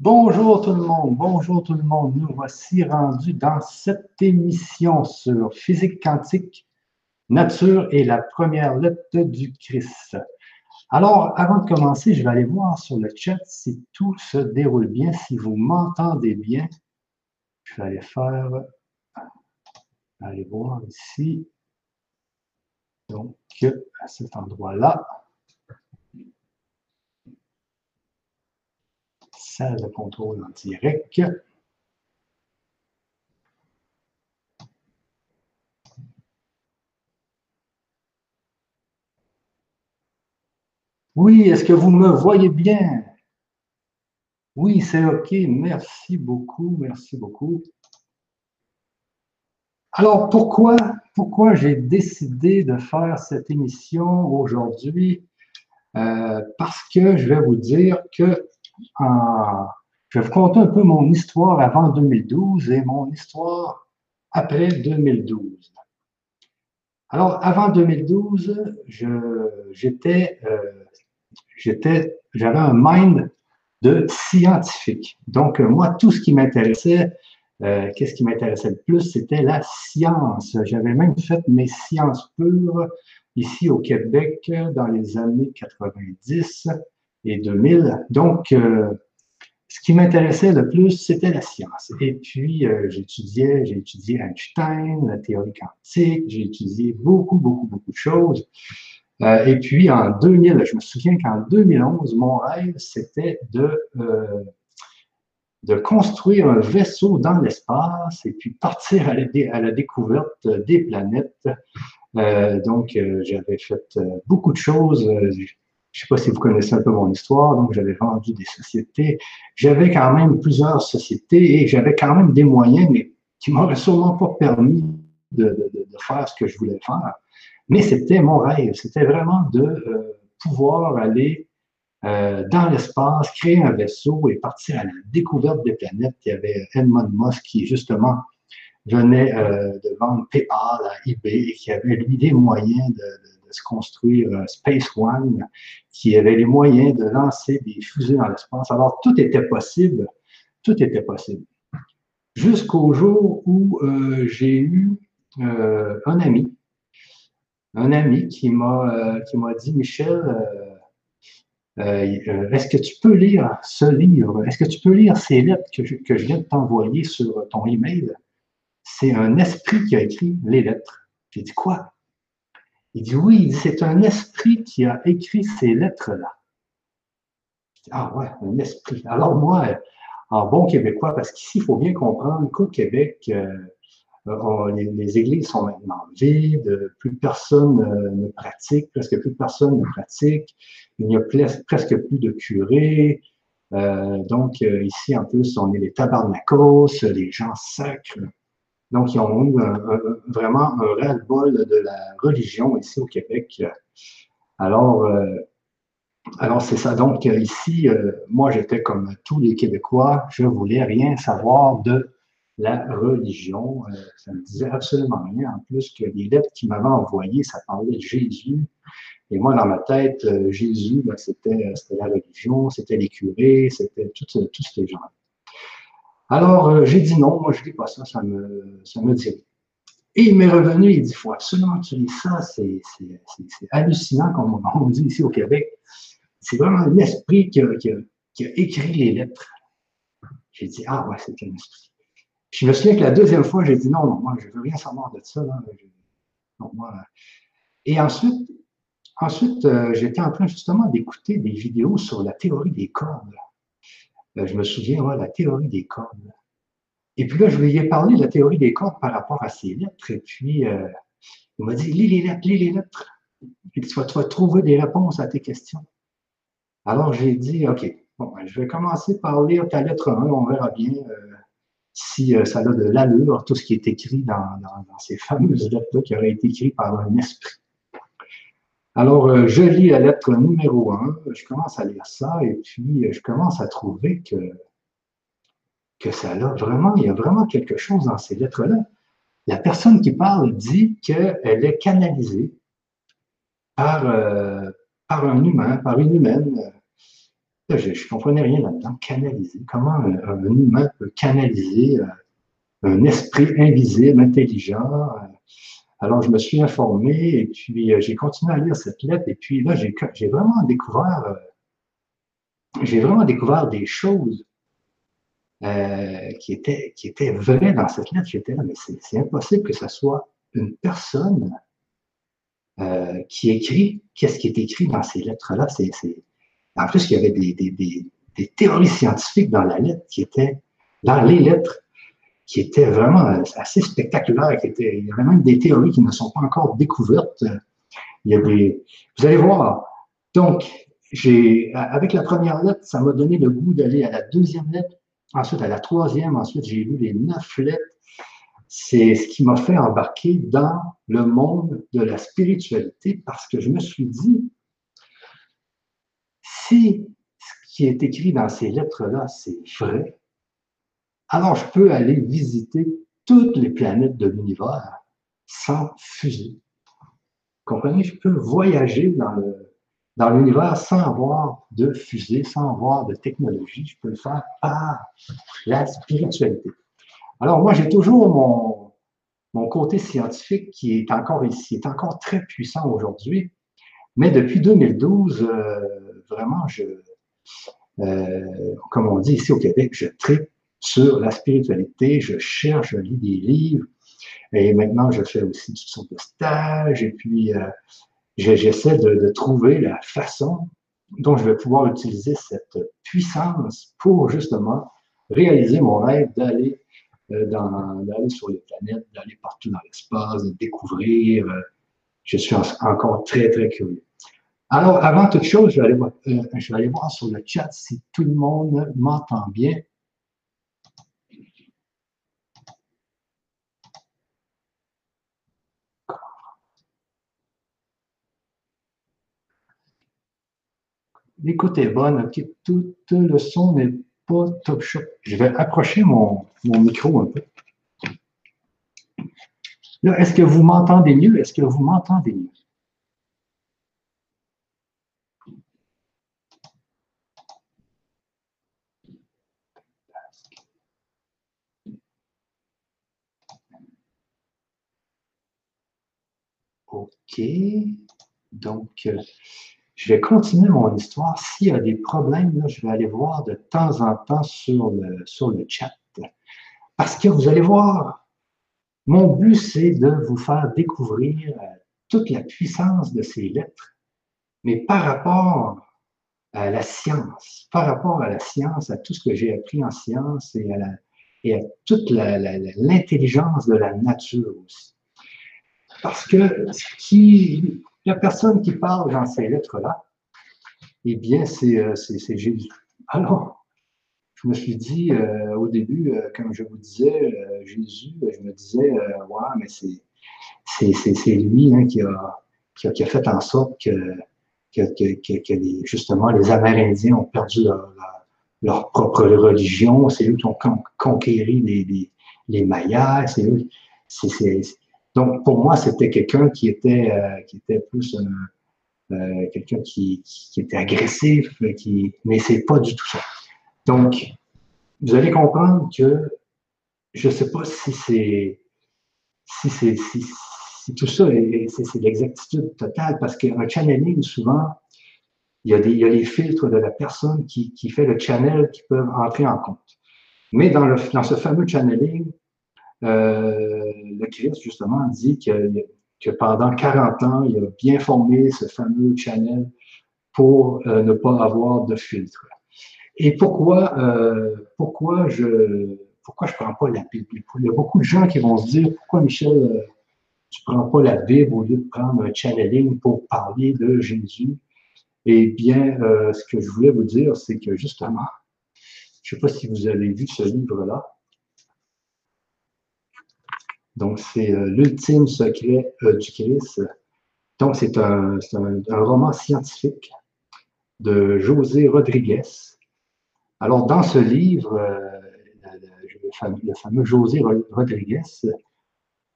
Bonjour tout le monde, bonjour tout le monde. Nous voici rendus dans cette émission sur physique quantique, nature et la première lettre du Christ. Alors, avant de commencer, je vais aller voir sur le chat si tout se déroule bien, si vous m'entendez bien. Je vais aller faire, aller voir ici. Donc, à cet endroit-là. De contrôle en direct. Oui, est-ce que vous me voyez bien? Oui, c'est OK. Merci beaucoup. Merci beaucoup. Alors, pourquoi, pourquoi j'ai décidé de faire cette émission aujourd'hui? Euh, parce que je vais vous dire que je vais vous conter un peu mon histoire avant 2012 et mon histoire après 2012. Alors, avant 2012, j'étais euh, j'étais, j'avais un mind de scientifique. Donc, euh, moi, tout ce qui m'intéressait, euh, qu'est-ce qui m'intéressait le plus, c'était la science. J'avais même fait mes sciences pures ici au Québec dans les années 90 et 2000. Donc, euh, ce qui m'intéressait le plus, c'était la science. Et puis, j'étudiais, j'ai étudié Einstein, la théorie quantique, j'ai étudié beaucoup, beaucoup, beaucoup de choses. Euh, et puis en 2000, je me souviens qu'en 2011, mon rêve, c'était de, euh, de construire un vaisseau dans l'espace et puis partir à la, découverte des planètes. Euh, donc, j'avais fait beaucoup de choses. Je ne sais pas si vous connaissez un peu mon histoire, donc j'avais vendu des sociétés. J'avais quand même plusieurs sociétés et j'avais quand même des moyens, mais qui m'auraient sûrement pas permis de, faire ce que je voulais faire. Mais c'était mon rêve, c'était vraiment de euh, pouvoir aller euh, dans l'espace, créer un vaisseau et partir à la découverte des planètes. Il y avait Elon Musk qui, justement, venait euh, de vendre PayPal à eBay et qui avait, lui, des moyens de, se construire Space One, qui avait les moyens de lancer des fusées dans l'espace. Alors, tout était possible. Tout était possible. Jusqu'au jour où j'ai eu un ami un ami qui m'a euh, dit Michel, euh, euh, est-ce que tu peux lire ce livre? Est-ce que tu peux lire ces lettres que je, que je viens de t'envoyer sur ton email? C'est un esprit qui a écrit les lettres. J'ai dit quoi? Il dit oui, c'est un esprit qui a écrit ces lettres-là. Ah ouais, un esprit. Alors moi, en bon québécois, parce qu'ici, il faut bien comprendre qu'au Québec, euh, les, églises sont maintenant vides, plus personne euh, ne pratique, presque plus personne ne pratique, il n'y a presque plus de curés. Euh, donc, ici, en plus, on est les tabarnakos, les gens sacres. Donc, ils ont eu vraiment un réel bol de la religion ici au Québec. Alors, alors c'est ça. Donc, ici, moi, j'étais comme tous les Québécois, je voulais rien savoir de la religion. Euh, ça ne disait absolument rien. En plus que les lettres qu'il m'avait envoyées, ça parlait de Jésus. Et moi, dans ma tête, euh, Jésus, c'était la religion, c'était les curés, c'était tous ces gens. Alors, euh, j'ai dit non, moi, je ne lis pas ça, ça me, ça me dit Et il m'est revenu, il dit, il faut absolument que tu lis ça, c'est hallucinant, comme on dit ici au Québec. C'est vraiment l'esprit qui, qui, qui a, écrit les lettres. J'ai dit, ah ouais, c'est un esprit. Je me souviens que la deuxième fois, j'ai dit non, non, moi, je ne veux rien savoir de ça. Et ensuite, ensuite euh, j'étais en train justement d'écouter des vidéos sur la théorie des cordes. Je me souviens, la théorie des cordes. Et puis là, je lui ai parlé de la théorie des cordes par rapport à ces lettres. Et puis, euh, il m'a dit, lis les lettres, lis les lettres. Et tu vas, trouver des réponses à tes questions. Alors, j'ai dit, OK, bon, ben, je vais commencer par lire ta lettre 1, on verra bien si euh, ça a de l'allure, tout ce qui est écrit dans, ces fameuses lettres-là qui auraient été écrites par un esprit. Alors, euh, je lis la lettre numéro 1, je commence à lire ça, et puis euh, je commence à trouver que, que ça a vraiment, il y a vraiment quelque chose dans ces lettres-là. La personne qui parle dit qu'elle est canalisée par, par un humain, par une humaine, je ne comprenais rien là-dedans. Canaliser. Comment un, humain peut canaliser un esprit invisible, intelligent? Alors, je me suis informé et puis j'ai continué à lire cette lettre. Et puis là, j'ai vraiment découvert, j'ai vraiment découvert des choses euh, qui, était, qui était vrai dans cette lettre. J'étais là, mais c'est impossible que ce soit une personne euh, qui écrit qu'est-ce qui est écrit dans ces lettres-là? En plus, il y avait des, des, des, des, théories scientifiques dans la lettre qui étaient, dans les lettres, qui étaient vraiment assez spectaculaires. Qui étaient, il y avait même des théories qui ne sont pas encore découvertes. Il y a vous allez voir. Donc, j'ai, avec la première lettre, ça m'a donné le goût d'aller à la deuxième lettre Ensuite, à la troisième, ensuite, j'ai lu les neuf lettres. C'est ce qui m'a fait embarquer dans le monde de la spiritualité parce que je me suis dit, si ce qui est écrit dans ces lettres-là, c'est vrai, alors je peux aller visiter toutes les planètes de l'univers sans fusée. Comprenez, je peux voyager dans le, dans l'univers sans avoir de fusée, sans avoir de technologie. Je peux le faire par la spiritualité. Alors moi, j'ai toujours mon, mon côté scientifique qui est encore ici, est encore très puissant aujourd'hui. Mais depuis 2012, euh, vraiment, je, euh, comme on dit ici au Québec, je traite sur la spiritualité, je cherche, je lis des livres, et maintenant je fais aussi toutes sortes de stages, et puis euh, j'essaie de, trouver la façon dont je vais pouvoir utiliser cette puissance pour justement réaliser mon rêve d'aller euh, d'aller sur les planètes, d'aller partout dans l'espace, de découvrir. Euh, je suis encore très, très curieux. Alors, avant toute chose, je vais, aller voir, je vais aller voir sur le chat si tout le monde m'entend bien. L'écoute est bonne, ok, tout le son n'est pas top shot. Je vais approcher mon, micro un peu. Là, est-ce que vous m'entendez mieux? Est-ce que vous m'entendez mieux? OK. Donc, euh, je vais continuer mon histoire. S'il y a des problèmes, je vais aller voir de temps en temps sur le, sur le chat. Parce que vous allez voir, mon but, c'est de vous faire découvrir euh, toute la puissance de ces lettres, mais par rapport à la science, par rapport à la science, à tout ce que j'ai appris en science et à, et à toute l'intelligence de la nature aussi. Parce que ce qui, la personne qui parle dans ces lettres-là, eh bien, c'est euh, Jésus. Alors, je me suis dit euh, au début, euh, comme je vous disais, Jésus, je me disais, ouais, mais c'est lui hein, qui, a, qui, a, fait en sorte que, que, justement les Amérindiens ont perdu leur, propre religion, c'est eux qui ont conquéri les, les, Mayas, c'est eux. Donc, pour moi, c'était quelqu'un qui était, euh, qui était plus euh, quelqu'un qui, était agressif, qui, mais c'est pas du tout ça. Donc, vous allez comprendre que je ne sais pas si c'est si c'est si, tout ça c'est l'exactitude totale parce qu'un channeling souvent il y, a des, il y a les filtres de la personne qui, qui fait le channel qui peuvent entrer en compte. Mais dans, le, dans ce fameux channeling, euh, le Christ, justement, dit que, pendant 40 ans, il a bien formé ce fameux channel pour euh, ne pas avoir de filtre. Et pourquoi, euh, pourquoi je pourquoi je prends pas la Bible? Il y a beaucoup de gens qui vont se dire pourquoi Michel, tu prends pas la Bible au lieu de prendre un channeling pour parler de Jésus? Eh bien, ce que je voulais vous dire, c'est que justement, je ne sais pas si vous avez vu ce livre-là, donc, c'est euh, l'ultime secret euh, du Christ. Donc, c'est un, roman scientifique de José Rodriguez. Alors, dans ce livre, euh, le, fameux, José Rodriguez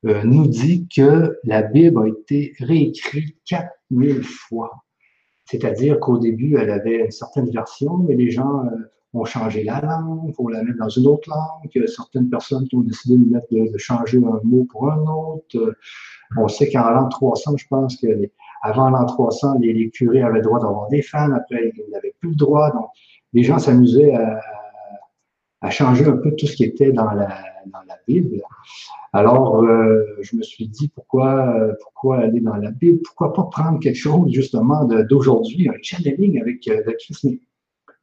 nous dit que la Bible a été réécrite 4000 fois. C'est-à-dire qu'au début, elle avait une certaine version, mais les gens ont changé la langue pour la mettre dans une autre langue. Certaines personnes qui ont décidé de, mettre, de, changer un mot pour un autre. On sait qu'en l'an 300, je pense que avant l'an 300, les, curés avaient le droit d'avoir des femmes. Après, ils n'avaient plus le droit. Donc, les gens s'amusaient à, changer un peu tout ce qui était dans la, Bible. Alors, euh, je me suis dit, pourquoi, pourquoi aller dans la Bible? Pourquoi pas prendre quelque chose, justement, d'aujourd'hui, un channeling avec euh, le Christ?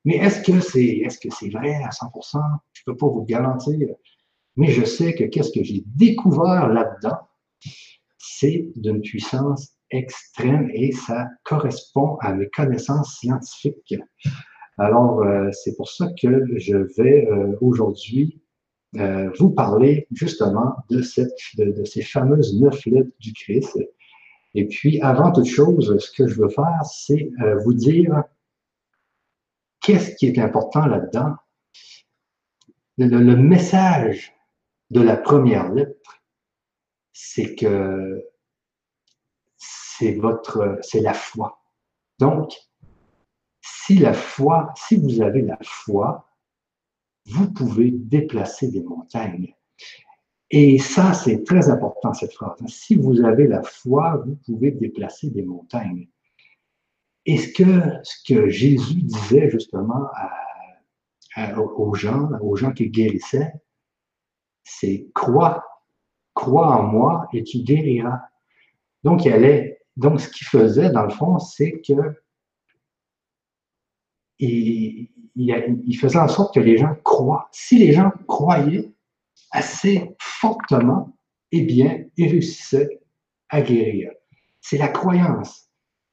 Mais, est-ce que c'est est -ce c'est vrai à 100%? Je ne peux pas vous garantir. Mais je sais que qu'est-ce que j'ai découvert là-dedans, c'est d'une puissance extrême et ça correspond à mes connaissances scientifiques. Alors, euh, c'est pour ça que je vais aujourd'hui euh, vous parler justement de, cette, de, ces fameuses neuf lettres du Christ. Et puis, avant toute chose, ce que je veux faire, c'est euh, vous dire qu'est-ce qui est important là-dedans? Le, message de la première lettre, c'est que c'est votre, c'est la foi. Donc, si la foi, si vous avez la foi, vous pouvez déplacer des montagnes. Et ça, c'est très important, cette phrase. Si vous avez la foi, vous pouvez déplacer des montagnes. Et ce que, ce que Jésus disait justement aux gens, aux gens qui guérissaient, c'est crois, crois en moi et tu guériras. Donc, il allait, donc ce qu'il faisait, dans le fond, c'est que il, il, faisait en sorte que les gens croient. Si les gens croyaient assez fortement, eh bien, ils réussissaient à guérir. C'est la croyance.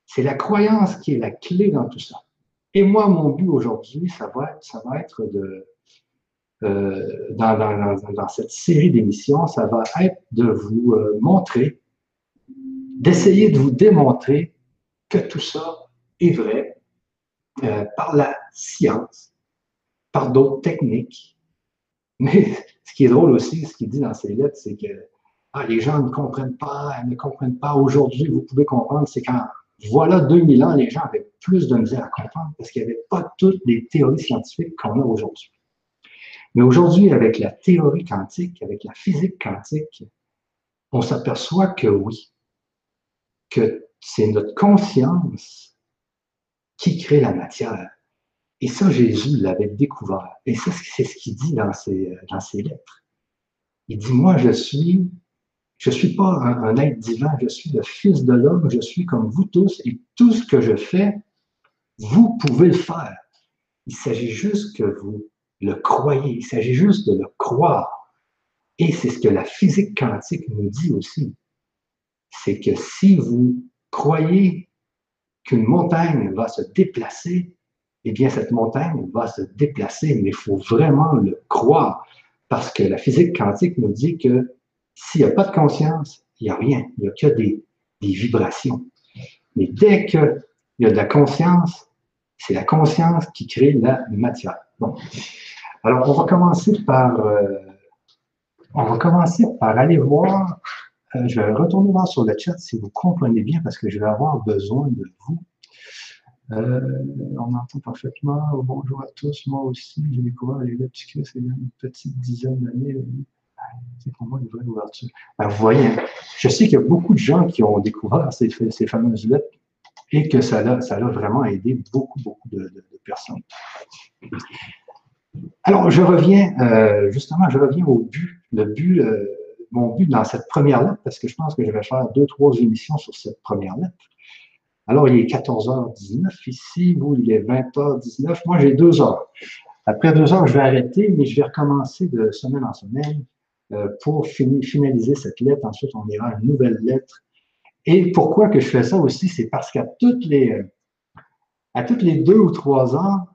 C'est la croyance qui est la clé dans tout ça. Et moi, mon but aujourd'hui, ça va, ça va être de, euh, dans, dans, dans, cette série d'émissions, ça va être de vous euh, montrer, d'essayer de vous démontrer que tout ça est vrai, euh, par la science, par d'autres techniques. Mais ce qui est drôle aussi, ce qu'il dit dans ses lettres, c'est que ah, les gens ne comprennent pas, ne comprennent pas. Aujourd'hui, vous pouvez comprendre, c'est quand, voilà 2000 ans, les gens avaient plus de misère à comprendre parce qu'il n'y avait pas toutes les théories scientifiques qu'on a aujourd'hui. Mais aujourd'hui, avec la théorie quantique, avec la physique quantique, on s'aperçoit que oui, que c'est notre conscience qui crée la matière. Et ça, Jésus l'avait découvert. Et c'est ce qu'il dit dans ses, dans ses lettres. Il dit, moi, je suis, je suis pas un, être divin, je suis le Fils de l'homme, je suis comme vous tous, et tout ce que je fais, vous pouvez le faire. Il s'agit juste que vous le croyez, il s'agit juste de le croire. Et c'est ce que la physique quantique nous dit aussi. C'est que si vous croyez qu'une montagne va se déplacer, eh bien, cette montagne va se déplacer, mais il faut vraiment le croire, parce que la physique quantique nous dit que s'il n'y a pas de conscience, il n'y a rien, il n'y a que des, vibrations. Mais dès qu'il y a de la conscience, c'est la conscience qui crée la matière. Bon. Alors, on va commencer par, euh, on va commencer par aller voir euh, je vais retourner voir sur le chat si vous comprenez bien parce que je vais avoir besoin de vous. Euh, on entend parfaitement. bonjour à tous. Moi aussi, j'ai découvert les c'est il y a une petite dizaine d'années. C'est pour moi une vraie ouverture. Ben, vous voyez, je sais qu'il y a beaucoup de gens qui ont découvert ces, fameuses lettres et que ça a, ça vraiment aidé beaucoup, beaucoup de, personnes. Alors, je reviens, euh, justement, je reviens au but. Le but, mon but dans cette première lettre, parce que je pense que je vais faire deux, trois émissions sur cette première lettre. Alors, il est 14h19 ici, vous, il est 20h19. Moi, j'ai deux heures. Après deux heures, je vais arrêter, mais je vais recommencer de semaine en semaine euh, pour finaliser cette lettre. Ensuite, on ira à une nouvelle lettre. Et pourquoi que je fais ça aussi, c'est parce qu'à toutes les à toutes les deux ou trois ans,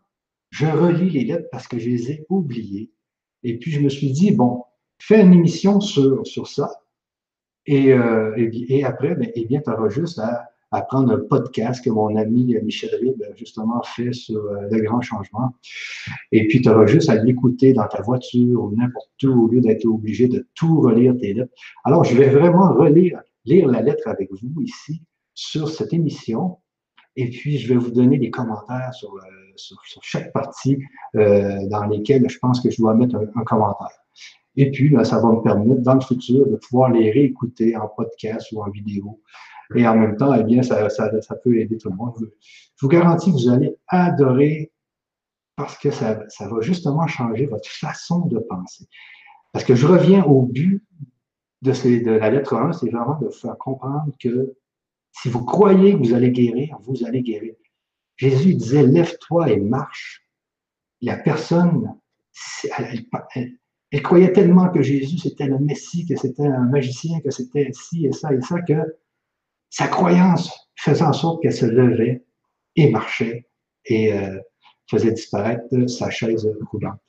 je relis les lettres parce que je les ai oubliées. Et puis, je me suis dit, bon, fais une émission sur, ça. Et, euh, et, après, ben, eh bien, tu auras juste à, à, prendre un podcast que mon ami Michel Rib, justement, fait sur euh, le grand changement. Et puis, tu auras juste à l'écouter dans ta voiture ou n'importe où, au lieu d'être obligé de tout relire tes lettres. Alors, je vais vraiment relire, lire la lettre avec vous ici sur cette émission Et puis, je vais vous donner des commentaires sur, sur, chaque partie dans lesquelles je pense que je dois mettre un, commentaire. Et puis, ça va me permettre, dans le futur, de pouvoir les réécouter en podcast ou en vidéo. Et en même temps, eh bien, ça, ça, ça peut aider tout le monde. Je vous garantis que vous allez adorer parce que ça, ça va justement changer votre façon de penser. Parce que je reviens au but de, ces, de la lettre 1, c'est vraiment de faire comprendre que si vous croyez que vous allez guérir, vous allez guérir. Jésus disait, lève-toi et marche. Il n'y a personne, elle, croyait tellement que Jésus c'était le Messie, que c'était un magicien, que c'était ci et ça et ça, que sa croyance faisait en sorte qu'elle se levait et marchait et euh, faisait disparaître sa chaise roulante.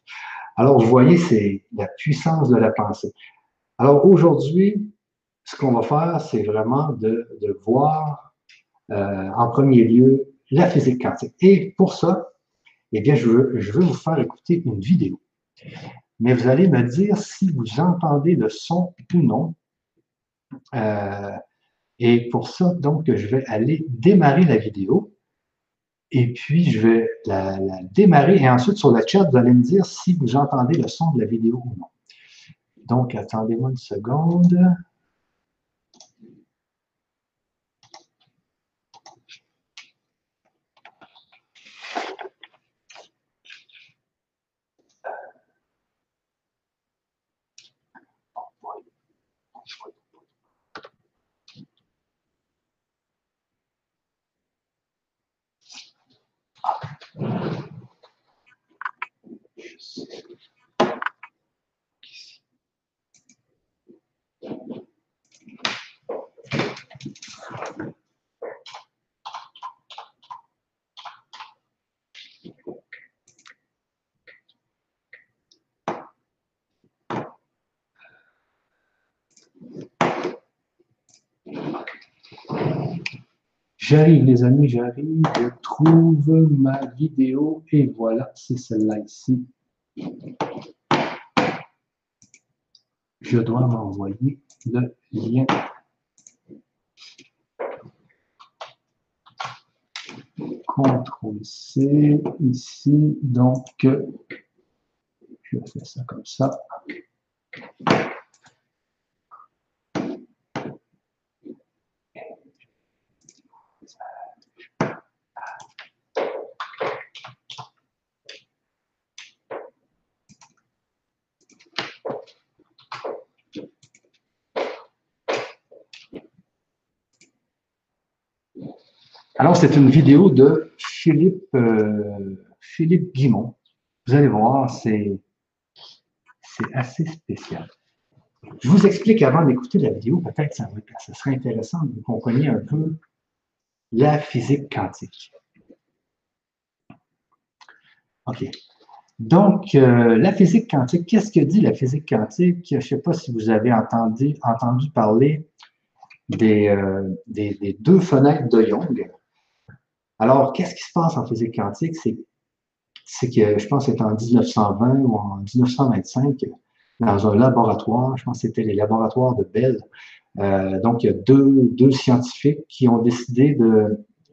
Alors, vous voyez, c'est la puissance de la pensée. Alors, aujourd'hui, ce qu'on va faire, c'est vraiment de, voir euh, en premier lieu la physique quantique. Et pour ça, eh bien, je veux, je veux vous faire écouter une vidéo. Mais vous allez me dire si vous entendez le son ou non. Euh, et pour ça, donc, je vais aller démarrer la vidéo. Et puis, je vais la, démarrer. Et ensuite, sur le chat, vous allez me dire si vous entendez le son de la vidéo ou non. Donc, attendez-moi une seconde. J'arrive, les amis, j'arrive, je trouve ma vidéo et voilà, c'est celle-là ici. Je dois m'envoyer le lien. CTRL C ici, donc je fais ça comme ça. Alors, c'est une vidéo de Philippe, euh, Philippe Guimont. Vous allez voir, c'est assez spécial. Je vous explique avant d'écouter la vidéo, peut-être ça, ça serait intéressant de vous compreniez un peu la physique quantique. OK. Donc, euh, la physique quantique, qu'est-ce que dit la physique quantique? Je ne sais pas si vous avez entendu, entendu parler des, euh, des, deux fenêtres de Young. Alors, qu'est-ce qui se passe en physique quantique? C'est que, je pense c'était en 1920 ou en 1925, dans un laboratoire, je pense que c'était les laboratoires de Bell. Euh, donc, il y a deux, scientifiques qui ont décidé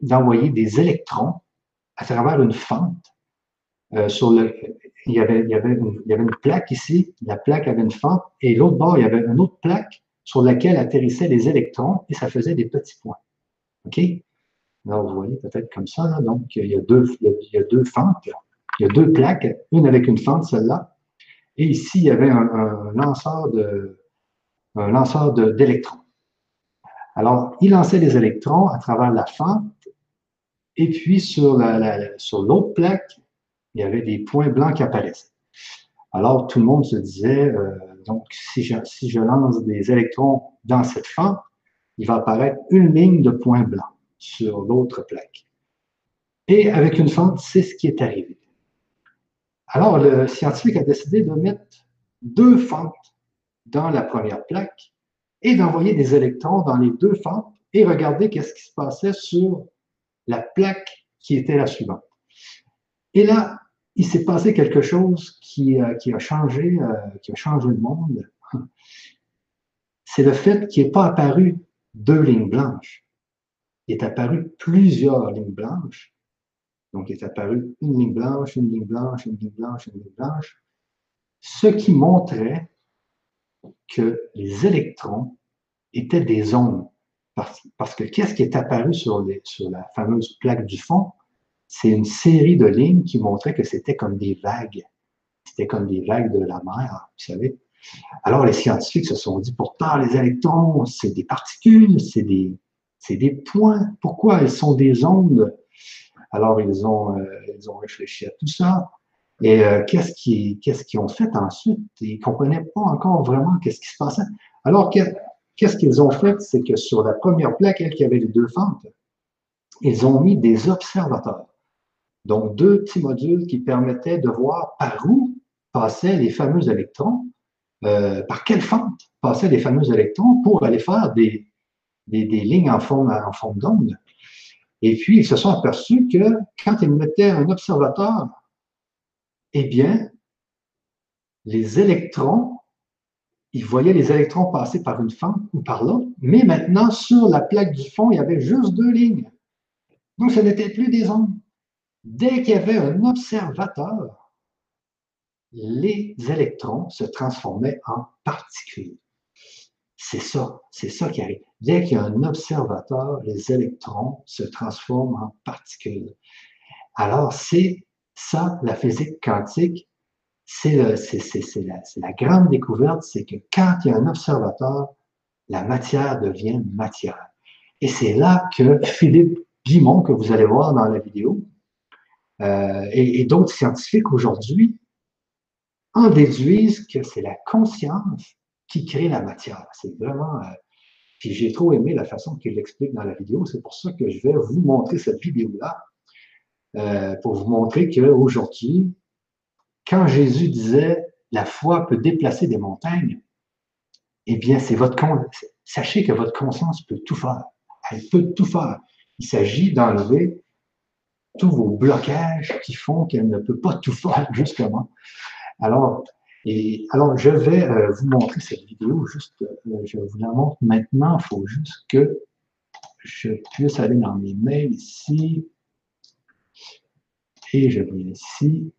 d'envoyer des électrons à travers une fente. Euh, sur le, il, y avait, il, y avait une, il y avait une plaque ici, la plaque avait une fente, et l'autre bord, il y avait une autre plaque sur laquelle atterrissaient les électrons, et ça faisait des petits points. OK? Alors, vous voyez peut-être comme ça. Donc, il y, a deux, il y a deux fentes. Il y a deux plaques, une avec une fente, celle-là. Et ici, il y avait un, lanceur de un lanceur d'électrons. Alors, il lançait les électrons à travers la fente. Et puis, sur la, l'autre plaque, il y avait des points blancs qui apparaissaient. Alors, tout le monde se disait, euh, donc, si je, si je lance des électrons dans cette fente, il va apparaître une ligne de points blancs sur l'autre plaque. Et avec une fente, c'est ce qui est arrivé. Alors, le scientifique a décidé de mettre deux fentes dans la première plaque et d'envoyer des électrons dans les deux fentes et regarder qu'est-ce qui se passait sur la plaque qui était la suivante. Et là, il s'est passé quelque chose qui, euh, a changé, euh, qui a changé le monde. C'est le fait qu'il n'est pas apparu deux lignes blanches est apparu plusieurs lignes blanches. Donc, est apparu une ligne blanche, une ligne blanche, une ligne blanche, une ligne blanche, ce qui montrait que les électrons étaient des ondes. Parce, que qu'est-ce qui est apparu sur, sur la fameuse plaque du fond? C'est une série de lignes qui montraient que c'était comme des vagues. C'était comme des vagues de la mer, vous savez. Alors les scientifiques se sont dit, pourtant, les électrons, c'est des particules, c'est des, des points. Pourquoi elles sont des ondes? Alors ils ont, euh, ils ont réfléchi à tout ça. Et euh, qu'est-ce qu'ils ont fait ensuite? Ils ne comprenaient pas encore vraiment qu'est-ce qui se passait. Alors, qu'est-ce qu'ils ont fait? C'est que sur la première plaque, elle qui avait les deux fentes, ils ont mis des observateurs. Donc, deux petits modules qui permettaient de voir par où passaient les fameux électrons, euh, par quelle fente passaient les fameux électrons pour aller faire des, des, lignes en forme, en d'onde. Et puis, ils se sont aperçus que quand ils mettaient un observateur, eh bien, les électrons, ils voyaient les électrons passer par une fente ou par l'autre, mais maintenant, sur la plaque du fond, il y avait juste deux lignes. Donc, ce n'était plus des ondes. Dès qu'il y avait un observateur, les électrons se transformaient en particules. C'est ça, c'est ça qui arrive. Dès qu'il y a un observateur, les électrons se transforment en particules. Alors, c'est ça, la physique quantique, c'est la, grande découverte, c'est que quand il y a un observateur, la matière devient matière. Et c'est là que Philippe Guimont, que vous allez voir dans la vidéo, euh, et, d'autres scientifiques aujourd'hui en déduisent que c'est la conscience qui crée la matière. C'est vraiment. Euh, puis j'ai trop aimé la façon qu'il l'explique dans la vidéo. C'est pour ça que je vais vous montrer cette vidéo-là euh, pour vous montrer qu'aujourd'hui, quand Jésus disait la foi peut déplacer des montagnes, eh bien, c'est votre sachez que votre conscience peut tout faire. Elle peut tout faire. Il s'agit d'enlever tous vos blocages qui font qu'elle ne peut pas tout faire, justement. Alors, et, alors je vais euh, vous montrer cette vidéo, juste, euh, je vous la montre maintenant, il faut juste que je puisse aller dans mes mails ici, et je viens ici,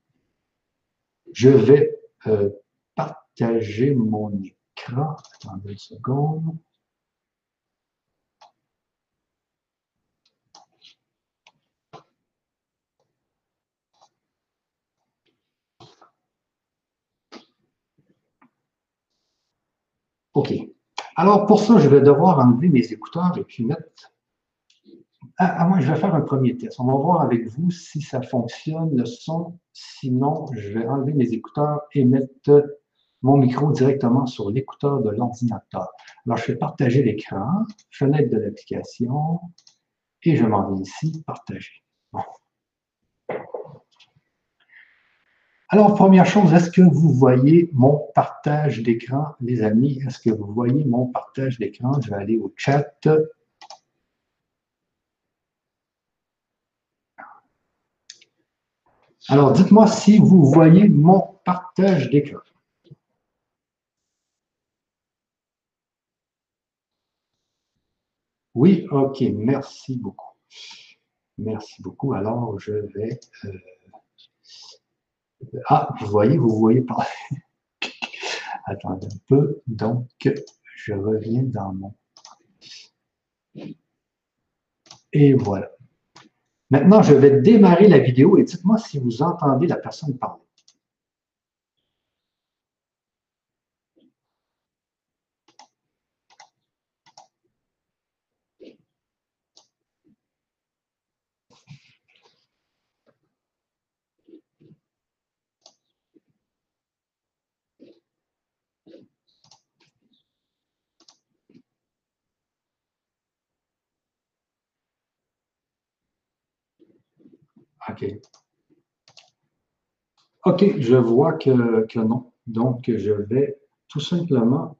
je vais euh, partager mon écran, attendez une seconde, OK. Alors, pour ça, je vais devoir enlever mes écouteurs et puis mettre... Ah, moi, je vais faire un premier test. On va voir avec vous si ça fonctionne, le son. Sinon, je vais enlever mes écouteurs et mettre mon micro directement sur l'écouteur de l'ordinateur. Alors, je vais partager l'écran, fenêtre de l'application, et je m'en vais ici, partager. Alors, première chose, est-ce que vous voyez mon partage d'écran, les amis? Est-ce que vous voyez mon partage d'écran? Je vais aller au chat. Alors, dites-moi si vous voyez mon partage d'écran. Oui, ok, merci beaucoup. Merci beaucoup. Alors, je vais... Euh, ah, vous voyez, vous voyez pas. Attendez un peu. Donc, je reviens dans mon... Et voilà. Maintenant, je vais démarrer la vidéo et dites-moi si vous entendez la personne parler. OK. Je vois que, que non. Donc, je vais tout simplement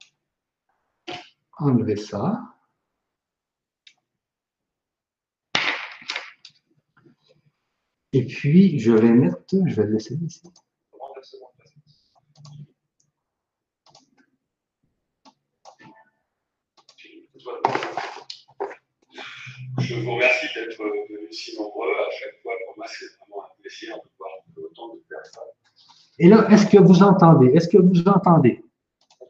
enlever ça. Et puis, je vais mettre, je vais le laisser ici. Je vous remercie d'être venus si nombreux. À chaque fois, pour moi, c'est vraiment un plaisir de voir autant de personnes. Et là, est-ce que vous entendez? Est-ce que vous entendez? Euh,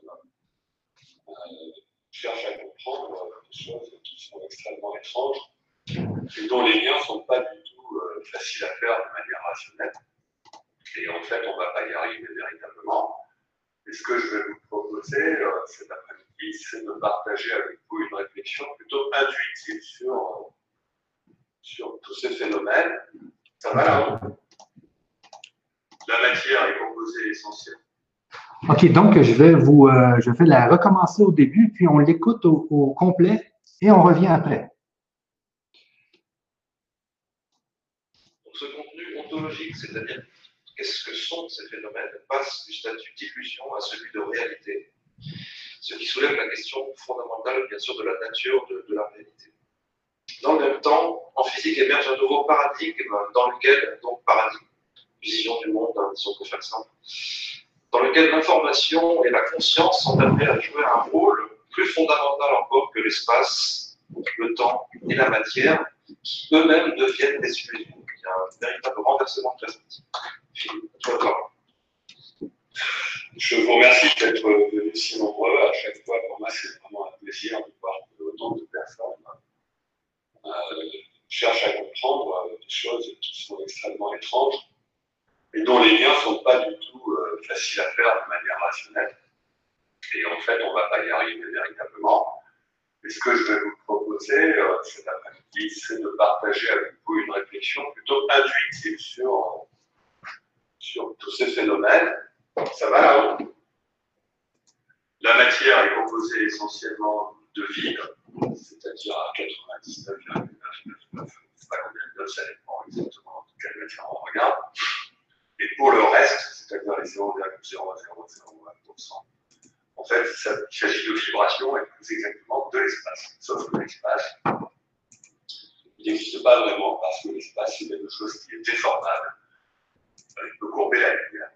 je cherche à comprendre des choses qui sont extrêmement étranges et dont les liens ne sont pas du tout euh, faciles à faire de manière rationnelle. Et en fait, on ne va pas y arriver véritablement. Et ce que je vais vous proposer euh, cet après-midi, c'est de partager avec vous une réflexion plutôt intuitive sur, sur tous ces phénomènes. Ça va là La matière est composée essentiellement. OK, donc je vais vous euh, je vais la recommencer au début, puis on l'écoute au, au complet et on revient après. Donc ce contenu ontologique, c'est-à-dire qu'est-ce que sont ces phénomènes, passe du statut d'illusion à celui de réalité, ce qui soulève la question fondamentale, bien sûr, de la nature de, la réalité. Dans le même temps, en physique émerge un nouveau paradigme dans lequel, donc paradigme, vision du monde, hein, disons pour faire simple, dans lequel l'information et la conscience sont amenées à jouer un rôle plus fondamental encore que l'espace, le temps et la matière, qui eux-mêmes deviennent des illusions. Il y a un véritable renversement de. Je vous remercie d'être venus si nombreux. À chaque fois, pour moi, c'est vraiment un plaisir de voir autant de personnes euh, cherchent à comprendre des choses qui sont extrêmement étranges et dont les liens ne sont pas du tout euh, faciles à faire de manière rationnelle. Et en fait, on ne va pas y arriver véritablement. Et ce que je vais vous proposer euh, cet après-midi, c'est de partager avec vous une réflexion plutôt intuitive sur sur tous ces phénomènes. Ça va là-haut. La matière est composée essentiellement de vide, c'est-à-dire à 99,999, c'est pas combien de ça dépend exactement de quelle matière on regarde. Et pour le reste, c'est-à-dire les 0,0001%, en fait, il s'agit de vibration et plus exactement de l'espace. Sauf que l'espace, il n'existe pas vraiment parce que l'espace, c'est quelque chose qui est déformable il peut courber la lumière.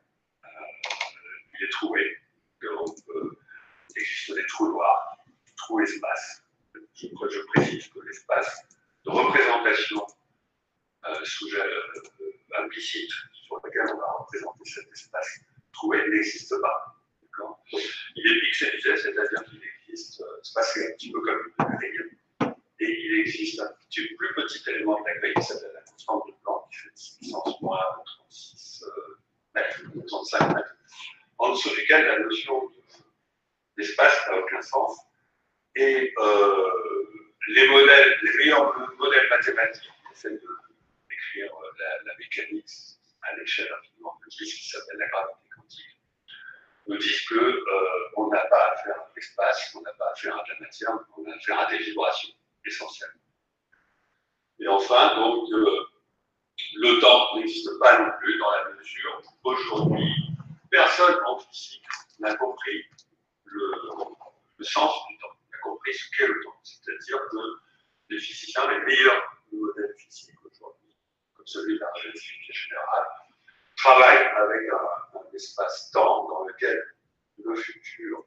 Euh, il est trouvé qu'il existe des trous noirs, trous espaces. Je, précise que l'espace de représentation euh, sujet euh, implicite sur lequel on va représenter cet espace trouvé n'existe pas. Il est pixelisé, c'est-à-dire qu'il existe, euh, c'est un petit peu comme une grille, et il existe un petit, plus petit élément de la grille qui s'appelle la constante de Planck, qui fait 10 puissance moins 36 mètres, 35 mètres, en dessous duquel la notion d'espace n'a aucun sens. Et euh, les modèles, les meilleurs modèles mathématiques qui essaient d'écrire euh, la, mécanique à l'échelle infiniment petite, qui s'appelle la gravité quantique, nous disent qu'on euh, n'a pas affaire à l'espace, on n'a pas affaire à de la matière, on a affaire à des vibrations essentiellement. Et enfin, donc, le temps n'existe pas non plus dans la mesure où aujourd'hui, personne en physique n'a compris le, sens du temps, qu'est le temps. C'est-à-dire que les physiciens, les meilleurs modèles physiques aujourd'hui, comme celui de la relativité générale, travaillent avec un, espace-temps dans lequel le futur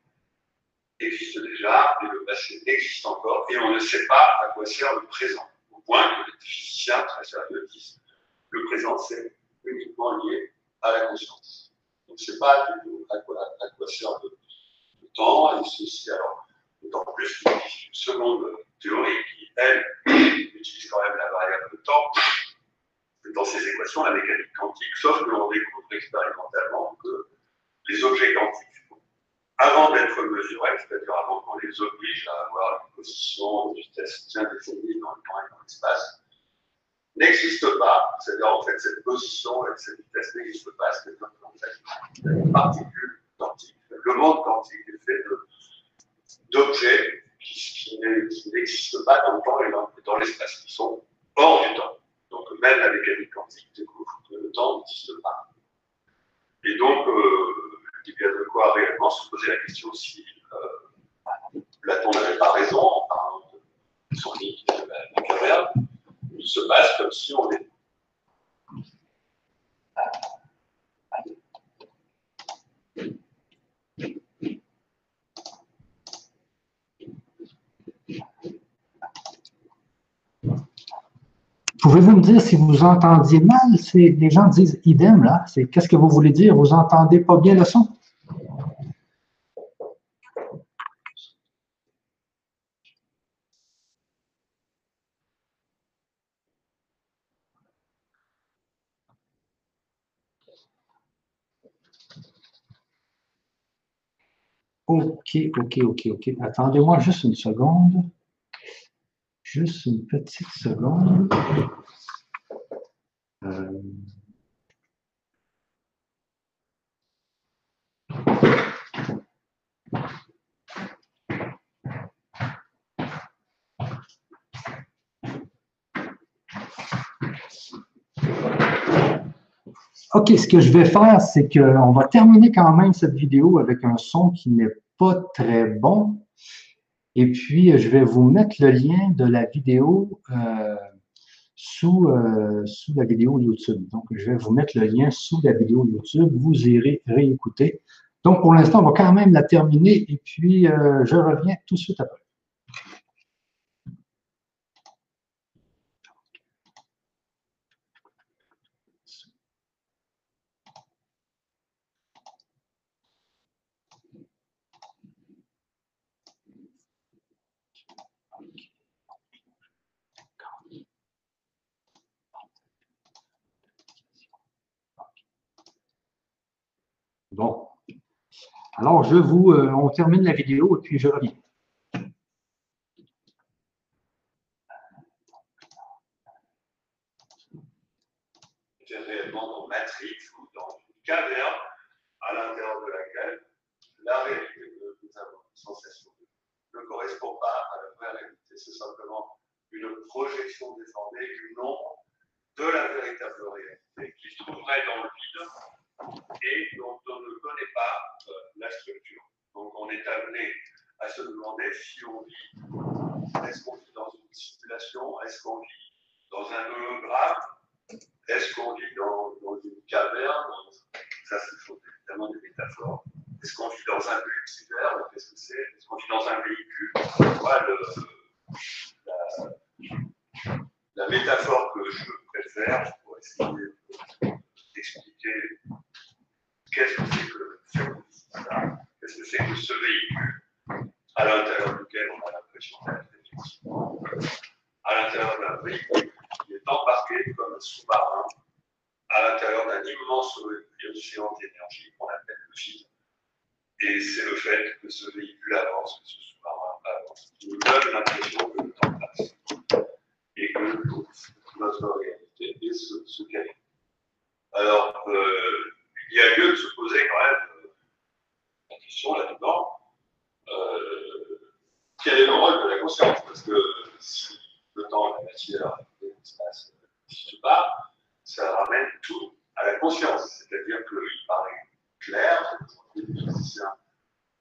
existe déjà et le passé existe encore, et on ne sait pas à quoi sert le présent. Au point que les physiciens très sérieux disent le présent, c'est uniquement lié à la conscience. Donc, ce n'est pas du tout à quoi sert le, temps, et ceci, alors, d'autant plus qu'il existe une seconde théorie qui, elle, utilise quand même la variable de temps dans ces équations, la mécanique quantique, sauf que l'on découvre expérimentalement que les objets quantiques, avant d'être mesurés, c'est-à-dire avant qu'on les oblige à avoir une position, une vitesse bien définie dans le temps et dans l'espace, n'existe pas. C'est-à-dire, en fait, cette position et cette vitesse n'existe pas. C'est-à-dire fait, une particule quantique. Le monde quantique est fait d'objets qui, n'existent pas dans le temps et dans, l'espace, qui sont hors du temps. Donc, même la mécanique quantique découvre que le temps n'existe pas. Et donc, euh, il y a de quoi réellement se poser la question si euh, Platon n'avait pas raison en parlant de son mythe de la caverne il se passe comme si on est. Pouvez-vous me dire si vous entendiez mal? Les gens disent idem, là. C'est qu'est-ce que vous voulez dire? Vous entendez pas bien le son? Ok, ok, ok, ok. Attendez-moi juste une seconde. Juste une petite seconde. Euh... OK, ce que je vais faire, c'est qu'on va terminer quand même cette vidéo avec un son qui n'est pas très bon. Et puis, je vais vous mettre le lien de la vidéo euh, sous, euh, sous la vidéo YouTube. Donc, je vais vous mettre le lien sous la vidéo YouTube. Vous irez réécouter. Donc, pour l'instant, on va quand même la terminer et puis euh, je reviens tout de suite après. Bon. Alors, je vous, euh, on termine la vidéo et puis je reviens. Réellement dans Matrix ou dans une caverne à l'intérieur de laquelle la réalité que nous avons sensation ne correspond pas à la vraie réalité. C'est simplement une projection déformée du nombre de la véritable réalité qui se trouverait dans le vide et dont on ne connaît pas euh, la structure. Donc on est amené à se demander si on vit, est-ce qu'on vit dans une simulation, est-ce qu'on vit dans un hologramme, est-ce qu'on vit dans, une caverne, ça ce sont évidemment des métaphores, est-ce qu'on vit dans un multivers, qu'est-ce que c'est, est-ce qu'on vit dans un véhicule, Moi, la, la métaphore que je préfère, pour essayer d'expliquer qu'est-ce que c'est que Qu'est-ce que c'est que ce véhicule à l'intérieur duquel on a l'impression d'être à l'intérieur d'un véhicule qui est embarqué comme un sous-marin à l'intérieur d'un immense océan d'énergie qu'on appelle le vide. Et c'est le fait que ce véhicule avance, que ce sous-marin avance, qui nous donne l'impression que le temps passe et que notre réalité est ce, ce qu'elle est. Alors, euh, il y a lieu de se poser quand même euh, la question là-dedans euh, quel est le rôle de la conscience? Parce que si le temps, la matière, l'espace n'existent pas, ça ramène tout à la conscience. C'est-à-dire qu'il paraît clair,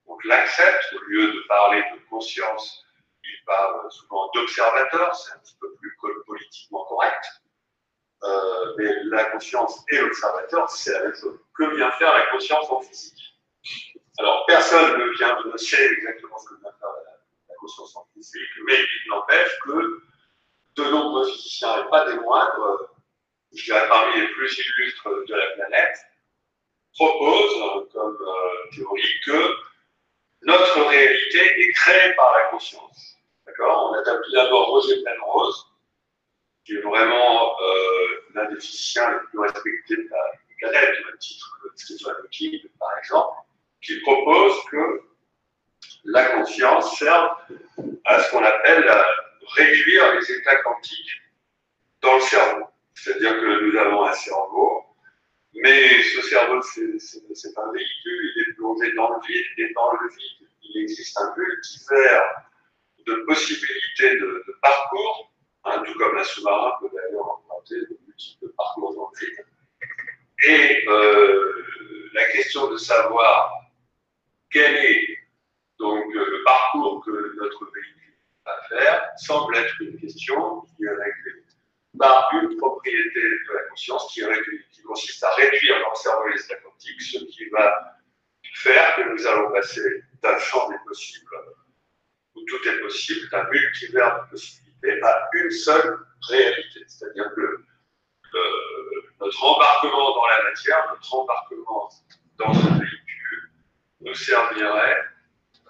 donc l'accepte, au lieu de parler de conscience, il parle souvent d'observateur, c'est un petit peu plus politiquement correct. Euh, mais la conscience et l'observateur, c'est la même chose. Que vient faire la conscience en physique Alors, personne ne, vient, ne sait exactement ce que vient faire la, conscience en physique, mais il n'empêche que de nombreux physiciens, et pas des moindres, je dirais parmi les plus illustres de la planète, proposent comme euh, théorie que notre réalité est créée par la conscience. D'accord? On a d'abord Roger Penrose, qui est vraiment euh, l'un des physiciens les plus respectés de la planète, au titre que Stephen Hawking, par exemple, qui propose que la conscience serve à ce qu'on appelle réduire les états quantiques dans le cerveau. C'est-à-dire que nous avons un cerveau, mais ce cerveau, c'est un véhicule, il est plongé dans le vide, et dans le vide, il existe un multivers de possibilités de parcours Tout comme un sous-marin peut d'ailleurs emprunter de multiples parcours dans le vide. Et euh, la question de savoir quel est donc le parcours que notre véhicule va faire semble être une question qui est réglée par une propriété de la conscience qui, consiste à réduire dans le cerveau quantiques, ce qui va faire que nous allons passer d'un champ des possibles où tout est possible, d'un multivers de possibilités à une seule réalité. C'est-à-dire notre embarquement dans la matière, notre embarquement dans ce véhicule, nous servirait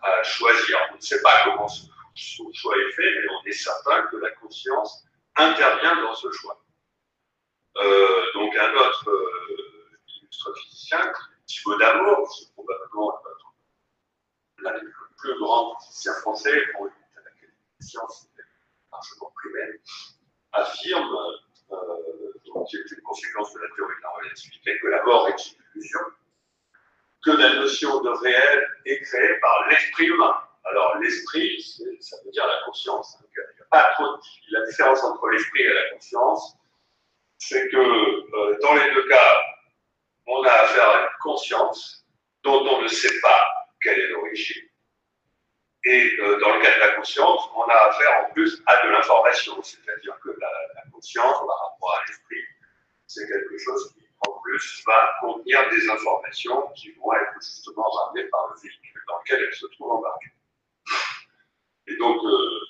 à choisir. On ne sait pas comment ce, choix est fait, mais on est certain que la conscience intervient dans ce choix. Euh, donc un autre euh, illustre physicien, Thibaut Damour, c'est probablement l'un des plus grands physiciens français, pour la science largement primaire, affirme, euh, qui est une conséquence de la théorie de la relativité, que la mort est une illusion, que la notion de réel est créée par l'esprit humain. Alors l'esprit, ça veut dire la conscience. il y a pas trop la différence entre l'esprit et la conscience, c'est que euh, dans les deux cas, on a affaire à une conscience dont on ne sait pas quelle est l'origine. Et euh, dans le cas de la conscience, on a affaire en plus à de l'information, c'est-à-dire que la, conscience par rapport à l'esprit, c'est quelque chose qui en plus va contenir des informations qui vont être justement ramenées par le véhicule dans lequel elle se trouve embarquée. Et donc, euh,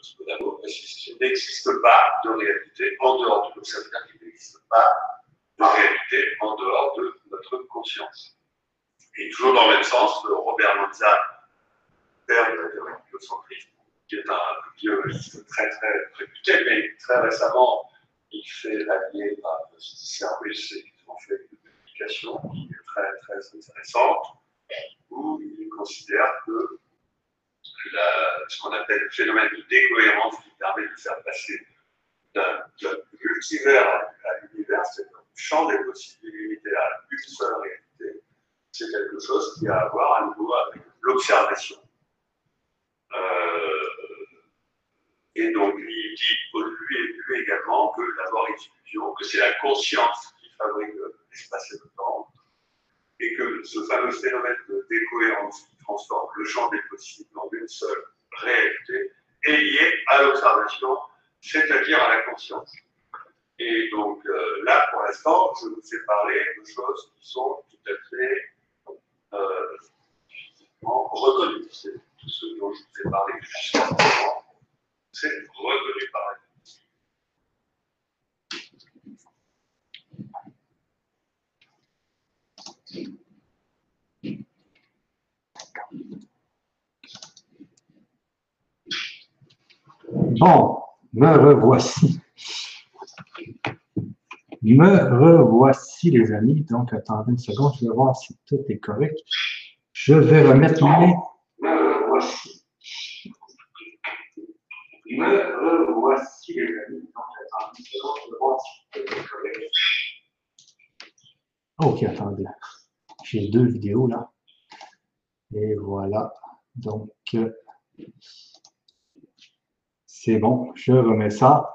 qu'il n'existe pas de réalité en dehors de nous. Ça n'existe pas de réalité en dehors de notre conscience. Et toujours dans le même sens, Robert Lanza, père de l'héliocentrisme, qui est un biologiste très très réputé, mais très récemment, il fait l'allié à un physicien russe et ils ont fait une publication qui est très très intéressante, où il considère que ce qu'on appelle le phénomène de décohérence qui permet de faire passer d'un multivers à l'univers, c'est un champ des possibilités à une seule réalité. C'est quelque chose qui a à voir à nouveau avec l'observation. Euh, et donc, lui, dit, lui, lui également, que la mort est illusion, que c'est la conscience qui fabrique l'espace et le temps, et que ce fameux phénomène de décohérence qui transforme le champ des possibles en une seule réalité est lié à l'observation, c'est-à-dire à la conscience. Et donc euh, là, pour l'instant, je vous ai parlé de choses qui sont tout à fait euh, reconnues. C'est tout ce dont je vous ai parlé jusqu'à maintenant, c'est reconnu par la Bon, me revoici. Me revoici, les amis. Donc, attendez une seconde, je vais voir si tout est correct. Je vais remettre mes. Me revoici. Me revoici, les amis. Donc, attendez une seconde, je vais voir si tout est correct. Ok, attendez. J'ai deux vidéos là. Et voilà. Donc, c'est bon, je remets ça.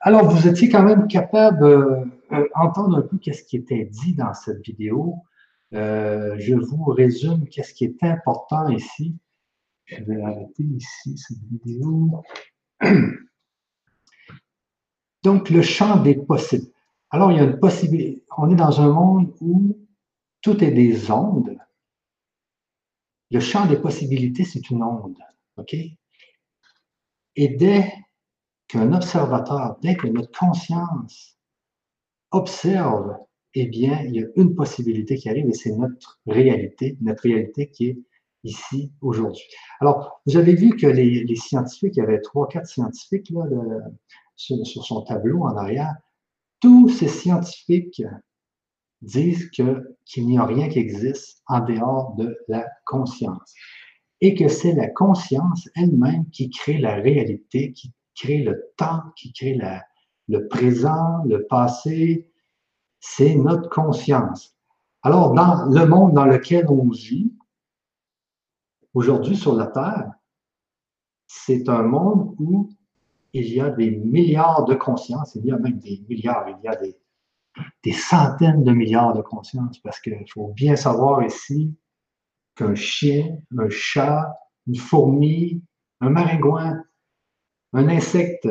Alors, vous étiez quand même capable d'entendre un peu qu'est-ce qui était dit dans cette vidéo. Euh, je vous résume qu'est-ce qui est important ici. Je vais arrêter ici cette vidéo. Donc, le champ des possibles. Alors, il y a une possibilité. On est dans un monde où tout est des ondes. Le champ des possibilités, c'est une onde. OK? Et dès qu'un observateur, dès que notre conscience observe, eh bien, il y a une possibilité qui arrive et c'est notre réalité, notre réalité qui est ici aujourd'hui. Alors, vous avez vu que les, scientifiques, il y avait trois, quatre scientifiques là, sur, sur, son tableau en arrière. Tous ces scientifiques disent que, qu'il n'y a rien qui existe en dehors de la conscience et que c'est la conscience elle-même qui crée la réalité, qui crée le temps, qui crée la, le présent, le passé. C'est notre conscience. Alors, dans le monde dans lequel on vit, aujourd'hui sur la Terre, c'est un monde où il y a des milliards de consciences, il y a même des milliards, il y a des, des centaines de milliards de consciences, parce qu'il faut bien savoir ici qu'un chien, un chat, une fourmi, un maringouin, un insecte,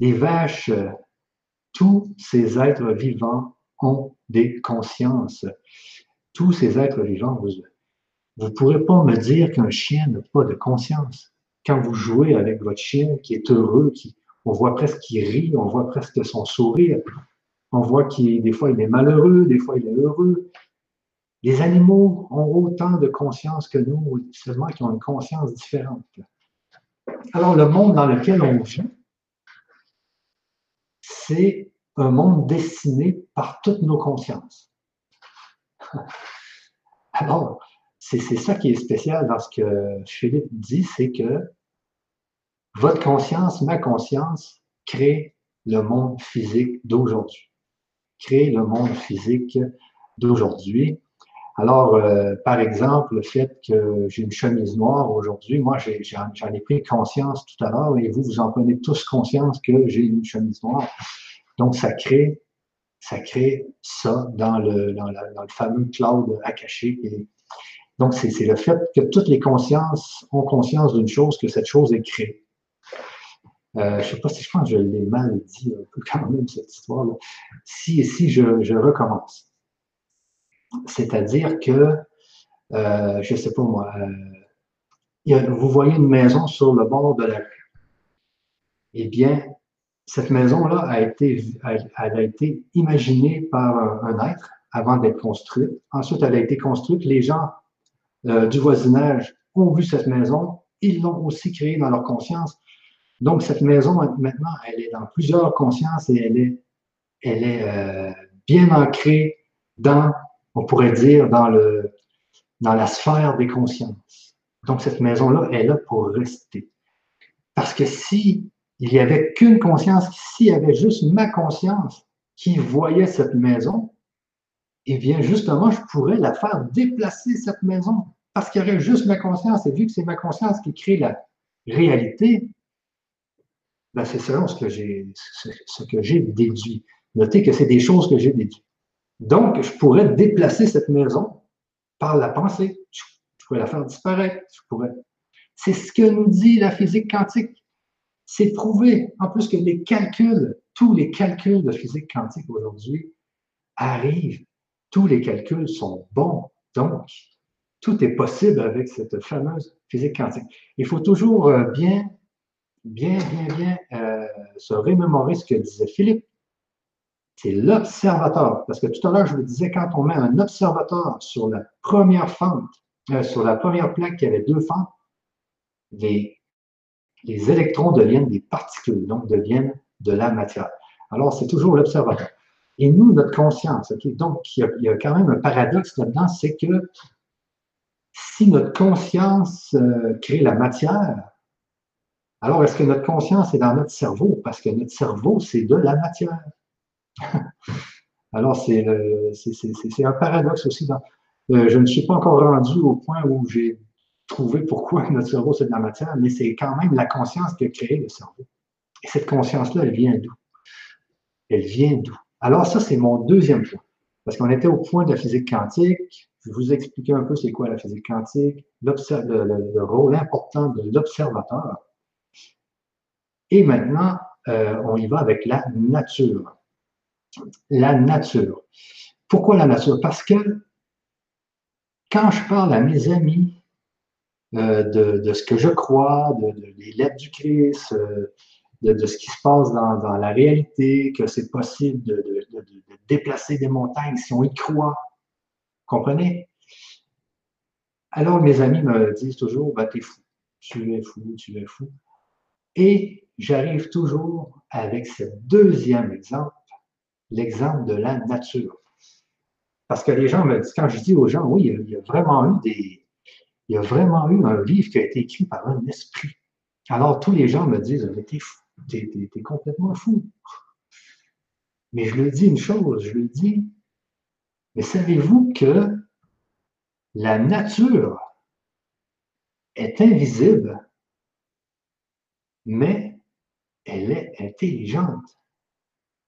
les vaches, tous ces êtres vivants ont des consciences. Tous ces êtres vivants, vous ne pourrez pas me dire qu'un chien n'a pas de conscience. Quand vous jouez avec votre chien qui est heureux, qui On voit presque qu'il rit, on voit presque son sourire. On voit qu'il, des fois, il est malheureux, des fois, il est heureux. Les animaux ont autant de conscience que nous, seulement qu'ils ont une conscience différente. Alors, le monde dans lequel on vit, c'est un monde dessiné par toutes nos consciences. Alors, c'est ça qui est spécial dans ce que Philippe dit, c'est que votre conscience, ma conscience, crée le monde physique d'aujourd'hui. Crée le monde physique d'aujourd'hui. Alors, euh, par exemple, le fait que j'ai une chemise noire aujourd'hui, moi, j'en ai, pris conscience tout à l'heure et vous, vous en prenez tous conscience que j'ai une chemise noire. Donc, ça crée, ça crée ça dans le, fameux cloud akashique. Et donc, c'est le fait que toutes les consciences ont conscience d'une chose, que cette chose est créée. Euh, je sais pas si je pense que je l'ai mal dit peu quand même, cette histoire-là. Si, si je, recommence. C'est-à-dire que, euh, je sais pas moi, euh, vous voyez une maison sur le bord de la rue. Eh bien, cette maison-là a été, elle, a été imaginée par un, être avant d'être construite. Ensuite, elle a été construite. Les gens euh, du voisinage ont vu cette maison. Ils l'ont aussi créée dans leur conscience. Donc, cette maison, maintenant, elle est dans plusieurs consciences et elle est, elle est bien ancrée dans on pourrait dire, dans, le, dans la sphère des consciences. Donc, cette maison-là est là pour rester. Parce que si il n'y avait qu'une conscience, s'il y avait juste ma conscience qui voyait cette maison, eh bien, justement, je pourrais la faire déplacer, cette maison, parce qu'il y aurait juste ma conscience. Et vu que c'est ma conscience qui crée la réalité, c'est selon ce que j'ai ce que j'ai déduit. Notez que c'est des choses que j'ai déduites. Donc, je pourrais déplacer cette maison par la pensée. Je pourrais la faire disparaître. Pourrais. C'est ce que nous dit la physique quantique. C'est prouvé, en plus que les calculs, tous les calculs de physique quantique aujourd'hui arrivent. Tous les calculs sont bons. Donc, tout est possible avec cette fameuse physique quantique. Il faut toujours euh, bien, bien, bien, bien euh, se remémorer ce que disait Philippe c'est l'observateur. Parce que tout à l'heure, je vous disais, quand on met un observateur sur la première fente, euh, sur la première plaque qui avait deux fentes, les, les électrons deviennent des particules, donc deviennent de la matière. Alors, c'est toujours l'observateur. Et nous, notre conscience, donc il y, a, quand même un paradoxe là-dedans, c'est que si notre conscience euh, crée la matière, alors est-ce que notre conscience est dans notre cerveau? Parce que notre cerveau, c'est de la matière. Alors, c'est un paradoxe aussi. Euh, je ne suis pas encore rendu au point où j'ai trouvé pourquoi notre cerveau, c'est de la matière, mais c'est quand même la conscience qui a créé le cerveau. Et cette conscience-là, elle vient d'où? Elle vient d'où? Alors, ça, c'est mon deuxième point. Parce qu'on était au point de la physique quantique. Je vous expliquer un peu c'est quoi la physique quantique, le, rôle important de l'observateur. Et maintenant, euh, on y va avec la nature la nature. Pourquoi la nature? Parce que quand je parle à mes amis euh, de, ce que je crois, de, des lettres du Christ, euh, de, ce qui se passe dans, la réalité, que c'est possible de, déplacer des montagnes si on y croit, comprenez? Alors mes amis me disent toujours, bah, t'es fou, tu es fou, tu es fou. Et j'arrive toujours avec ce deuxième exemple l'exemple de la nature. Parce que les gens me disent, quand je dis aux gens, oui, il y a vraiment eu des, il y a vraiment eu un livre qui a été écrit par un esprit. Alors tous les gens me disent, mais t'es fou, t'es, complètement fou. Mais je le dis une chose, je le dis, mais savez-vous que la nature est invisible, mais elle est intelligente.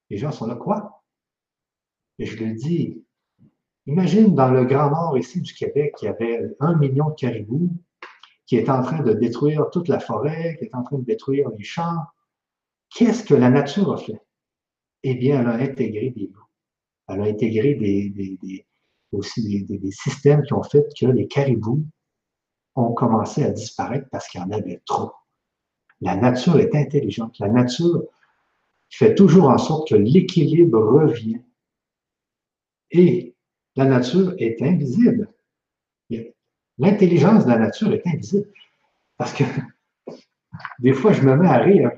Les gens sont là, quoi? Et je le dis, imagine dans le Grand Nord ici du Québec, il y avait un million de caribous qui est en train de détruire toute la forêt, qui est en train de détruire les champs. Qu'est-ce que la nature a fait? Eh bien, elle a intégré des loups. Elle a intégré des, aussi des, systèmes qui ont fait que les caribous ont commencé à disparaître parce qu'il y en avait trop. La nature est intelligente. La nature fait toujours en sorte que l'équilibre revient. Et la nature est invisible. L'intelligence de la nature est invisible. Parce que des fois, je me mets à rire.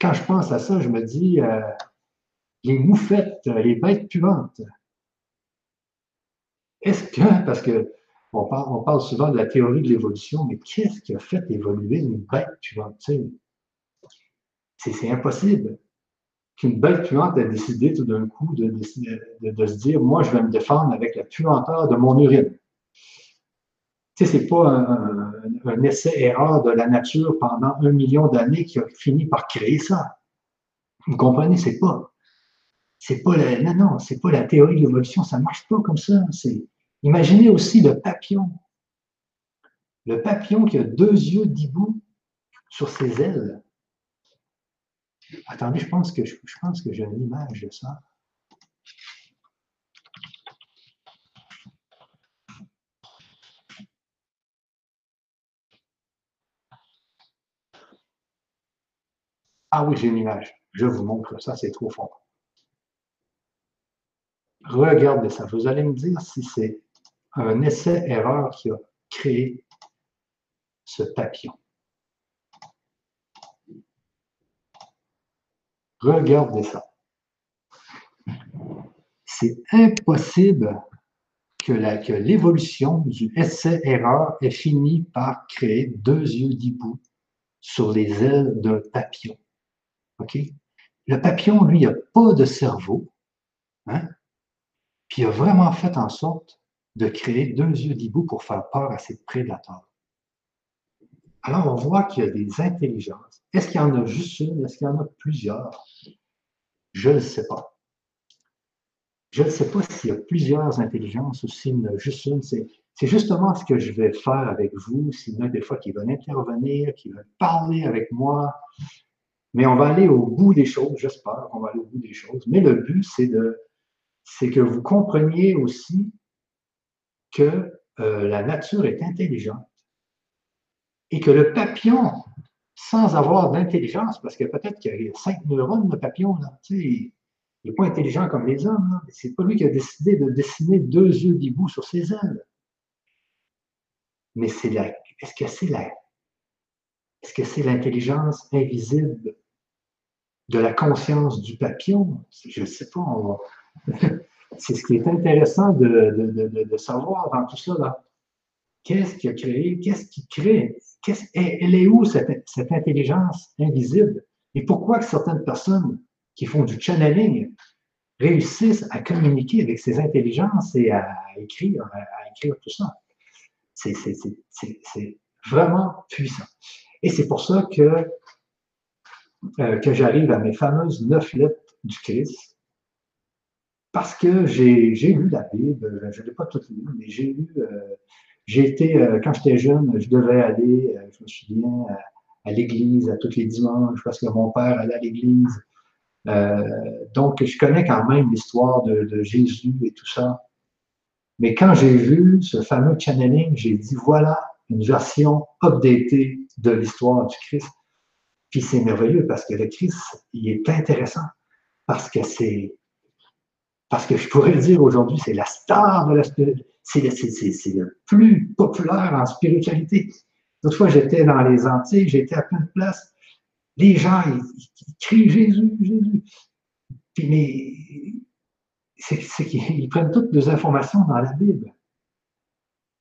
Quand je pense à ça, je me dis, euh, les moufettes, les bêtes puantes. Est-ce que, parce que on parle, souvent de la théorie de l'évolution, mais qu'est-ce qui a fait évoluer une bête puante? C'est impossible qu'une bête puante ait décidé tout d'un coup de, se dire, moi, je vais me défendre avec la puanteur de mon urine. Ce n'est pas un, essai-erreur de la nature pendant un million d'années qui a fini par créer ça. Vous comprenez? C'est pas. C'est pas la, non, non, c'est pas la théorie de l'évolution, ça marche pas comme ça. C'est, imaginez aussi le papillon. Le papillon qui a deux yeux d'hibou sur ses ailes. Attendez, je pense que je pense que j'ai une image de ça. Ah oui, j'ai une image. Je vous montre ça, c'est trop fort. Regardez ça. Vous allez me dire si c'est un essai-erreur qui a créé ce papillon. Regardez ça. C'est impossible que l'évolution du essai-erreur ait fini par créer deux yeux d'hibou sur les ailes d'un papillon. Le papillon, lui, n'a pas de cerveau, hein? puis a vraiment fait en sorte de créer deux yeux d'hibou pour faire peur à ses prédateurs. Alors, on voit qu'il y a des intelligences. Est-ce qu'il y en a juste une? Est-ce qu'il y en a plusieurs? Je ne sais pas. Je ne sais pas s'il y a plusieurs intelligences ou s'il y en a juste une. C'est, justement ce que je vais faire avec vous. S'il y en a des fois qui veulent intervenir, qui veulent parler avec moi, mais on va aller au bout des choses, j'espère qu'on va aller au bout des choses. Mais le but, c'est de, c'est que vous compreniez aussi que euh, la nature est intelligente et que le papillon, sans avoir d'intelligence, parce que peut-être qu'il y a cinq neurones, le papillon, là, il n'est pas intelligent comme les hommes. C'est pas lui qui a décidé de dessiner deux yeux d'hibou sur ses ailes. Mais c'est la, est-ce que c'est la, est-ce que c'est l'intelligence invisible de la conscience du papillon? Je ne sais pas. c'est ce qui est intéressant de, savoir dans tout ça. Qu'est-ce qui a créé? Qu'est-ce qui crée? elle est où cette, intelligence invisible? Et pourquoi certaines personnes qui font du channeling réussissent à communiquer avec ces intelligences et à écrire, à écrire tout ça? C'est vraiment puissant. Et c'est pour ça que, euh, que j'arrive à mes fameuses neuf lettres du Christ, parce que j'ai lu la Bible, je ne l'ai pas toute lue, mais j'ai lu, euh, j'ai été, euh, quand j'étais jeune, je devais aller, je me souviens, à, l'église à tous les dimanches, parce que mon père allait à l'église. donc, je connais quand même l'histoire de, de Jésus et tout ça. Mais quand j'ai vu ce fameux channeling, j'ai dit, voilà une version updatée de l'histoire du Christ. Puis c'est merveilleux parce que le Christ, il est intéressant parce que c'est, parce que je pourrais dire aujourd'hui, c'est la star de la c'est le, plus populaire en spiritualité. L'autre fois, j'étais dans les Antilles, j'étais à plein de places. Les gens, ils, crient Jésus, Jésus. Puis, mais c'est qu'ils prennent toutes les informations dans la Bible.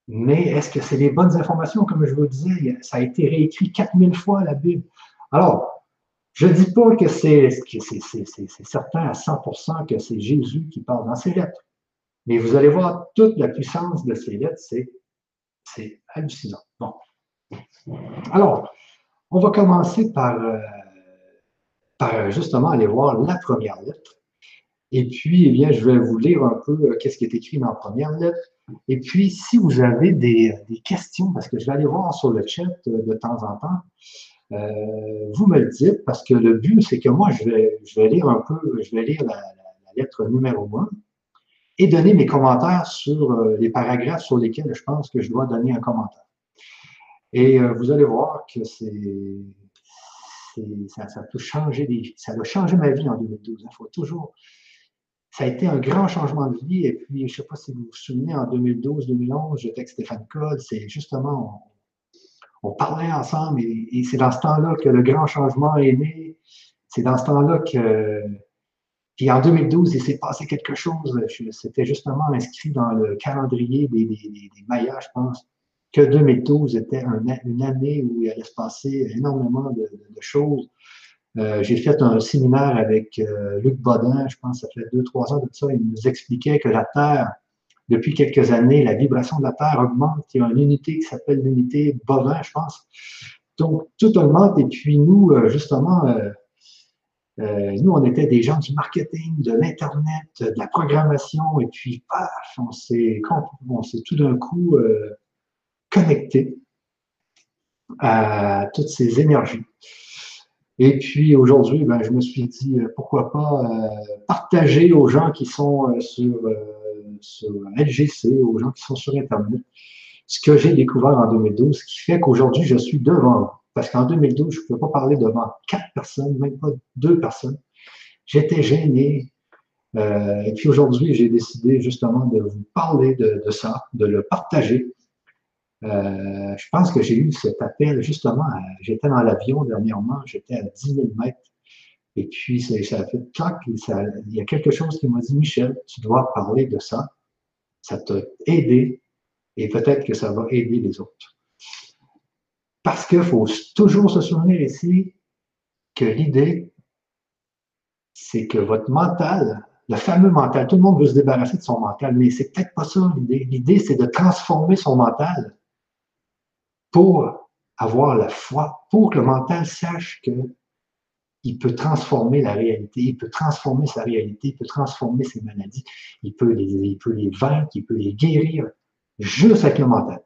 Mais est-ce que c'est les bonnes informations? Comme je vous disais, ça a été réécrit 4000 fois la Bible. Alors, je ne dis pas que c'est certain à 100% que c'est Jésus qui parle dans ses lettres. Mais vous allez voir toute la puissance de ces lettres, c'est hallucinant. Bon. Alors, on va commencer par, euh, par justement aller voir la première lettre. Et puis, eh bien, je vais vous lire un peu euh, qu'est-ce qui est écrit dans la première lettre. Et puis, si vous avez des, questions, parce que je vais aller voir sur le chat euh, de temps en temps, euh, vous me le dites, parce que le but, c'est que moi, je vais, je vais lire un peu, je vais lire la, lettre numéro 1 et donner mes commentaires sur les paragraphes sur lesquels je pense que je dois donner un commentaire. Et vous allez voir que c'est ça, ça, peut changer des, ça a changé ma vie en 2012. Il hein. faut toujours. Ça a été un grand changement de vie. Et puis, je ne sais pas si vous vous souvenez, en 2012-2011, j'étais avec Stéphane Cole. C'est justement, on, parlait ensemble et, c'est dans ce temps-là que le grand changement est né. C'est dans ce temps-là que. Puis en 2012, il s'est passé quelque chose. C'était justement inscrit dans le calendrier des, des, Mayas, je pense que 2012 était une année où il allait se passer énormément de, choses. Euh, j'ai fait un séminaire avec euh, Luc Bodin, je pense ça fait deux, trois ans de ça. Il nous expliquait que la Terre, depuis quelques années, la vibration de la Terre augmente. Il y a une unité qui s'appelle l'unité bovin, je pense. Donc, tout augmente. Et puis, nous, euh, justement, nous, on était des gens du marketing, de l'Internet, de la programmation. Et puis, paf, on s'est tout d'un coup connecté à toutes ces énergies. Et puis aujourd'hui, ben, je me suis dit, euh, pourquoi pas euh, partager aux gens qui sont euh, sur, sur, LGC, aux gens qui sont sur Internet, ce que j'ai découvert en 2012, ce qui fait qu'aujourd'hui, je suis devant Parce qu'en 2012, je ne pouvais pas parler devant quatre personnes, même pas deux personnes. J'étais gêné. et puis aujourd'hui, j'ai décidé justement de vous parler de, de ça, de le partager euh, je pense que j'ai eu cet appel, justement, j'étais dans l'avion dernièrement, j'étais à 10 000 mètres, et puis ça, a fait clac, il y a quelque chose qui m'a dit, Michel, tu dois parler de ça, ça t'a aidé, et peut-être que ça va aider les autres. Parce qu'il faut toujours se souvenir ici que l'idée, c'est que votre mental, le fameux mental, tout le monde veut se débarrasser de son mental, mais c'est peut-être pas ça l'idée. L'idée, c'est de transformer son mental pour avoir la foi, pour que le mental sache qu'il peut transformer la réalité, il peut transformer sa réalité, il peut transformer ses maladies, il peut les, il peut les vaincre, il peut les guérir juste avec le mental.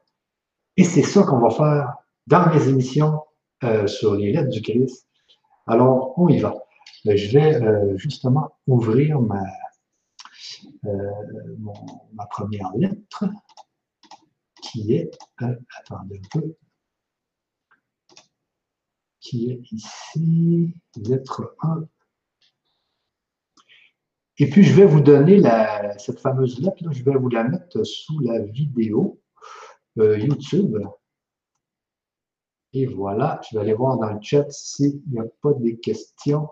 Et c'est ça qu'on va faire dans mes émissions euh, sur les lettres du Christ. Alors, on y va. Euh, je vais euh, justement ouvrir ma, ma première lettre qui est, euh, attendez un peu, qui est ici, lettre 1. Et puis, je vais vous donner cette fameuse lettre, je vais vous la mettre sous la vidéo euh, YouTube. Et voilà, je vais aller voir dans le chat s'il n'y a pas des questions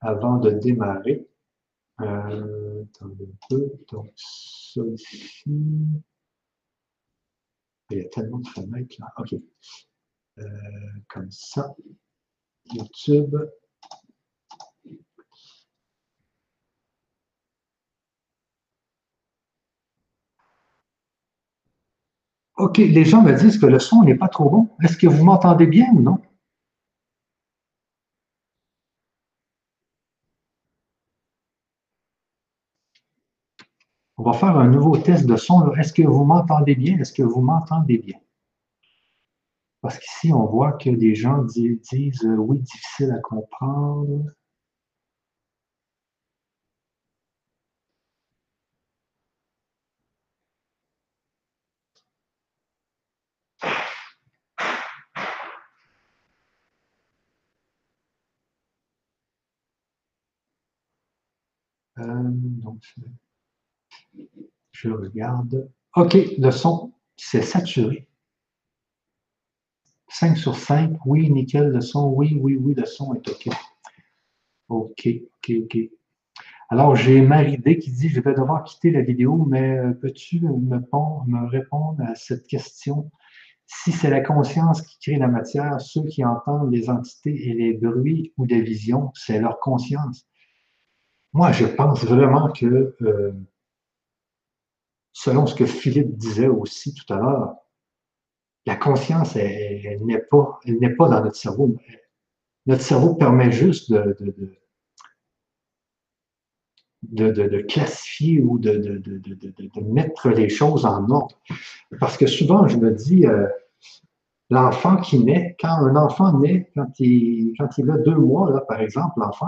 avant de démarrer. Euh, attendez un peu. Donc, ici. Il y a tellement de fenêtres là. OK. Euh, comme ça. YouTube. OK, les gens me disent que le son n'est pas trop bon. Est-ce que vous m'entendez bien ou non? On va faire un nouveau test de son. Est-ce que vous m'entendez bien? Est-ce que vous m'entendez bien? Parce qu'ici, on voit que des gens disent, euh, oui, difficile à comprendre. Donc, je regarde. OK, le son, c'est saturé. 5 sur 5, oui, nickel, le son, oui, oui, oui, le son est OK. OK, OK, OK. Alors, j'ai Marie-D qui dit, je vais devoir quitter la vidéo, mais euh, peux-tu me, me répondre à cette question? Si c'est la conscience qui crée la matière, ceux qui entendent les entités et les bruits ou des visions, c'est leur conscience. Moi, je pense vraiment que euh, selon ce que Philippe disait aussi tout à l'heure, la conscience, elle, n'est pas, pas dans notre cerveau. Notre cerveau permet juste de, de, classifier ou de, mettre les choses en ordre. Parce que souvent, je me dis, euh, l'enfant qui naît, quand un enfant naît, quand il, quand il a deux mois, là, par exemple, l'enfant,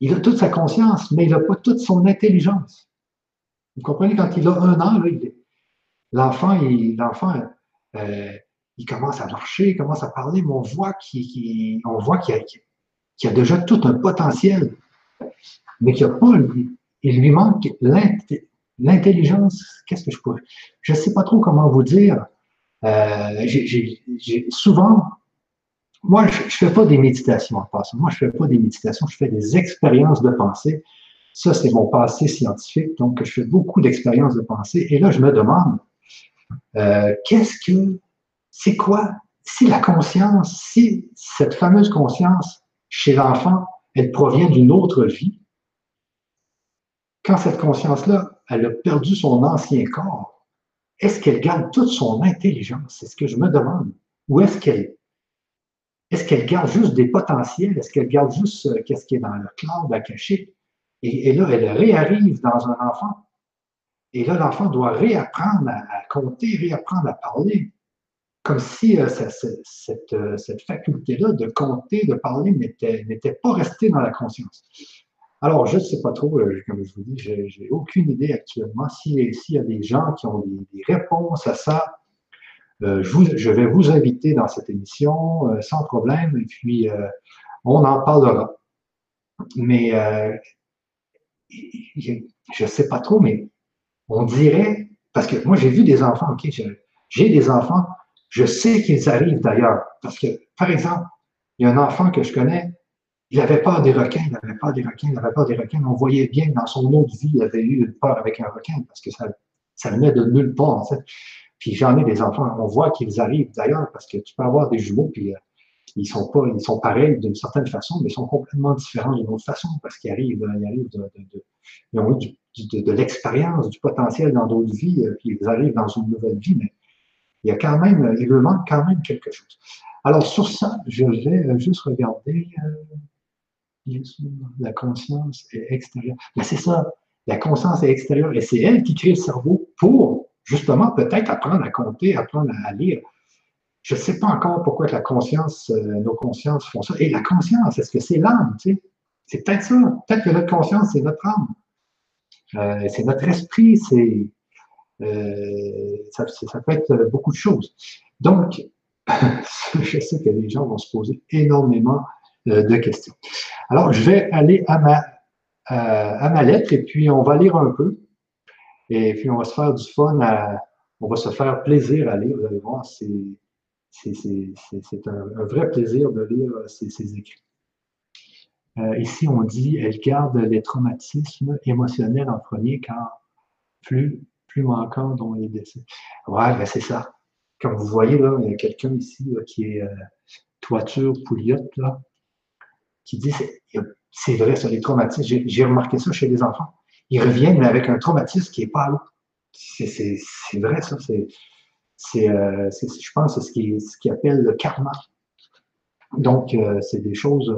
il a toute sa conscience, mais il n'a pas toute son intelligence. Vous comprenez, quand il a un an, l'enfant, l'enfant, euh, il commence à marcher, il commence à parler, mais on voit qu'il qu'il a, déjà tout un potentiel, mais qu'il a pas, il lui manque l'intelligence. Qu'est-ce que je peux. Je ne sais pas trop comment vous dire. Euh, souvent, moi, je ne fais pas des méditations en passant. Moi, je ne fais pas des méditations, je fais des expériences de pensée. Ça, c'est mon passé scientifique. Donc, je fais beaucoup d'expériences de pensée. Et là, je me demande, euh, qu'est-ce que, c'est quoi, si la conscience, si cette fameuse conscience chez l'enfant, elle provient d'une autre vie, quand cette conscience-là, elle a perdu son ancien corps, est-ce qu'elle garde toute son intelligence? C'est ce que je me demande. Ou est-ce qu'elle est-ce qu'elle garde juste des potentiels? Est-ce qu'elle garde juste euh, qu'est-ce qui est dans le cloud à cacher? Et, là, elle réarrive dans un enfant. Et là, l'enfant doit réapprendre à, compter, réapprendre à parler. Comme si euh, euh, cette faculté-là de compter, de parler n'était pas restée dans la conscience. Alors, je ne sais pas trop, comme je vous dis, je n'ai aucune idée actuellement. S'il y a des gens qui ont des réponses à ça, euh, je, vais vous inviter dans cette émission euh, sans problème et puis euh, on en parlera. Mais je ne sais pas trop, mais on dirait, parce que moi j'ai vu des enfants, ok, j'ai des enfants, je sais qu'ils arrivent d'ailleurs. Parce que, par exemple, il y a un enfant que je connais, il n'avait pas des requins, il n'avait pas des requins, il n'avait pas des requins. On voyait bien dans son autre vie, il avait eu peur avec un requin parce que ça, ça venait de nulle part, en fait. Puis j'en ai des enfants, on voit qu'ils arrivent d'ailleurs, parce que tu peux avoir des jumeaux, puis euh, ils sont pas, ils sont pareils d'une certaine façon, mais ils sont complètement différents d'une autre façon, parce qu'ils arrivent, ils arrivent de, de, eu de, l'expérience, du potentiel dans d'autres vies, euh, puis ils arrivent dans une nouvelle vie, mais il y a quand même, il leur manque quand même quelque chose. Alors sur ça, je vais euh, juste regarder la conscience est extérieure. Mais c'est ça, la conscience est extérieure, et c'est elle qui crée le cerveau pour justement peut-être apprendre à compter, apprendre à lire. Je ne sais pas encore pourquoi la conscience, euh, nos consciences font ça. Et la conscience, est-ce que c'est l'âme? Tu sais? C'est peut-être ça. Peut-être que notre conscience, c'est notre âme. Euh, c'est notre esprit, c'est, euh, ça, ça, peut être beaucoup de choses. Donc, je sais que les gens vont se poser énormément de questions. Alors, je vais aller à ma lettre et puis on va lire un peu. Et puis, on va se faire du fun, on va se faire plaisir à lire. Vous allez voir, c'est un, un, vrai plaisir de lire ces, écrits. Euh, ici, on dit elle garde les traumatismes émotionnels en premier, car plus, plus manquant dont les décès. Ouais, ben c'est ça. Comme vous voyez, là, il y a quelqu'un ici qui est euh, toiture Pouliot, là, qui dit c'est vrai, ça, les traumatismes. J'ai remarqué ça chez les enfants ils reviennent, mais avec un traumatisme qui n'est pas là. C'est vrai, ça. C'est, euh, je pense, c'est ce qui, ce qui appelle le karma. Donc, euh, c'est des choses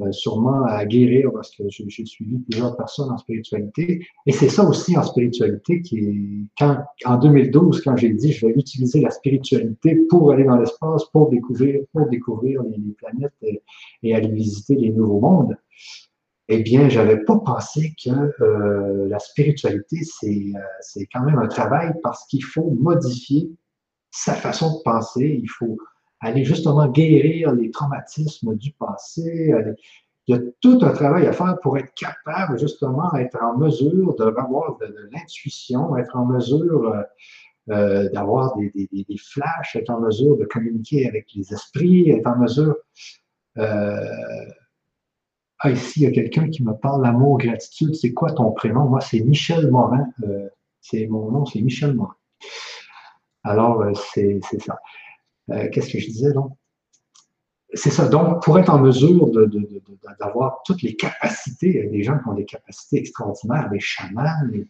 euh, sûrement à guérir parce que j'ai suivi plusieurs personnes en spiritualité. Et c'est ça aussi en spiritualité qui est, quand, en 2012, quand j'ai dit je vais utiliser la spiritualité pour aller dans l'espace, pour découvrir, pour découvrir les, planètes et, aller visiter les nouveaux mondes, eh bien, je n'avais pas pensé que euh, la spiritualité, euh, c'est quand même un travail parce qu'il faut modifier sa façon de penser, il faut aller justement guérir les traumatismes du passé. il y a tout un travail à faire pour être capable justement d'être en mesure d'avoir de, de, l'intuition, être en mesure euh, d'avoir des, des, des, flashs, être en mesure de communiquer avec les esprits, être en mesure ah, ici, il y a quelqu'un qui me parle l'amour, gratitude. C'est quoi ton prénom? Moi, c'est Michel Morin. Euh, c'est mon nom, c'est Michel Morin. Alors, euh, c'est ça. Euh, qu'est-ce que je disais donc? C'est ça. Donc, pour être en mesure d'avoir toutes les capacités, des gens qui ont des capacités extraordinaires, des chamans, mais,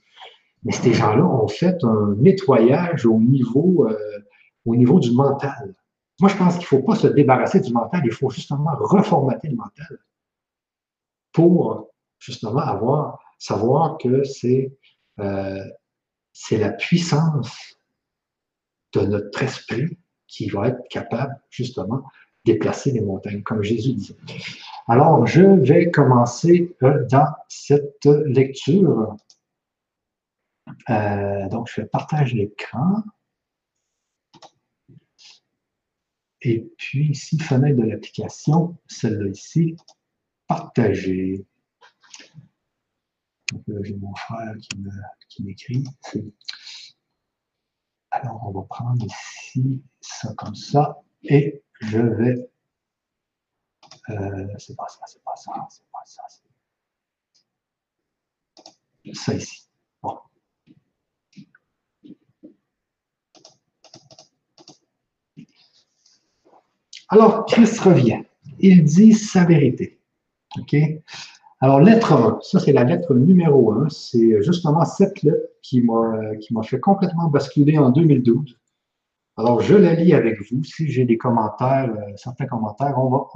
ces gens-là ont fait un nettoyage au niveau, au niveau du mental. Moi, je pense qu'il ne faut pas se débarrasser du mental, il faut justement reformater le mental pour justement avoir, savoir que c'est euh, la puissance de notre esprit qui va être capable justement de déplacer les montagnes, comme Jésus disait. Alors, je vais commencer euh, dans cette lecture. Euh, donc, je partage l'écran. Et puis ici, fenêtre de l'application, celle-là ici, partager. Là, j'ai mon frère qui m'écrit. Alors, on va prendre ici ça comme ça et je vais. Euh, c'est pas ça, c'est pas ça, c'est pas ça. Ça ici. Bon. Alors, Christ revient. Il dit sa vérité. OK? Alors, lettre 1, ça c'est la lettre numéro 1. C'est justement cette lettre qui m'a fait complètement basculer en 2012. Alors, je la lis avec vous. Si j'ai des commentaires, euh, certains commentaires, on va,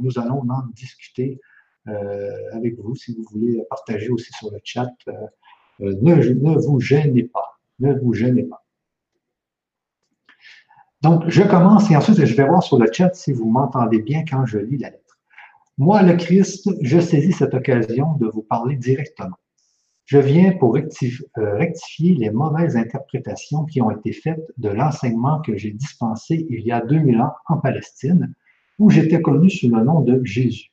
nous allons en discuter euh, avec vous. Si vous voulez partager aussi sur le chat, euh, ne vous gênez pas. Ne vous gênez pas. Donc, je commence et ensuite, je vais voir sur le chat si vous m'entendez bien quand je lis la lettre. Moi, le Christ, je saisis cette occasion de vous parler directement. Je viens pour euh, rectifier les mauvaises interprétations qui ont été faites de l'enseignement que j'ai dispensé il y a 2000 ans en Palestine, où j'étais connu sous le nom de Jésus.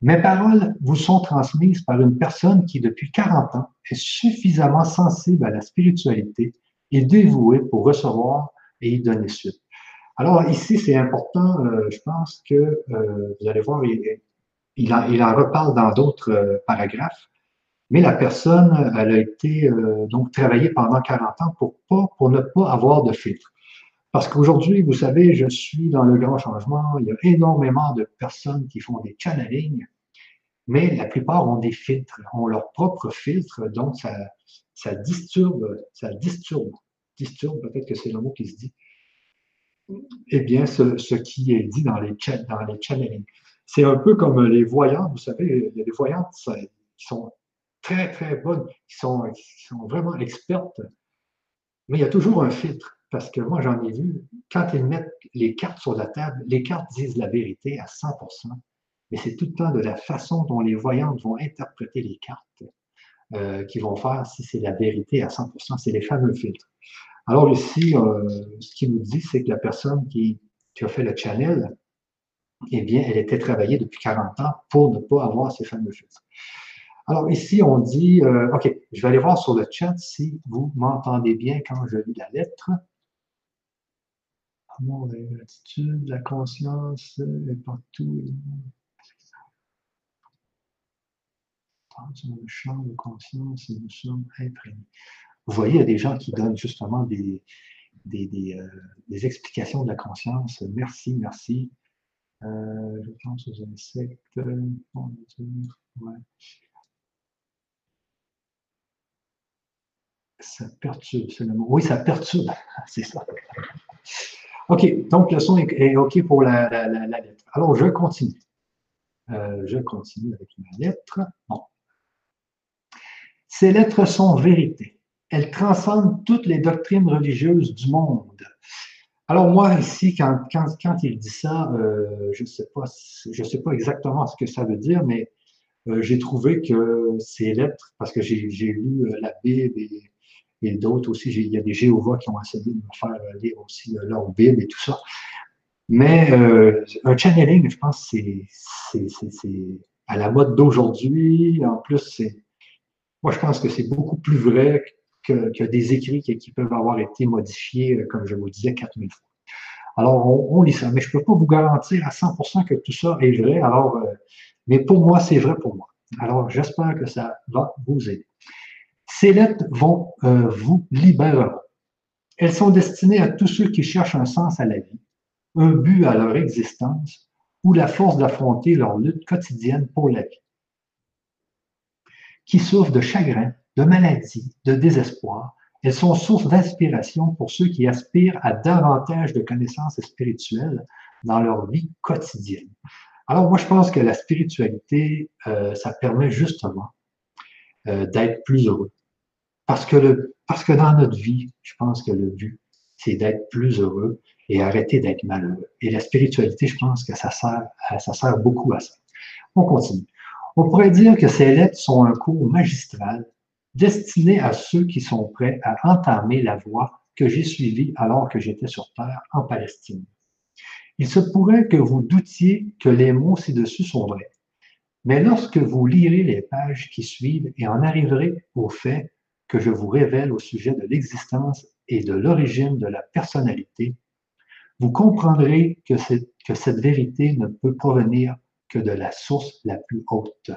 Mes paroles vous sont transmises par une personne qui, depuis 40 ans, est suffisamment sensible à la spiritualité et dévouée pour recevoir et y donner suite. Alors ici, c'est important, euh, je pense que euh, vous allez voir, il, en, reparle dans d'autres euh, paragraphes, mais la personne, elle a été donc travaillée pendant 40 ans pour, ne pas avoir de filtre. Parce qu'aujourd'hui, vous savez, je suis dans le grand changement, il y a énormément de personnes qui font des channelings, mais la plupart ont des filtres, ont leur propre filtre, donc ça, ça disturbe, ça disturbe, disturbe, peut-être que c'est le mot qui se dit, eh bien, ce, qui est dit dans les, dans les channelings. C'est un peu comme les voyantes, vous savez, il y a des voyantes qui sont très, très bonnes, qui sont, sont vraiment expertes, mais il y a toujours un filtre, parce que moi, j'en ai vu, quand ils mettent les cartes sur la table, les cartes disent la vérité à 100%, mais c'est tout le temps de la façon dont les voyantes vont interpréter les cartes euh, qui vont faire si c'est la vérité à 100%, c'est les fameux filtres. Alors ici, euh, ce qu'il nous dit, c'est que la personne qui, a fait le channel, eh bien, elle était travaillée depuis 40 ans pour ne pas avoir ces fameux filtres. Alors ici, on dit, euh, OK, je vais aller voir sur le chat si vous m'entendez bien quand je lis la lettre. Amour, la gratitude, la conscience est partout. Dans le champ de conscience et nous sommes imprégnés. Vous voyez, il y a des gens qui donnent justement des, euh, explications de la conscience. Merci, merci. Euh, je pense aux insectes. Ça perturbe, c'est le mot. Oui, ça perturbe, c'est ça. OK, donc le son est, OK pour la, lettre. Alors, je continue. Euh, je continue avec ma lettre. Bon. Ces lettres sont vérité elle transcende toutes les doctrines religieuses du monde. Alors moi, ici, quand, quand, il dit ça, euh, je ne sais, pas, sais pas exactement ce que ça veut dire, mais euh, j'ai trouvé que ces lettres, parce que j'ai lu euh, la Bible et, d'autres aussi, il y a des Jéhovah qui ont essayé de me faire lire aussi leur Bible et tout ça. Mais un channeling, je pense, c'est à la mode d'aujourd'hui. En plus, moi, je pense que c'est beaucoup plus vrai que, des écrits qui, peuvent avoir été modifiés, euh, comme je vous disais, 4000 fois. Alors, on, lit ça, mais je ne peux pas vous garantir à 100% que tout ça est vrai. Alors, euh, mais pour moi, c'est vrai pour moi. Alors, j'espère que ça va vous aider. Ces lettres vont euh, vous libérer. Elles sont destinées à tous ceux qui cherchent un sens à la vie, un but à leur existence ou la force d'affronter leur lutte quotidienne pour la vie, qui souffrent de chagrin, de maladie, de désespoir. Elles sont source d'inspiration pour ceux qui aspirent à davantage de connaissances spirituelles dans leur vie quotidienne. Alors moi, je pense que la spiritualité, euh, ça permet justement euh, d'être plus heureux. Parce que, dans notre vie, je pense que le but, c'est d'être plus heureux et arrêter d'être malheureux. Et la spiritualité, je pense que ça sert beaucoup à ça. On continue. On pourrait dire que ces lettres sont un cours magistral destiné à ceux qui sont prêts à entamer la voie que j'ai suivie alors que j'étais sur terre en Palestine. Il se pourrait que vous doutiez que les mots ci-dessus sont vrais. Mais lorsque vous lirez les pages qui suivent et en arriverez au fait que je vous révèle au sujet de l'existence et de l'origine de la personnalité, vous comprendrez que, cette vérité ne peut provenir que de la source la plus haute.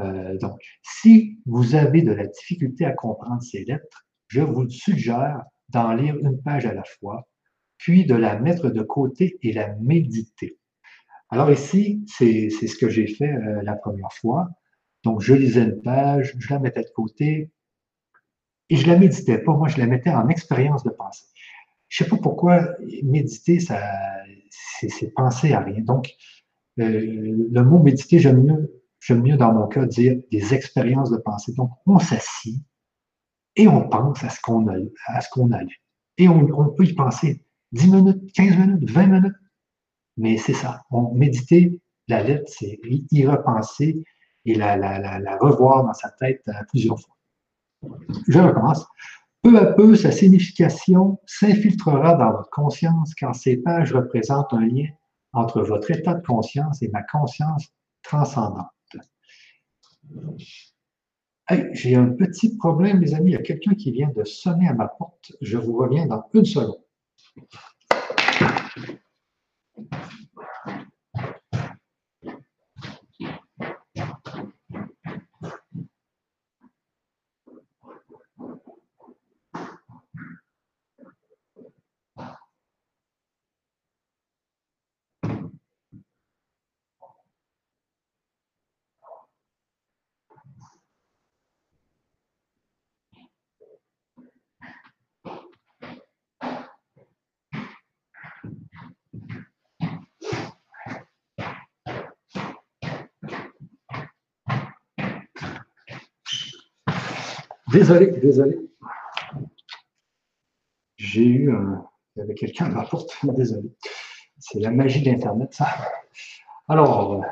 Euh, donc, si vous avez de la difficulté à comprendre ces lettres, je vous suggère d'en lire une page à la fois, puis de la mettre de côté et la méditer. Alors ici, c'est ce que j'ai fait euh, la première fois. Donc, je lisais une page, je la mettais de côté et je la méditais pas. Moi, je la mettais en expérience de pensée. Je sais pas pourquoi méditer, ça, c'est penser à rien. Donc, euh, le mot méditer, j'aime mieux, j'aime mieux dans mon cas dire des expériences de pensée. Donc, on s'assit et on pense à ce qu'on a, à ce qu'on a lu. Et on, peut y penser 10 minutes, 15 minutes, 20 minutes. Mais c'est ça. On, méditer la lettre, c'est y repenser et la, revoir dans sa tête plusieurs fois. Je recommence. Peu à peu, sa signification s'infiltrera dans votre conscience car ces pages représentent un lien entre votre état de conscience et ma conscience transcendante. J'ai un petit problème, mes amis. Il y a quelqu'un qui vient de sonner à ma porte. Je vous reviens dans une seconde. Désolé, désolé. J'ai eu un... Il y avait quelqu'un à ma porte, désolé. C'est la magie d'Internet, ça. Alors,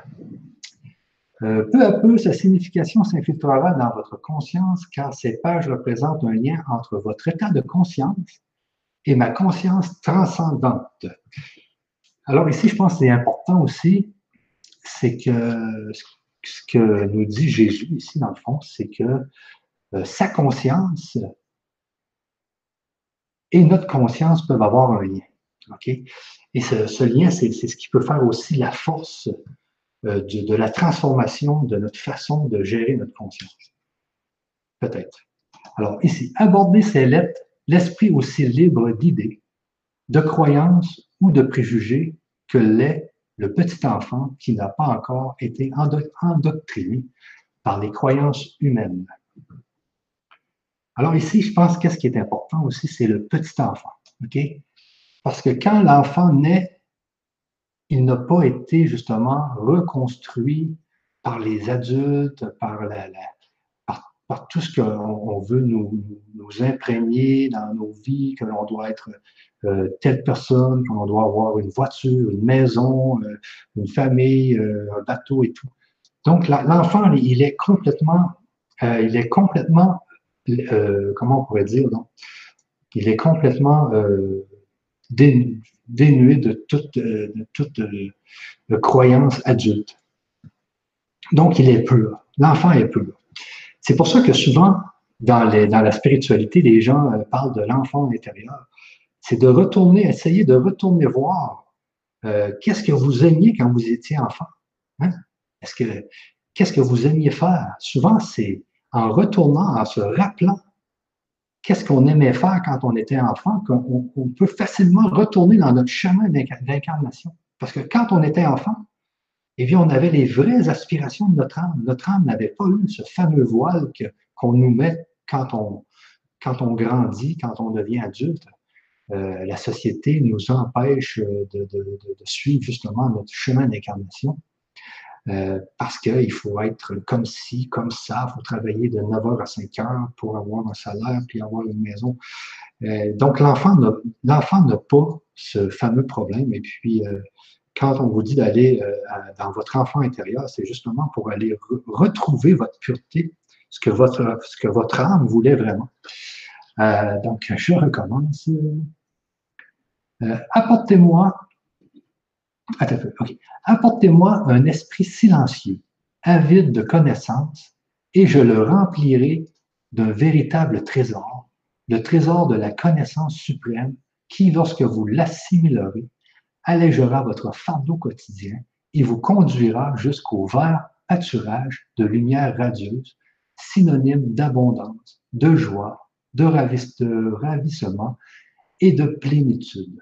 euh, peu à peu, sa signification s'infiltrera dans votre conscience car ces pages représentent un lien entre votre état de conscience et ma conscience transcendante. Alors ici, je pense que c'est important aussi, c'est que ce que nous dit Jésus ici, dans le fond, c'est que sa conscience et notre conscience peuvent avoir un lien. Et ce, lien, c'est ce qui peut faire aussi la force euh, de, la transformation de notre façon de gérer notre conscience. Peut-être. Alors ici, aborder ces lettres, l'esprit aussi libre d'idées, de croyances ou de préjugés que l'est le petit enfant qui n'a pas encore été endoctriné par les croyances humaines. Alors ici, je pense qu'est-ce qui est important aussi, c'est le petit enfant. Parce que quand l'enfant naît, il n'a pas été justement reconstruit par les adultes, par, la, par, tout ce qu'on veut nous, imprégner dans nos vies, que l'on doit être euh, telle personne, qu'on doit avoir une voiture, une maison, euh, une famille, euh, un bateau et tout. Donc l'enfant, il est complètement, il est complètement euh, comment on pourrait dire, non? il est complètement euh, dénué de toute, euh, croyance adulte. Donc, il est pur. L'enfant est pur. C'est pour ça que souvent, dans la spiritualité, les gens parlent de l'enfant intérieur. C'est de retourner, essayer de retourner voir qu'est-ce que vous aimiez quand vous étiez enfant. Hein? Est-ce que, qu'est-ce que vous aimiez faire? Souvent, c'est en retournant, en se rappelant qu'est-ce qu'on aimait faire quand on était enfant, qu'on on peut facilement retourner dans notre chemin d'incarnation. Parce que quand on était enfant, eh bien, on avait les vraies aspirations de notre âme. Notre âme n'avait pas eu ce fameux voile qu'on nous met quand on, quand on grandit, quand on devient adulte. Euh, la société nous empêche de, suivre justement notre chemin d'incarnation. Euh, parce qu'il faut être comme ci, comme ça, il faut travailler de 9h à 5h pour avoir un salaire puis avoir une maison. Euh, donc, l'enfant n'a pas ce fameux problème. Et puis, euh, quand on vous dit d'aller dans votre enfant intérieur, c'est justement pour aller retrouver votre pureté, ce que votre, ce que votre âme voulait vraiment. donc, je recommence. Apportez-moi Apportez-moi un esprit silencieux, avide de connaissances, et je le remplirai d'un véritable trésor, le trésor de la connaissance suprême, qui, lorsque vous l'assimilerez, allégera votre fardeau quotidien et vous conduira jusqu'au vert pâturage de lumière radieuse, synonyme d'abondance, de joie, de ravissement et de plénitude.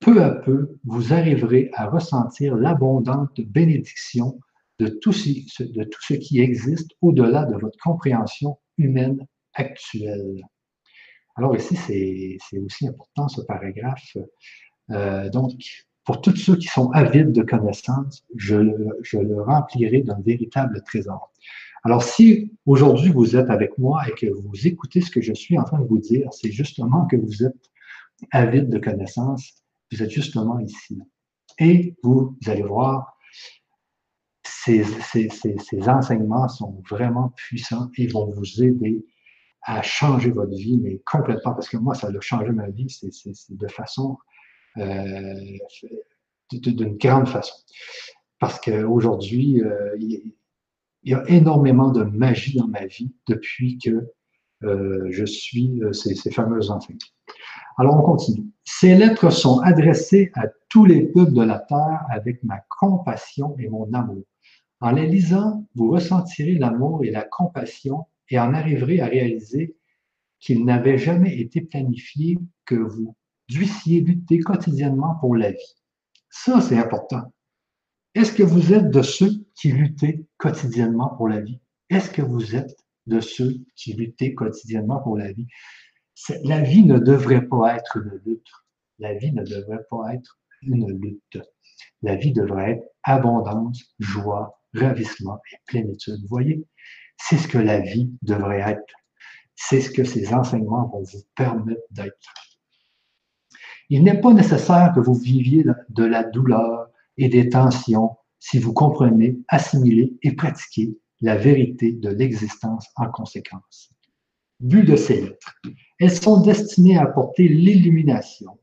Peu à peu, vous arriverez à ressentir l'abondante bénédiction de tout, ce, qui existe au-delà de votre compréhension humaine actuelle. Alors ici, c'est aussi important ce paragraphe. Euh, donc, pour tous ceux qui sont avides de connaissances, je, je le remplirai d'un véritable trésor. Alors, si aujourd'hui vous êtes avec moi et que vous écoutez ce que je suis en train de vous dire, c'est justement que vous êtes avide de connaissances, vous êtes justement ici. Et vous, allez voir, ces, enseignements sont vraiment puissants et vont vous aider à changer votre vie, mais complètement, parce que moi, ça a changé ma vie, c'est de façon, euh, d'une grande façon. Parce qu'aujourd'hui, euh, il y a énormément de magie dans ma vie depuis que je suis ces, ces fameux enseignements. Alors on continue. Ces lettres sont adressées à tous les peuples de la terre avec ma compassion et mon amour. En les lisant, vous ressentirez l'amour et la compassion et en arriverez à réaliser qu'il n'avait jamais été planifié que vous duissiez lutter quotidiennement pour la vie. Ça, c'est important. Est-ce que vous êtes de ceux qui luttaient quotidiennement pour la vie? Est-ce que vous êtes de ceux qui luttaient quotidiennement pour la vie? La vie ne devrait pas être une lutte. La vie ne devrait pas être une lutte. La vie devrait être abondance, joie, ravissement et plénitude. Vous voyez, c'est ce que la vie devrait être. C'est ce que ces enseignements vont vous permettre d'être. Il n'est pas nécessaire que vous viviez de la douleur et des tensions si vous comprenez, assimilez et pratiquez la vérité de l'existence en conséquence. But de ces lettres. Elles sont destinées à apporter l'illumination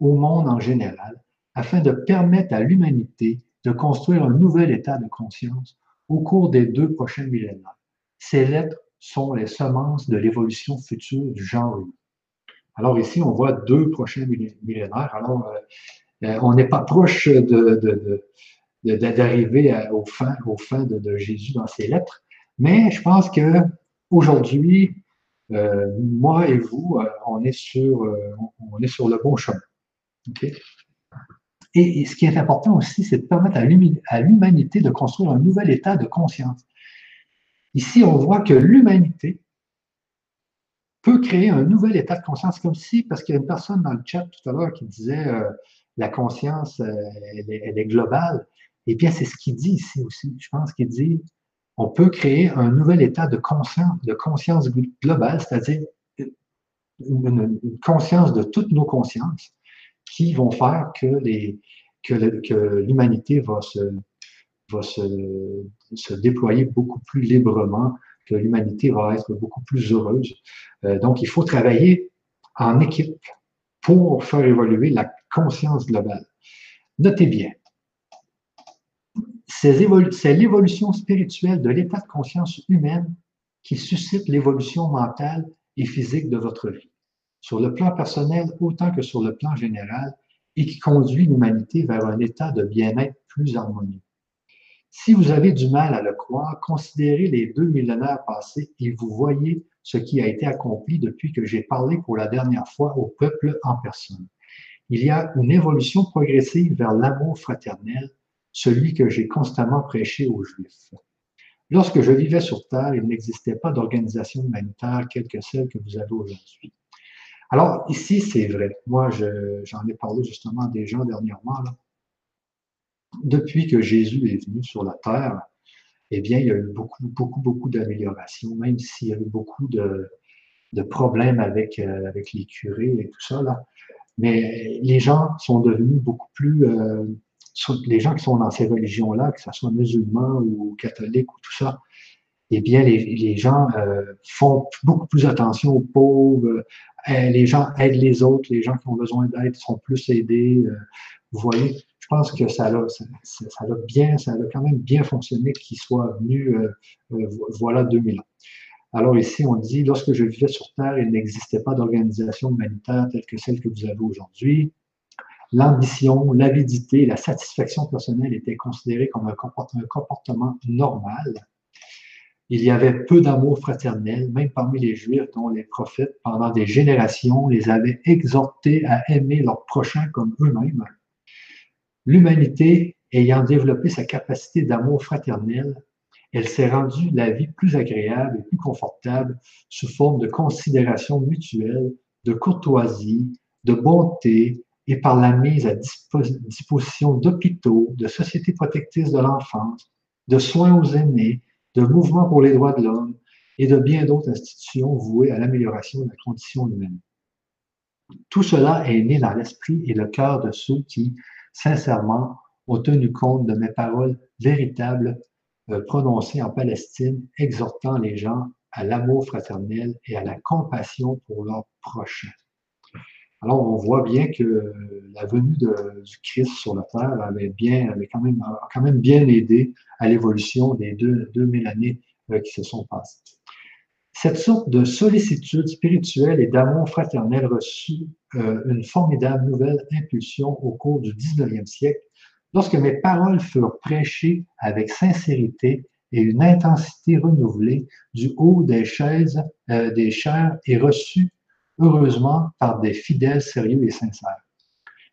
au monde en général afin de permettre à l'humanité de construire un nouvel état de conscience au cours des deux prochains millénaires. Ces lettres sont les semences de l'évolution future du genre humain. Alors ici, on voit deux prochains millénaires. Alors, euh, euh, on n'est pas proche de, d'arriver aux fins, aux fins de, Jésus dans ces lettres, mais je pense que aujourd'hui, euh, moi et vous, euh, on, est sur, euh, on est sur le bon chemin. Et, ce qui est important aussi, c'est de permettre à l'humanité de construire un nouvel état de conscience. Ici, on voit que l'humanité peut créer un nouvel état de conscience, comme si, parce qu'il y a une personne dans le chat tout à l'heure qui disait la conscience, elle, est, globale. Eh bien, c'est ce qu'il dit ici aussi. Je pense qu'il dit on peut créer un nouvel état de conscience, globale, c'est-à-dire une, conscience de toutes nos consciences qui vont faire que, l'humanité va, se, déployer beaucoup plus librement, que l'humanité va être beaucoup plus heureuse. Euh, donc, il faut travailler en équipe pour faire évoluer la conscience globale. Notez bien, c'est l'évolution spirituelle de l'état de conscience humaine qui suscite l'évolution mentale et physique de votre vie, sur le plan personnel autant que sur le plan général, et qui conduit l'humanité vers un état de bien-être plus harmonieux. Si vous avez du mal à le croire, considérez les deux millénaires passés et vous voyez ce qui a été accompli depuis que j'ai parlé pour la dernière fois au peuple en personne. Il y a une évolution progressive vers l'amour fraternel, celui que j'ai constamment prêché aux Juifs. Lorsque je vivais sur Terre, il n'existait pas d'organisation humanitaire telle que celle que vous avez aujourd'hui. Alors, ici, c'est vrai. Moi, j'en ai parlé justement des gens dernièrement. Depuis que Jésus est venu sur la Terre, eh bien, il y a eu beaucoup, beaucoup, beaucoup d'améliorations, même s'il y a eu beaucoup de, problèmes avec, euh, avec les curés et tout ça. Mais les gens sont devenus beaucoup plus euh, les gens qui sont dans ces religions-là, que ce soit musulmans ou catholiques ou tout ça, eh bien, les, gens euh, font beaucoup plus attention aux pauvres, euh, les gens aident les autres, les gens qui ont besoin d'aide sont plus aidés. Euh, vous voyez, je pense que ça a, ça, a bien, ça a quand même bien fonctionné qu'il soit venu, voilà, 2000 ans. Alors ici, on dit, lorsque je vivais sur Terre, il n'existait pas d'organisation humanitaire telle que celle que vous avez aujourd'hui. L'ambition, l'avidité, la satisfaction personnelle étaient considérées comme un comportement normal. Il y avait peu d'amour fraternel, même parmi les Juifs dont les prophètes, pendant des générations, les avaient exhortés à aimer leurs prochains comme eux-mêmes. L'humanité ayant développé sa capacité d'amour fraternel, elle s'est rendue la vie plus agréable et plus confortable sous forme de considération mutuelle, de courtoisie, de bonté, et par la mise à disposition d'hôpitaux, de sociétés protectrices de l'enfance, de soins aux aînés, de mouvements pour les droits de l'homme et de bien d'autres institutions vouées à l'amélioration de la condition humaine. Tout cela est né dans l'esprit et le cœur de ceux qui, sincèrement, ont tenu compte de mes paroles véritables euh, prononcées en Palestine, exhortant les gens à l'amour fraternel et à la compassion pour leurs prochains. Alors, on voit bien que la venue de, du Christ sur la terre avait, bien, avait quand, même, bien aidé à l'évolution des deux, 2000 années euh, qui se sont passées. Cette sorte de sollicitude spirituelle et d'amour fraternel reçut euh, une formidable nouvelle impulsion au cours du 19e siècle, lorsque mes paroles furent prêchées avec sincérité et une intensité renouvelée du haut des chaises, euh, des chairs et reçues heureusement par des fidèles sérieux et sincères.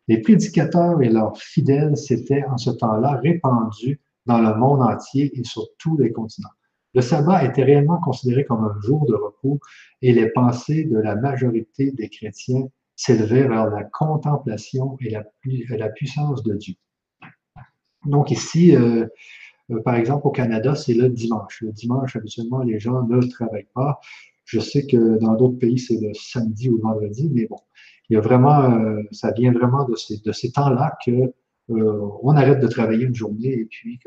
Les prédicateurs et leurs fidèles s'étaient en ce temps-là répandus dans le monde entier et sur tous les continents. Le sabbat était réellement considéré comme un jour de repos et les pensées de la majorité des chrétiens s'élevaient vers la contemplation et la, puissance de Dieu. Donc ici, euh, euh, par exemple, au Canada, c'est le dimanche. Le dimanche, habituellement, les gens ne travaillent pas. Je sais que dans d'autres pays, c'est le samedi ou le vendredi, mais bon, il y a vraiment, euh, ça vient vraiment de ces, temps-là que euh, on arrête de travailler une journée et puis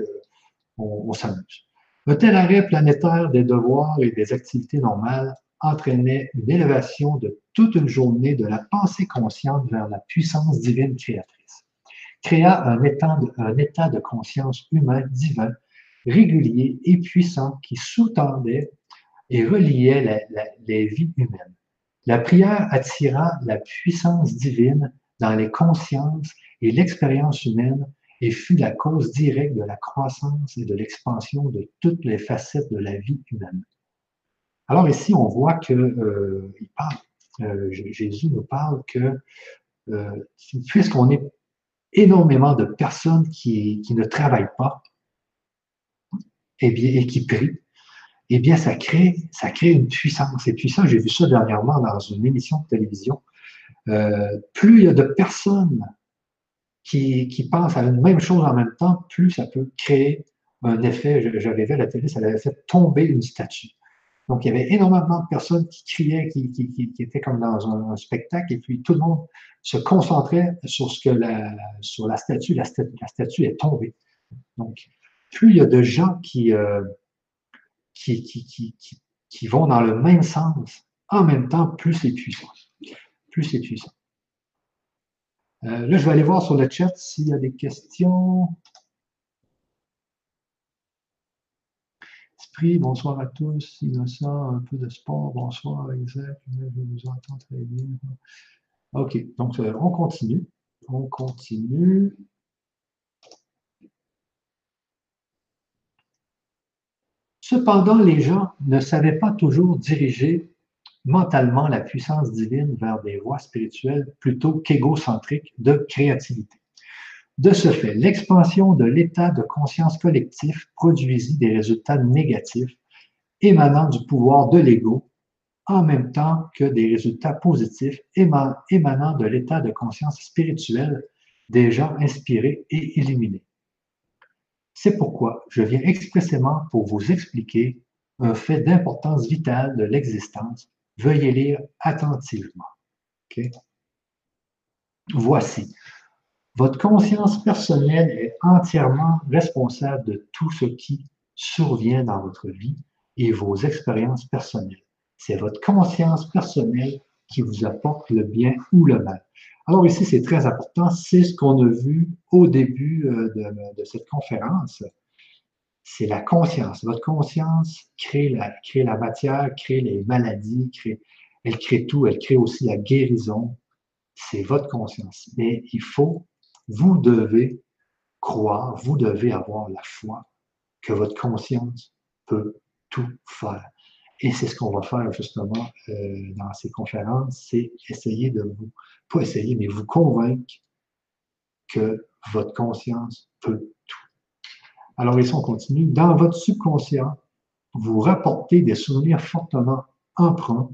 qu'on on, s'amuse. Un tel arrêt planétaire des devoirs et des activités normales entraînait une élévation de toute une journée de la pensée consciente vers la puissance divine créatrice, créa un état de, un état de conscience humain divin, régulier et puissant qui sous-tendait et reliait les vies humaines. La prière attira la puissance divine dans les consciences et l'expérience humaine et fut la cause directe de la croissance et de l'expansion de toutes les facettes de la vie humaine. Alors ici, on voit que euh, parle, euh, Jésus nous parle que euh, puisqu'on est énormément de personnes qui, qui ne travaillent pas et, eh bien, et qui prient, eh bien, ça crée, ça crée une puissance. C'est puissant. J'ai vu ça dernièrement dans une émission de télévision. Euh, plus il y a de personnes qui, qui, pensent à la même chose en même temps, plus ça peut créer un effet. J'avais vu à la télé, ça avait fait tomber une statue. Donc, il y avait énormément de personnes qui criaient, qui, qui, qui étaient comme dans un, spectacle, et puis tout le monde se concentrait sur ce que la, sur la, statue, la statue est tombée. Donc, plus il y a de gens qui, euh, qui, qui, qui, vont dans le même sens, en même temps, plus c'est puissant. Plus c'est puissant. Euh, là, je vais aller voir sur le chat s'il y a des questions. Esprit, bonsoir à tous. Innocent, un peu de sport. Bonsoir, Isaac. Je vous entends très bien. OK, donc euh, on continue. On continue. Cependant, les gens ne savaient pas toujours diriger mentalement la puissance divine vers des voies spirituelles plutôt qu'égocentriques de créativité. De ce fait, l'expansion de l'état de conscience collectif produisit des résultats négatifs émanant du pouvoir de l'ego, en même temps que des résultats positifs émanant de l'état de conscience spirituelle des gens inspirés et illuminés. C'est pourquoi je viens expressément pour vous expliquer un fait d'importance vitale de l'existence. Veuillez lire attentivement. Voici. Votre conscience personnelle est entièrement responsable de tout ce qui survient dans votre vie et vos expériences personnelles. C'est votre conscience personnelle qui vous apporte le bien ou le mal. Alors ici, c'est très important, c'est ce qu'on a vu au début euh, de, cette conférence. C'est la conscience. Votre conscience crée la, matière, crée les maladies, elle crée tout, elle crée aussi la guérison. C'est votre conscience. Mais il faut, vous devez croire, vous devez avoir la foi que votre conscience peut tout faire. Et c'est ce qu'on va faire justement euh, dans ces conférences, c'est essayer de vous, pas essayer, mais vous convaincre que votre conscience peut tout. Alors ici, on continue. Dans votre subconscient, vous rapportez des souvenirs fortement emprunts,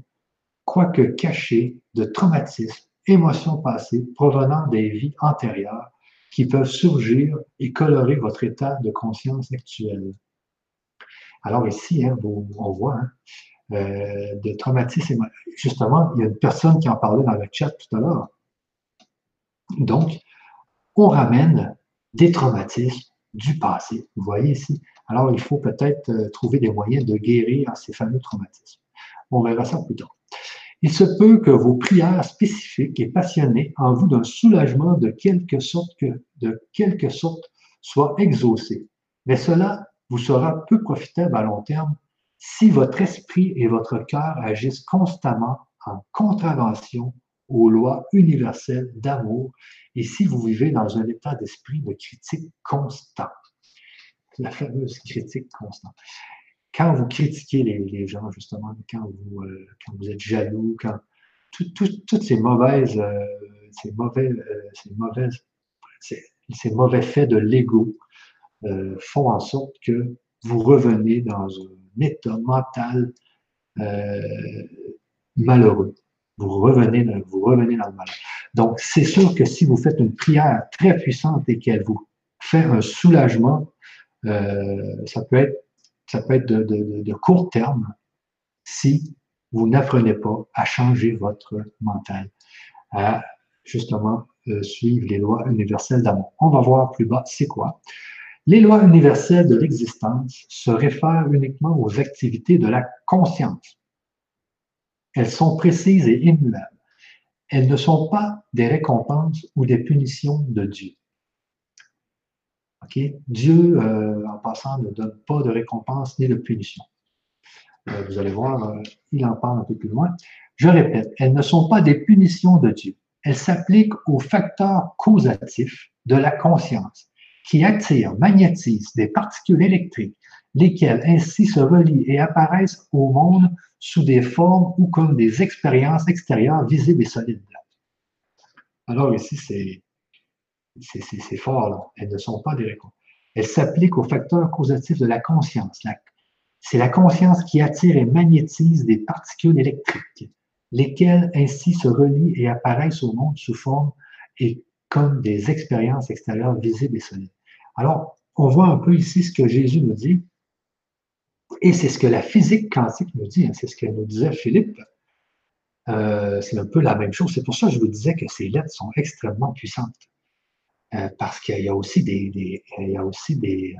quoique cachés, de traumatismes, émotions passées provenant des vies antérieures qui peuvent surgir et colorer votre état de conscience actuel. Alors ici, hein, on voit hein, euh, de traumatisme. Justement, il y a une personne qui en parlait dans le chat tout à l'heure. Donc, on ramène des traumatismes du passé. Vous voyez ici. Alors, il faut peut-être euh, trouver des moyens de guérir ces fameux traumatismes. On verra ça plus tard. Il se peut que vos prières spécifiques et passionnées en vous d'un soulagement de quelque sorte que, de quelque sorte soient exaucées. Mais cela vous sera peu profitable à long terme si votre esprit et votre cœur agissent constamment en contravention aux lois universelles d'amour et si vous vivez dans un état d'esprit de critique constant. La fameuse critique constante. Quand vous critiquez les, gens, justement, quand vous, euh, quand vous êtes jaloux, quand toutes ces mauvaises, euh, ces mauvais, euh, ces mauvaises, ces mauvais faits de l'ego font en sorte que vous revenez dans un état mental euh, malheureux. Vous revenez, dans, vous revenez dans le mal. Donc, c'est sûr que si vous faites une prière très puissante et qu'elle vous fait un soulagement, euh, ça peut être, ça peut être de, court terme si vous n'apprenez pas à changer votre mental, à justement euh, suivre les lois universelles d'amour. On va voir plus bas, c'est quoi? Les lois universelles de l'existence se réfèrent uniquement aux activités de la conscience. Elles sont précises et immuables. Elles ne sont pas des récompenses ou des punitions de Dieu. Dieu, euh, en passant, ne donne pas de récompense ni de punition. Euh, vous allez voir, euh, il en parle un peu plus loin. Je répète, elles ne sont pas des punitions de Dieu. Elles s'appliquent aux facteurs causatifs de la conscience qui attirent, magnétisent des particules électriques, lesquelles ainsi se relient et apparaissent au monde sous des formes ou comme des expériences extérieures visibles et solides. Alors ici, c'est fort, là. elles ne sont pas des récompenses. Elles s'appliquent aux facteurs causatifs de la conscience. C'est la conscience qui attire et magnétise des particules électriques, lesquelles ainsi se relient et apparaissent au monde sous forme et comme des expériences extérieures visibles et solides. Alors, on voit un peu ici ce que Jésus nous dit, et c'est ce que la physique quantique nous dit, hein. c'est ce que nous disait Philippe. Euh, c'est un peu la même chose. C'est pour ça que je vous disais que ces lettres sont extrêmement puissantes. Euh, parce qu'il y a aussi des, il y a aussi des,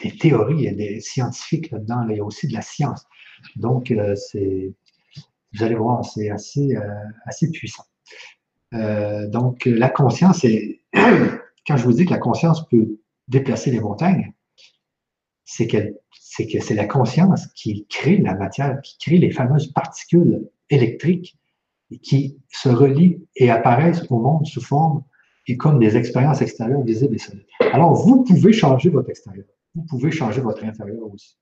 des théories et des scientifiques là-dedans. il y a aussi de la science. Donc, euh, c'est, vous allez voir, c'est assez, assez puissant. Donc, la conscience est, quand je vous dis que la conscience peut déplacer les montagnes, c'est que c'est la conscience qui crée la matière, qui crée les fameuses particules électriques qui se relient et apparaissent au monde sous forme et comme des expériences extérieures visibles et solides. Alors, vous pouvez changer votre extérieur. Vous pouvez changer votre intérieur aussi.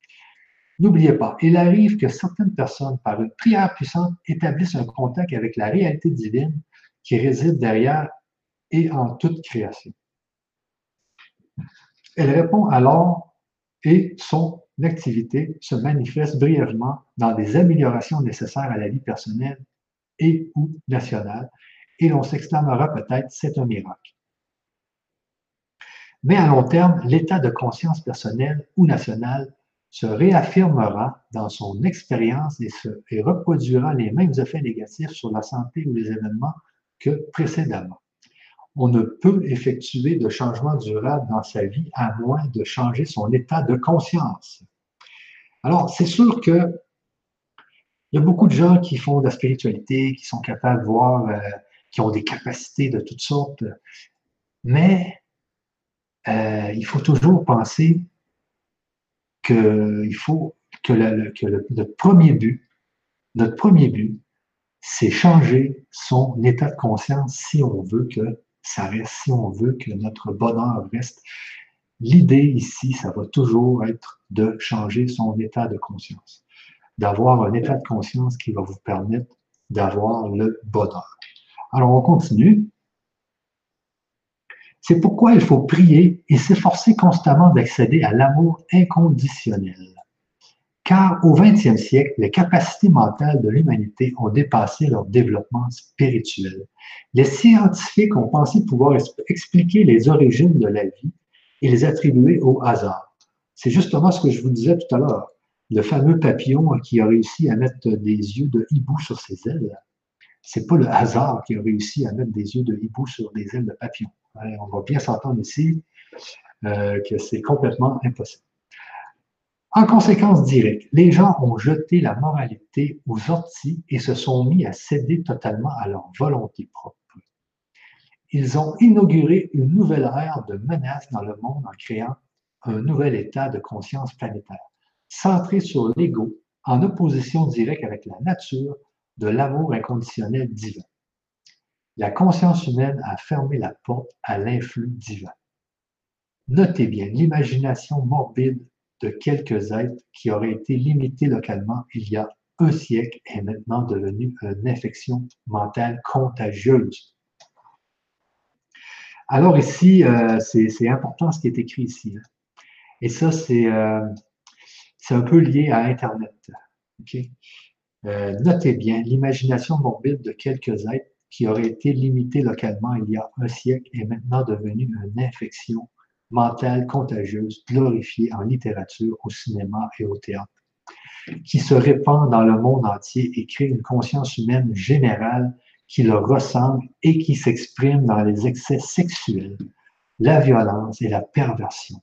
N'oubliez pas, il arrive que certaines personnes, par une prière puissante, établissent un contact avec la réalité divine qui réside derrière et en toute création. Elle répond alors et son activité se manifeste brièvement dans des améliorations nécessaires à la vie personnelle et ou nationale, et l'on s'exclamera peut-être c'est un miracle. Mais à long terme, l'état de conscience personnelle ou nationale se réaffirmera dans son expérience et, et reproduira les mêmes effets négatifs sur la santé ou les événements que précédemment. On ne peut effectuer de changement durable dans sa vie à moins de changer son état de conscience. Alors, c'est sûr que Il y a beaucoup de gens qui font de la spiritualité, qui sont capables de voir, euh, qui ont des capacités de toutes sortes, mais euh, il faut toujours penser qu'il faut que, le, premier but, notre premier but, c'est changer son état de conscience si on veut que ça reste, si on veut que notre bonheur reste. L'idée ici, ça va toujours être de changer son état de conscience, d'avoir un état de conscience qui va vous permettre d'avoir le bonheur. Alors, on continue. C'est pourquoi il faut prier et s'efforcer constamment d'accéder à l'amour inconditionnel. Car au XXe siècle, les capacités mentales de l'humanité ont dépassé leur développement spirituel. Les scientifiques ont pensé pouvoir expliquer les origines de la vie et les attribuer au hasard. C'est justement ce que je vous disais tout à l'heure. Le fameux papillon qui a réussi à mettre des yeux de hibou sur ses ailes, c'est pas le hasard qui a réussi à mettre des yeux de hibou sur des ailes de papillon. On va bien s'entendre ici euh, que c'est complètement impossible. En conséquence directe, les gens ont jeté la moralité aux orties et se sont mis à céder totalement à leur volonté propre. Ils ont inauguré une nouvelle ère de menaces dans le monde en créant un nouvel état de conscience planétaire, centré sur l'ego, en opposition directe avec la nature de l'amour inconditionnel divin la conscience humaine a fermé la porte à l'influx divin. Notez bien l'imagination morbide de quelques êtres qui auraient été limités localement il y a un siècle est maintenant devenue une infection mentale contagieuse. Alors ici, euh, c'est important ce qui est écrit ici. Hein. Et ça, euh, c'est un peu lié à Internet. Euh, notez bien, l'imagination morbide de quelques êtres qui aurait été limité localement il y a un siècle est maintenant devenue une infection mentale contagieuse glorifiée en littérature, au cinéma et au théâtre, qui se répand dans le monde entier et crée une conscience humaine générale qui leur ressemble et qui s'exprime dans les excès sexuels, la violence et la perversion.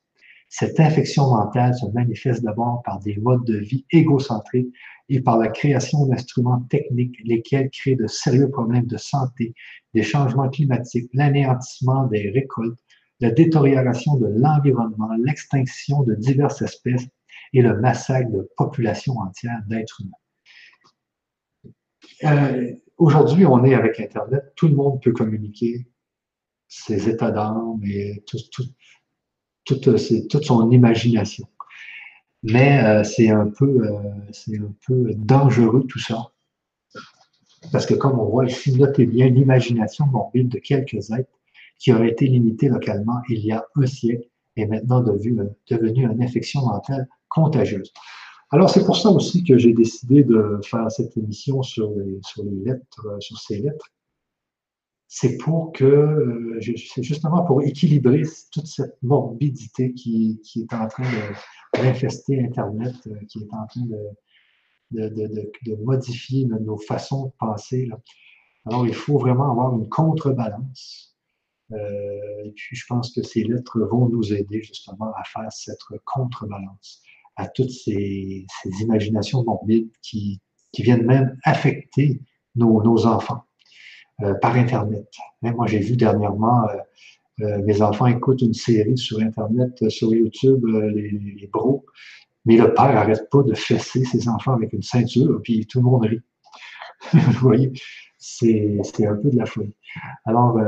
Cette infection mentale se manifeste d'abord par des modes de vie égocentriques et par la création d'instruments techniques, lesquels créent de sérieux problèmes de santé, des changements climatiques, l'anéantissement des récoltes, la détérioration de l'environnement, l'extinction de diverses espèces et le massacre de populations entières d'êtres humains. Euh, aujourd'hui, on est avec Internet, tout le monde peut communiquer ses états d'âme et toute son imagination. Mais euh, c'est un, euh, c'est un peu dangereux tout ça. Parce que comme on voit ici, notez bien l'imagination morbide de quelques êtres qui auraient été limités localement il y a un siècle et maintenant devenue, devenu une infection mentale contagieuse. Alors c'est pour ça aussi que j'ai décidé de faire cette émission sur les, sur les lettres, euh, sur ces lettres. C'est pour que, c'est justement pour équilibrer toute cette morbidité qui, qui est en train de, d'infester Internet, euh, qui est en train de, modifier nos façons de penser. Alors, il faut vraiment avoir une contrebalance. Euh, et puis, je pense que ces lettres vont nous aider justement à faire cette contrebalance à toutes ces, imaginations morbides qui, viennent même affecter nos, enfants euh, par Internet. moi, j'ai vu dernièrement euh, mes enfants écoutent une série sur Internet, euh, sur YouTube, euh, les, bros, mais le père n'arrête pas de fesser ses enfants avec une ceinture, puis tout le monde rit. Vous voyez, c'est un peu de la folie. Alors,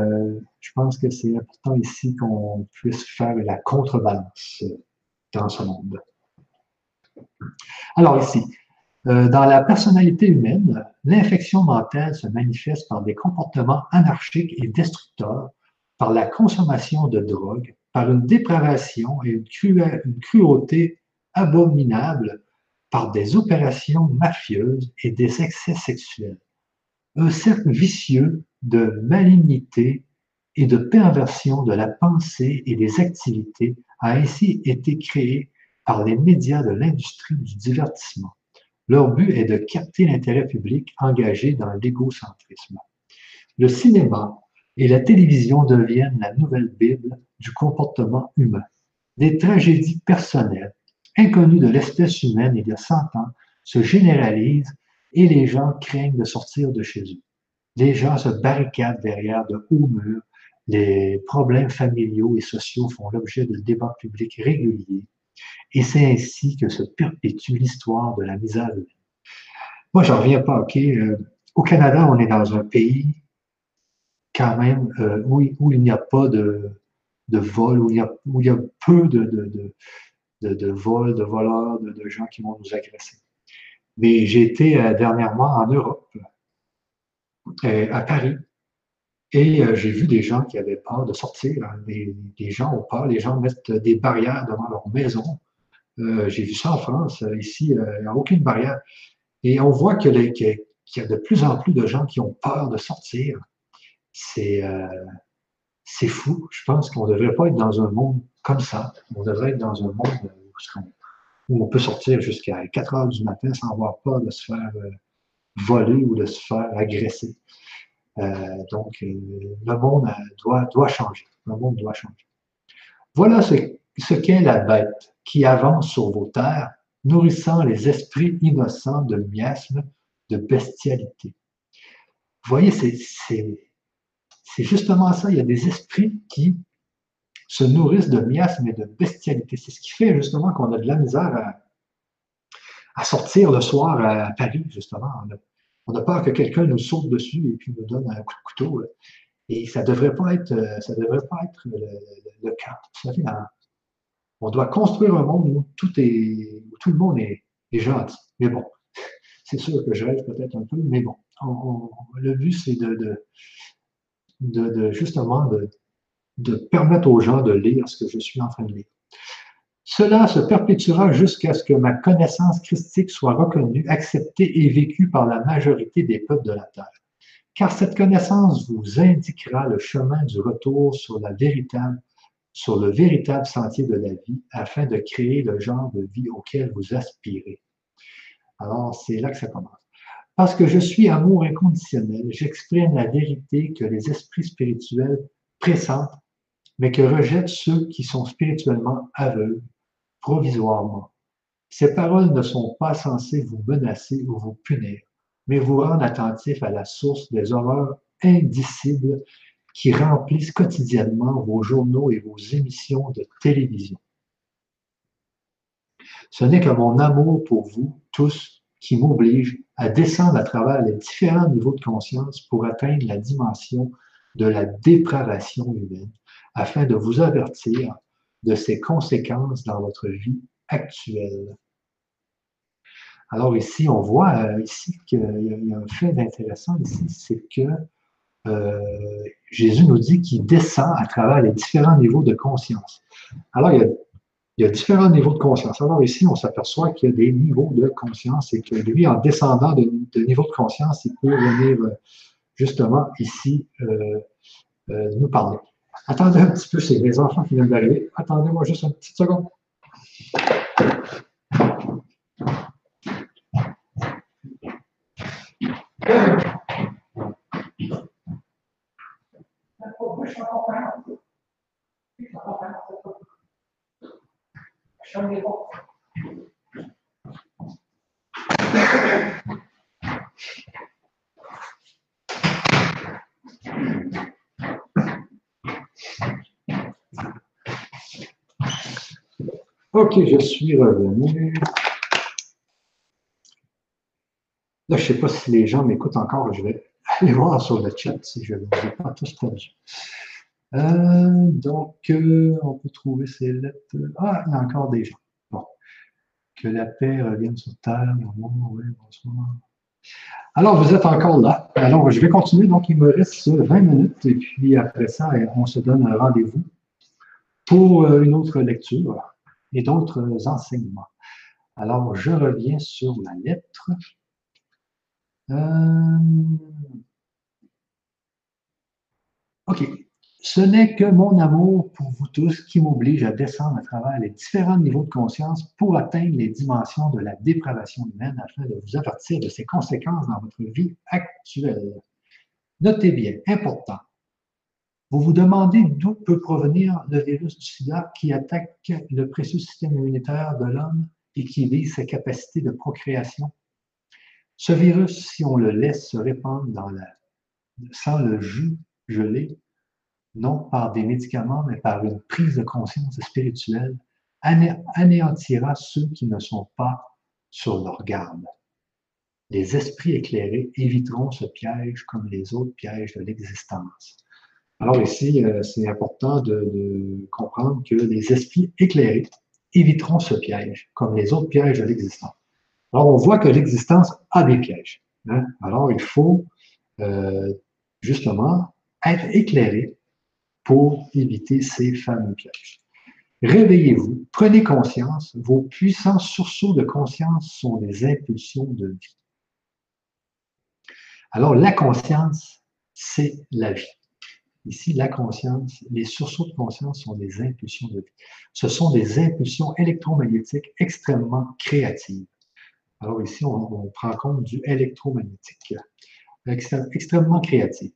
je pense que c'est important ici qu'on puisse faire la contrebalance dans ce monde. Alors ici, dans la personnalité humaine, l'infection mentale se manifeste par des comportements anarchiques et destructeurs par la consommation de drogue, par une dépravation et une, cruauté abominable, par des opérations mafieuses et des excès sexuels. Un cercle vicieux de malignité et de perversion de la pensée et des activités a ainsi été créé par les médias de l'industrie du divertissement. Leur but est de capter l'intérêt public engagé dans l'égocentrisme. Le cinéma et la télévision deviennent la nouvelle Bible du comportement humain. Des tragédies personnelles, inconnues de l'espèce humaine il y a 100 ans, se généralisent et les gens craignent de sortir de chez eux. Les gens se barricadent derrière de hauts murs. Les problèmes familiaux et sociaux font l'objet de débats publics réguliers. Et c'est ainsi que se perpétue l'histoire de la misère humaine. Moi, j'en reviens pas, OK? Euh, au Canada, on est dans un pays quand même euh, où, il n'y a pas de, vol, où il, y a, peu de vols, de voleurs, de, gens qui vont nous agresser. Mais j'ai été euh, dernièrement en Europe, euh, à Paris, et j'ai vu des gens qui avaient peur de sortir. Hein. Les, gens ont peur, les gens mettent des barrières devant leur maison. j'ai vu ça en France, ici, il n'y a aucune barrière. Et on voit qu'il y a de plus en plus de gens qui ont peur de sortir c'est euh, c'est fou. Je pense qu'on ne devrait pas être dans un monde comme ça. On devrait être dans un monde où on peut sortir jusqu'à 4 heures du matin sans avoir peur de se faire euh, voler ou de se faire agresser. Euh, donc, le monde doit, doit changer. Le monde doit changer. Voilà ce, ce qu'est la bête qui avance sur vos terres, nourrissant les esprits innocents de miasme, de bestialité. Vous voyez, c'est justement ça. Il y a des esprits qui se nourrissent de miasme et de bestialité. C'est ce qui fait justement qu'on a de la misère à, sortir le soir à Paris, justement. On a, peur que quelqu'un nous saute dessus et puis nous donne un coup de couteau. Et ça ne devrait pas être, ça devrait pas être le, cas. on doit construire un monde où tout, est, tout le monde est, gentil. Mais bon, c'est sûr que je rêve peut-être un peu, mais bon, le but, c'est de, de, justement de, permettre aux gens de lire ce que je suis en train de lire. Cela se perpétuera jusqu'à ce que ma connaissance christique soit reconnue, acceptée et vécue par la majorité des peuples de la terre. Car cette connaissance vous indiquera le chemin du retour sur la véritable, sur le véritable sentier de la vie, afin de créer le genre de vie auquel vous aspirez. Alors, c'est là que ça commence. Parce que je suis amour inconditionnel, j'exprime la vérité que les esprits spirituels pressentent, mais que rejettent ceux qui sont spirituellement aveugles, provisoirement. Ces paroles ne sont pas censées vous menacer ou vous punir, mais vous rendre attentif à la source des horreurs indicibles qui remplissent quotidiennement vos journaux et vos émissions de télévision. Ce n'est que mon amour pour vous tous qui m'oblige à descendre à travers les différents niveaux de conscience pour atteindre la dimension de la dépravation humaine, afin de vous avertir de ses conséquences dans votre vie actuelle. Alors ici, on voit euh, ici qu'il y a un fait intéressant ici, c'est que euh, Jésus nous dit qu'il descend à travers les différents niveaux de conscience. Alors, il y a différents niveaux de conscience. Alors ici, on s'aperçoit qu'il y a des niveaux de conscience et que lui, en descendant de, niveau de conscience, il peut venir euh, justement ici nous parler. Attendez un petit peu, c'est mes enfants qui viennent d'arriver. Attendez-moi juste une petite seconde. Ok, je suis revenu. Là, je ne sais pas si les gens m'écoutent encore. Je vais aller voir sur le chat si je ne les ai pas tous perdus. Euh, donc, euh, on peut trouver ces lettres. Ah, il y a encore des gens. Bon. Que la paix revienne sur Terre. Oui, bonsoir. Alors, vous êtes encore là. Alors, je vais continuer. Donc, il me reste 20 minutes. Et puis, après ça, on se donne un rendez-vous pour euh, une autre lecture et d'autres enseignements. Alors, je reviens sur la lettre. OK. Ce n'est que mon amour pour vous tous qui m'oblige à descendre à travers les différents niveaux de conscience pour atteindre les dimensions de la dépravation humaine afin de vous avertir de ses conséquences dans votre vie actuelle. Notez bien, important, vous vous demandez d'où peut provenir le virus du sida qui attaque le précieux système immunitaire de l'homme et qui vise sa capacité de procréation? Ce virus, si on le laisse se répandre dans la, sans le jus gelé, non par des médicaments, mais par une prise de conscience spirituelle, anéantira ceux qui ne sont pas sur leur garde. Les esprits éclairés éviteront ce piège comme les autres pièges de l'existence. Alors ici, euh, c'est important de, comprendre que les esprits éclairés éviteront ce piège, comme les autres pièges de l'existence. Alors on voit que l'existence a des pièges. Hein. Alors il faut euh, justement être éclairé pour éviter ces fameux pièges. Réveillez-vous, prenez conscience, vos puissants sursauts de conscience sont des impulsions de vie. Alors la conscience, c'est la vie. Ici, la conscience, les sursauts de conscience sont des impulsions de vie. Ce sont des impulsions électromagnétiques extrêmement créatives. Alors ici, on, prend compte du électromagnétique, extrêmement créatif.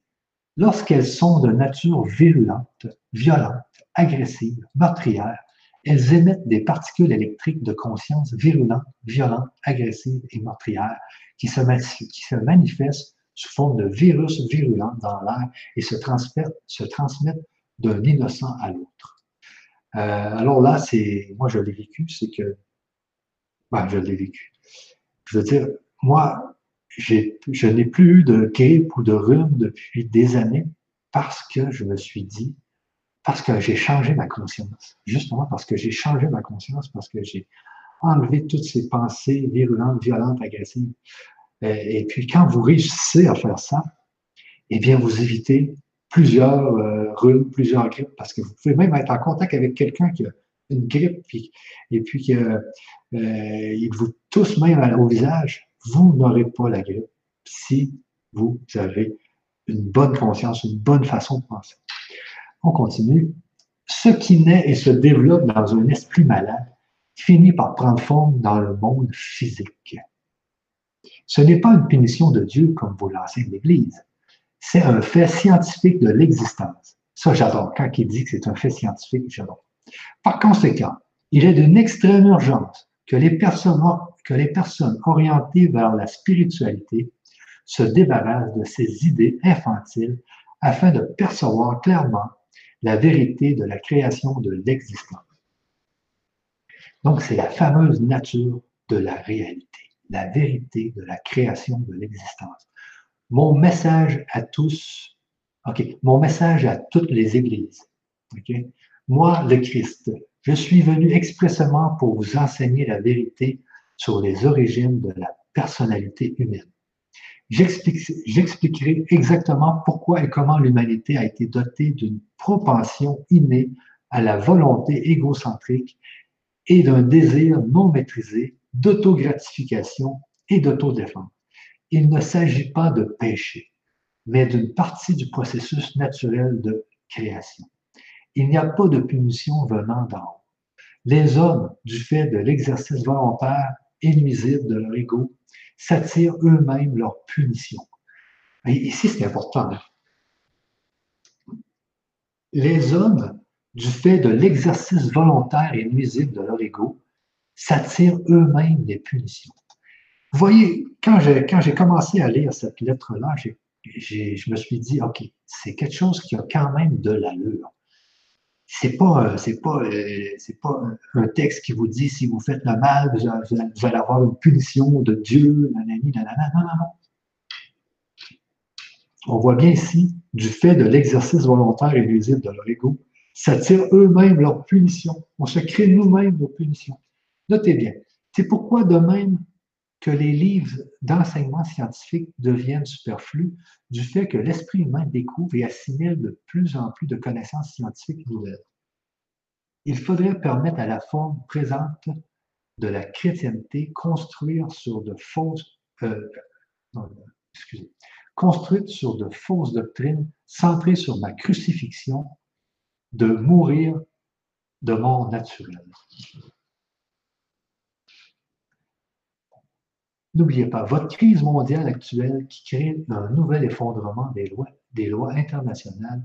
Lorsqu'elles sont de nature virulente, violente, agressive, meurtrière, elles émettent des particules électriques de conscience virulentes, violentes, agressives et meurtrières qui se, qui se manifestent sous forme de virus virulents dans l'air et se transmettent, se transmettent d'un innocent à l'autre. Euh, alors là, c'est, moi je l'ai vécu, c'est que, ben, je l'ai vécu. Je veux dire, moi, je n'ai plus eu de grippe ou de rhume depuis des années parce que je me suis dit, parce que j'ai changé ma conscience. Justement parce que j'ai changé ma conscience, parce que j'ai enlevé toutes ces pensées virulentes, violentes, agressives. Euh, et puis, quand vous réussissez à faire ça, eh bien, vous évitez plusieurs euh, plusieurs grippes, parce que vous pouvez même être en contact avec quelqu'un qui a une grippe, et puis qu'il euh, vous tousse même au visage, vous n'aurez pas la grippe si vous avez une bonne conscience, une bonne façon de penser. On continue. Ce qui naît et se développe dans un esprit malade finit par prendre forme dans le monde physique. Ce n'est pas une punition de Dieu comme vous l'enseigne l'Église. C'est un fait scientifique de l'existence. Ça, j'adore. Quand il dit que c'est un fait scientifique, j'adore. Par conséquent, il est d'une extrême urgence que les, personnes, que les personnes orientées vers la spiritualité se débarrassent de ces idées infantiles afin de percevoir clairement la vérité de la création de l'existence. Donc, c'est la fameuse nature de la réalité la vérité de la création de l'existence. Mon message à tous, OK, mon message à toutes les églises, OK, moi, le Christ, je suis venu expressément pour vous enseigner la vérité sur les origines de la personnalité humaine. J'expliquerai exactement pourquoi et comment l'humanité a été dotée d'une propension innée à la volonté égocentrique et d'un désir non maîtrisé d'autogratification et d'autodéfense. Il ne s'agit pas de péché, mais d'une partie du processus naturel de création. Il n'y a pas de punition venant d'en haut. Les hommes, du fait de l'exercice volontaire et nuisible de leur ego, s'attirent eux-mêmes leur punition. Et ici, c'est important. Hein. Les hommes, du fait de l'exercice volontaire et nuisible de leur ego, s'attirent eux-mêmes des punitions. Vous voyez, quand j'ai, quand j'ai commencé à lire cette lettre-là, je me suis dit, OK, c'est quelque chose qui a quand même de l'allure. C'est pas, euh, c'est pas, euh, c'est pas un texte qui vous dit si vous faites le mal, vous, allez avoir une punition de Dieu, nanani, nanana. Non, non, non. On voit bien ici, du fait de l'exercice volontaire et nuisible de leur ego, s'attirent eux-mêmes leur punition. On se crée nous-mêmes nos punitions. Notez bien, c'est pourquoi de même que les livres d'enseignement scientifique deviennent superflus du fait que l'esprit humain découvre et assimile de plus en plus de connaissances scientifiques nouvelles. Il faudrait permettre à la forme présente de la chrétienté de fausses, euh, construite sur de fausses doctrines centrées sur ma crucifixion, de mourir de mort naturelle. N'oubliez pas, votre crise mondiale actuelle qui crée un nouvel effondrement des lois, des lois internationales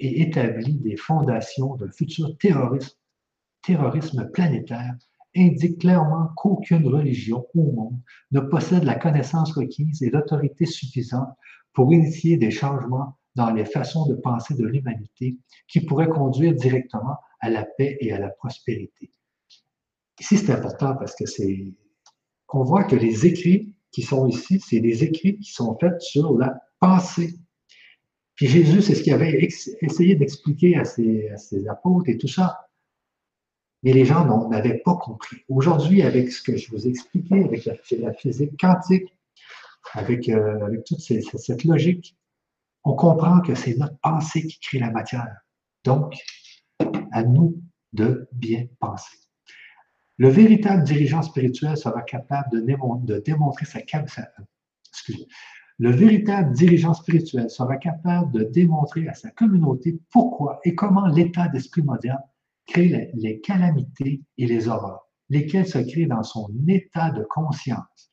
et établit des fondations d'un futur terrorisme, terrorisme planétaire indique clairement qu'aucune religion au monde ne possède la connaissance requise et l'autorité suffisante pour initier des changements dans les façons de penser de l'humanité qui pourraient conduire directement à la paix et à la prospérité. Ici, c'est important parce que c'est qu'on voit que les écrits qui sont ici, c'est des écrits qui sont faits sur la pensée. Puis Jésus, c'est ce qu'il avait essayé d'expliquer à ses, apôtres et tout ça. Mais les gens n'avaient pas compris. Aujourd'hui, avec ce que je vous ai expliqué, avec la, physique quantique, avec, euh, avec toute cette logique, on comprend que c'est notre pensée qui crée la matière. Donc, à nous de bien penser. Le véritable dirigeant spirituel sera capable de, démontrer sa capacité. Le véritable dirigeant spirituel sera capable de démontrer à sa communauté pourquoi et comment l'état d'esprit moderne crée les calamités et les horreurs, lesquelles se créent dans son état de conscience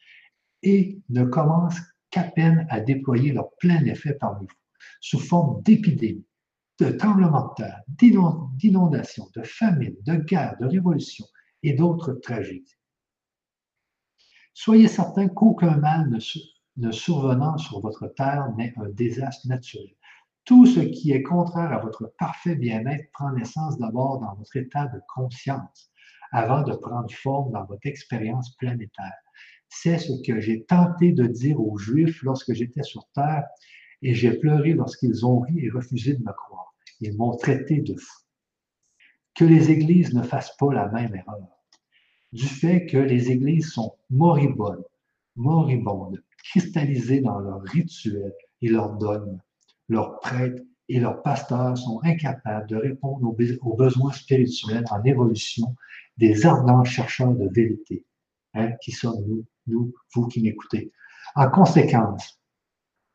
et ne commencent qu'à peine à déployer leur plein effet parmi vous, sous forme d'épidémie, de tremblements de terre, d'inondations, de famine, de guerre, de révolution et d'autres tragédies. Soyez certains qu'aucun mal ne, survenant sur votre terre n'est un désastre naturel. Tout ce qui est contraire à votre parfait bien-être prend naissance d'abord dans votre état de conscience, avant de prendre forme dans votre expérience planétaire. C'est ce que j'ai tenté de dire aux Juifs lorsque j'étais sur Terre, et j'ai pleuré lorsqu'ils ont ri et refusé de me croire. Ils m'ont traité de fou. Que les églises ne fassent pas la même erreur. Du fait que les églises sont moribondes, moribondes, cristallisées dans leurs rituels et leurs dogmes, leurs prêtres et leurs pasteurs sont incapables de répondre aux, besoins spirituels en évolution des ardents chercheurs de vérité, hein, qui sommes nous, nous, vous qui m'écoutez. En conséquence,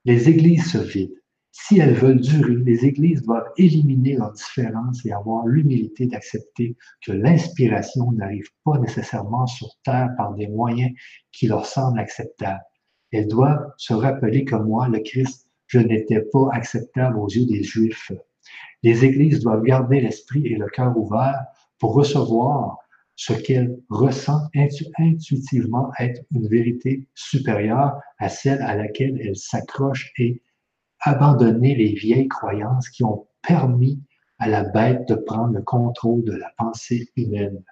les églises se vident. Si elles veulent durer, les églises doivent éliminer leurs différences et avoir l'humilité d'accepter que l'inspiration n'arrive pas nécessairement sur Terre par des moyens qui leur semblent acceptables. Elles doivent se rappeler que moi, le Christ, je n'étais pas acceptable aux yeux des Juifs. Les églises doivent garder l'esprit et le cœur ouverts pour recevoir ce qu'elles ressentent intuitivement être une vérité supérieure à celle à laquelle elles s'accrochent et abandonner les vieilles croyances qui ont permis à la bête de prendre le contrôle de la pensée humaine.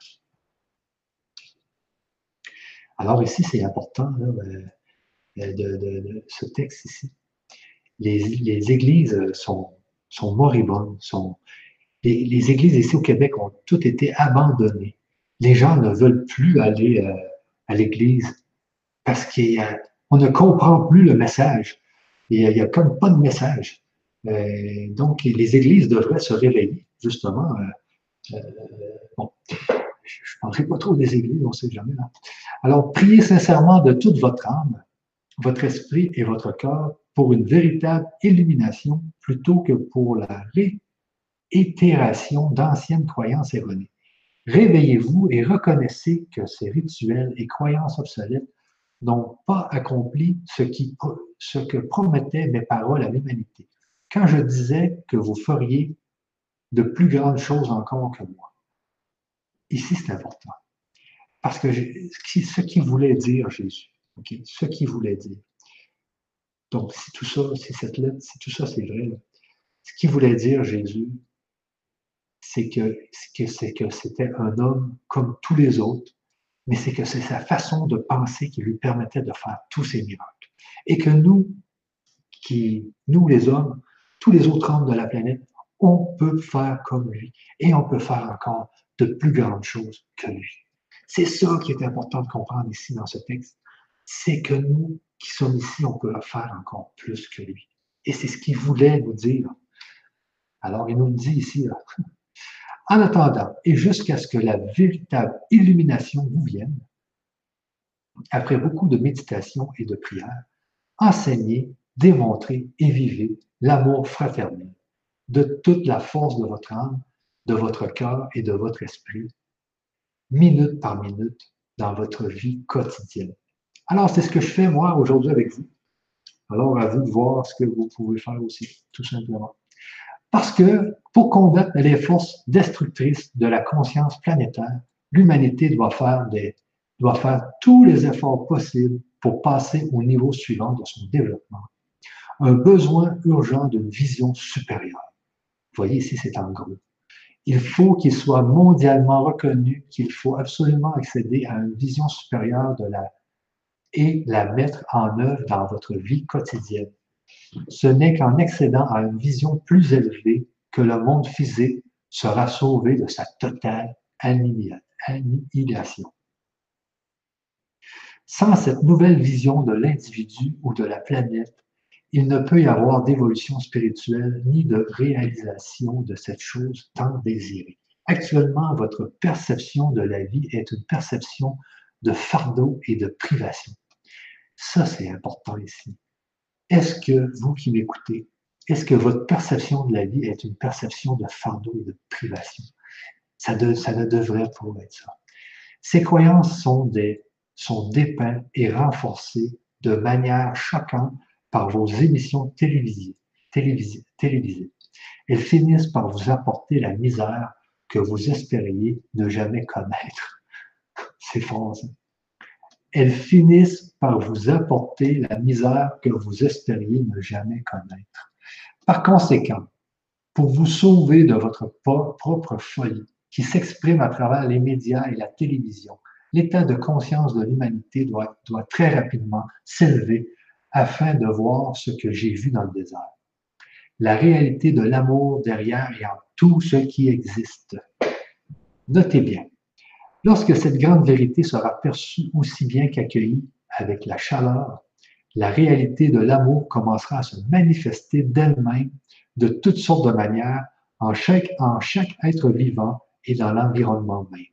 Alors ici, c'est important euh, de, ce texte ici. Les, églises sont, sont moribondes, les, églises ici au Québec ont toutes été abandonnées les gens ne veulent plus aller euh, à l'église parce qu'on ne comprend plus le message. Il n'y a, comme pas de message. Euh, donc, les églises devraient se réveiller, justement. Euh, bon, je ne parlerai pas trop des églises, on ne sait jamais. Alors, priez sincèrement de toute votre âme, votre esprit et votre cœur pour une véritable illumination plutôt que pour la réitération d'anciennes croyances erronées. Réveillez-vous et reconnaissez que ces rituels et croyances obsolètes n'ont pas accompli ce, qui, ce que promettaient mes paroles à l'humanité. Quand je disais que vous feriez de plus grandes choses encore que moi. Ici, c'est important. Parce que ce qu'il voulait dire Jésus, ce qu'il voulait dire. Donc, si tout ça, si cette lettre, si tout ça c'est vrai, ce qu'il voulait dire Jésus, c'est que que c'était un homme comme tous les autres, mais c'est que c'est sa façon de penser qui lui permettait de faire tous ces miracles. Et que nous, qui, nous les hommes, tous les autres hommes de la planète, on peut faire comme lui et on peut faire encore de plus grandes choses que lui. C'est ça qui est important de comprendre ici dans ce texte. C'est que nous qui sommes ici, on peut faire encore plus que lui. Et c'est ce qu'il voulait nous dire. Alors, il nous dit ici, en attendant, et jusqu'à ce que la véritable illumination vous vienne, après beaucoup de méditation et de prière, enseignez, démontrez et vivez l'amour fraternel de toute la force de votre âme, de votre cœur et de votre esprit, minute par minute, dans votre vie quotidienne. Alors, c'est ce que je fais moi aujourd'hui avec vous. Alors, à vous de voir ce que vous pouvez faire aussi, tout simplement. Parce que pour combattre les forces destructrices de la conscience planétaire, l'humanité doit faire, tous les efforts possibles pour passer au niveau suivant de son développement. Un besoin urgent d'une vision supérieure. Vous voyez ici, c'est en gros. Il faut qu'il soit mondialement reconnu qu'il faut absolument accéder à une vision supérieure de la et la mettre en œuvre dans votre vie quotidienne. Ce n'est qu'en accédant à une vision plus élevée que le monde physique sera sauvé de sa totale annihilation. Sans cette nouvelle vision de l'individu ou de la planète, il ne peut y avoir d'évolution spirituelle ni de réalisation de cette chose tant désirée. Actuellement, votre perception de la vie est une perception de fardeau et de privation. Ça, c'est important ici. Est-ce que vous qui m'écoutez, est-ce que votre perception de la vie est une perception de fardeau et de privation? Ça, ne devrait pas être ça. Ces croyances sont, des, sont dépeintes et renforcées de manière choquante par vos émissions télévisées, télévisées. Elles finissent par vous apporter la misère que vous espériez ne jamais connaître. C'est fort, elles finissent par vous apporter la misère que vous espériez ne jamais connaître. Par conséquent, pour vous sauver de votre propre folie, qui s'exprime à travers les médias et la télévision, l'état de conscience de l'humanité doit, très rapidement s'élever afin de voir ce que j'ai vu dans le désert. La réalité de l'amour derrière et en tout ce qui existe. Notez bien, Lorsque cette grande vérité sera perçue aussi bien qu'accueillie avec la chaleur, la réalité de l'amour commencera à se manifester d'elle-même de toutes sortes de manières en chaque, en chaque être vivant et dans l'environnement même.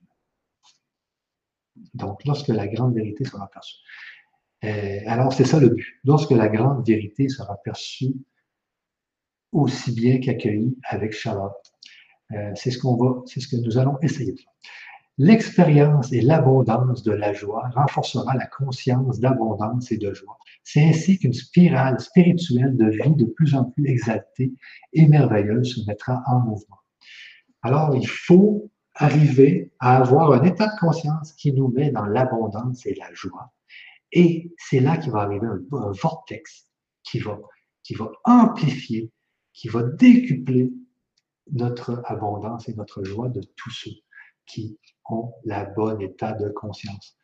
Donc, lorsque la grande vérité sera perçue. Euh, alors, c'est ça le but. Lorsque la grande vérité sera perçue aussi bien qu'accueillie avec chaleur. Euh, c'est ce c'est ce que nous allons essayer de faire. L'expérience et l'abondance de la joie renforcera la conscience d'abondance et de joie. C'est ainsi qu'une spirale spirituelle de vie de plus en plus exaltée et merveilleuse se mettra en mouvement. Alors, il faut arriver à avoir un état de conscience qui nous met dans l'abondance et la joie. Et c'est là qu'il va arriver un, vortex qui va, qui va amplifier, qui va décupler notre abondance et notre joie de tous ceux qui la bonne état de conscience.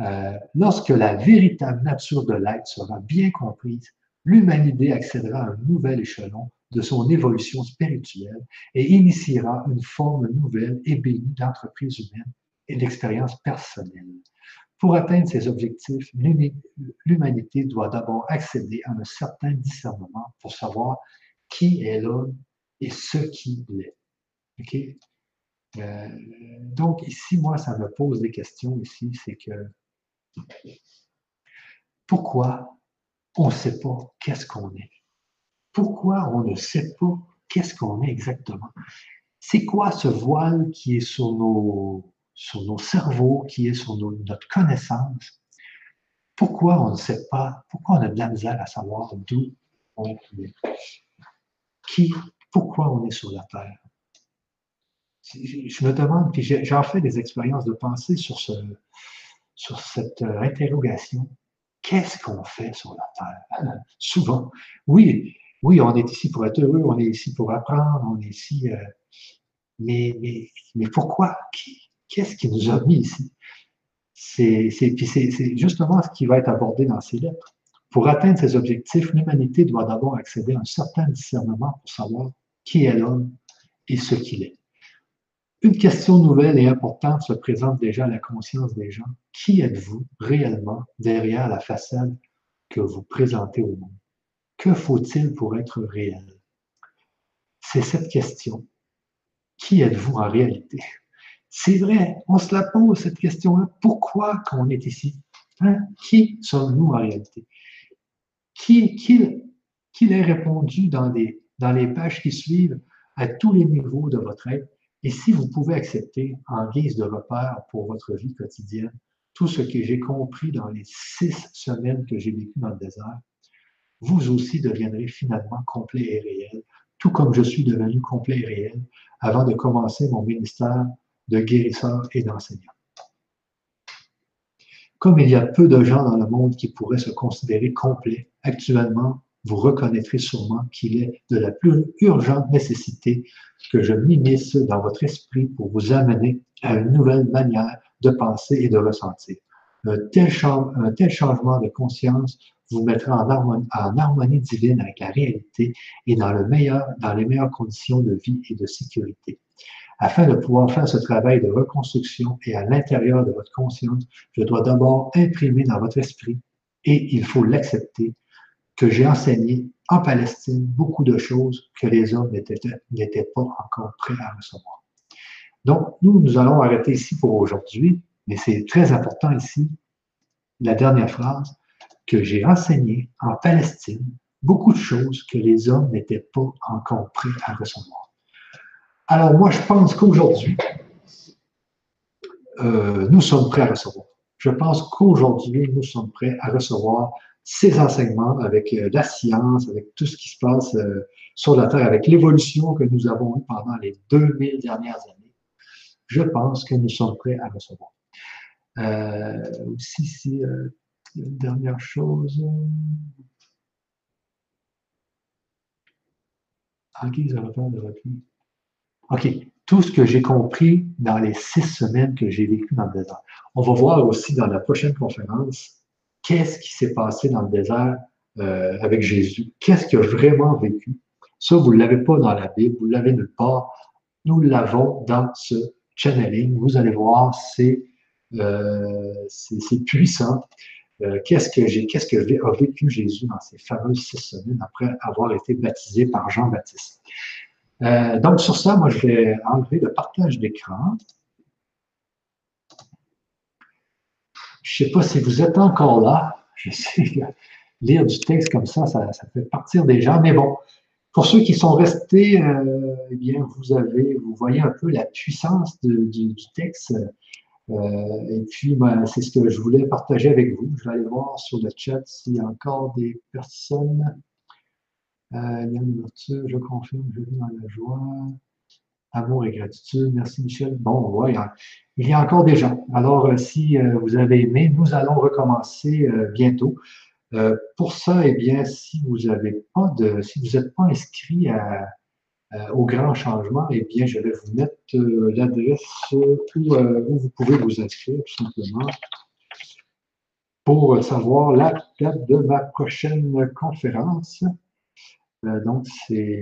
Euh, lorsque la véritable nature de l'être sera bien comprise, l'humanité accédera à un nouvel échelon de son évolution spirituelle et initiera une forme nouvelle et bénie d'entreprise humaine et d'expérience personnelle. Pour atteindre ces objectifs, l'humanité doit d'abord accéder à un certain discernement pour savoir qui est l'homme et ce qu'il est. Okay? Euh, donc, ici, moi, ça me pose des questions ici, c'est que pourquoi on ne sait pas qu'est-ce qu'on est? Pourquoi on ne sait pas qu'est-ce qu'on est exactement? C'est quoi ce voile qui est sur nos, sur nos cerveaux, qui est sur notre connaissance? Pourquoi on ne sait pas, pourquoi on a de la misère à savoir d'où on est? Qui, pourquoi on est sur la Terre? Je me demande, puis j'en fais des expériences de pensée sur, ce, sur cette euh, interrogation. Qu'est-ce qu'on fait sur la Terre? Souvent, oui, oui, on est ici pour être heureux, on est ici pour apprendre, on est ici. Euh, mais, mais, mais, pourquoi? Qu'est-ce qui nous a mis ici? C'est justement ce qui va être abordé dans ces lettres. Pour atteindre ces objectifs, l'humanité doit d'abord accéder à un certain discernement pour savoir qui est l'homme et ce qu'il est. Une question nouvelle et importante se présente déjà à la conscience des gens. Qui êtes-vous réellement derrière la façade que vous présentez au monde? Que faut-il pour être réel? C'est cette question. Qui êtes-vous en réalité? C'est vrai, on se la pose cette question-là. Pourquoi qu'on est ici? Hein? Qui sommes-nous en réalité? Qui, qui, qui l'a répondu dans dans les pages qui suivent à tous les niveaux de votre être? Et si vous pouvez accepter en guise de repère pour votre vie quotidienne tout ce que j'ai compris dans les six semaines que j'ai vécues dans le désert, vous aussi deviendrez finalement complet et réel, tout comme je suis devenu complet et réel avant de commencer mon ministère de guérisseurs et d'enseignants. Comme il y a peu de gens dans le monde qui pourraient se considérer complets, actuellement, vous reconnaîtrez sûrement qu'il est de la plus urgente nécessité que je m'immisce dans votre esprit pour vous amener à une nouvelle manière de penser et de ressentir. Un tel, changement de conscience vous mettra en harmonie, en harmonie, divine avec la réalité et dans, le meilleur, dans les meilleures conditions de vie et de sécurité. Afin de pouvoir faire ce travail de reconstruction et à l'intérieur de votre conscience, je dois d'abord imprimer dans votre esprit, et il faut l'accepter, que j'ai enseigné en Palestine beaucoup de choses que les hommes n'étaient pas encore prêts à recevoir. Donc, nous, nous allons arrêter ici pour aujourd'hui, mais c'est très important ici, la dernière phrase, que j'ai enseigné en Palestine beaucoup de choses que les hommes n'étaient pas encore prêts à recevoir. Alors moi, je pense qu'aujourd'hui, euh, nous sommes prêts à recevoir. Je pense qu'aujourd'hui, nous sommes prêts à recevoir ces enseignements avec euh, la science, avec tout ce qui se passe euh, sur la Terre, avec l'évolution que nous avons eue pendant les 2000 dernières années. Je pense que nous sommes prêts à recevoir. aussi, si, une dernière chose. Repli. OK, tout ce que j'ai compris dans les six semaines que j'ai vécues dans le désert. On va voir aussi dans la prochaine conférence qu'est-ce qui s'est passé dans le désert euh, avec Jésus? Qu'est-ce qu'il a vraiment vécu? Ça, vous ne l'avez pas dans la Bible, vous l'avez nulle part. Nous l'avons dans ce channeling. Vous allez voir, c'est euh, puissant. Euh, qu'est-ce que j'ai, qu'est-ce que a vécu Jésus dans ces fameuses six semaines après avoir été baptisé par Jean-Baptiste? Donc, sur ça, moi, je vais enlever le partage d'écran. Je ne sais pas si vous êtes encore là. Je sais lire du texte comme ça, ça, fait partir des gens. Mais bon, pour ceux qui sont restés, euh, eh bien, vous avez, vous voyez un peu la puissance du, texte. Euh, et puis, ben, c'est ce que je voulais partager avec vous. Je vais aller voir sur le chat s'il y a encore des personnes euh, Yann je confirme, je vis dans la joie. Amour et gratitude. Merci Michel. Bon, ouais, il y a encore des gens. Alors, euh, si euh, vous avez aimé, nous allons recommencer bientôt. pour ça, eh bien, si vous n'avez pas de, si vous n'êtes pas inscrit au grand changement, eh bien, je vais vous mettre l'adresse où, où, vous pouvez vous inscrire, tout simplement, pour savoir la date de ma prochaine conférence. Euh, donc, c'est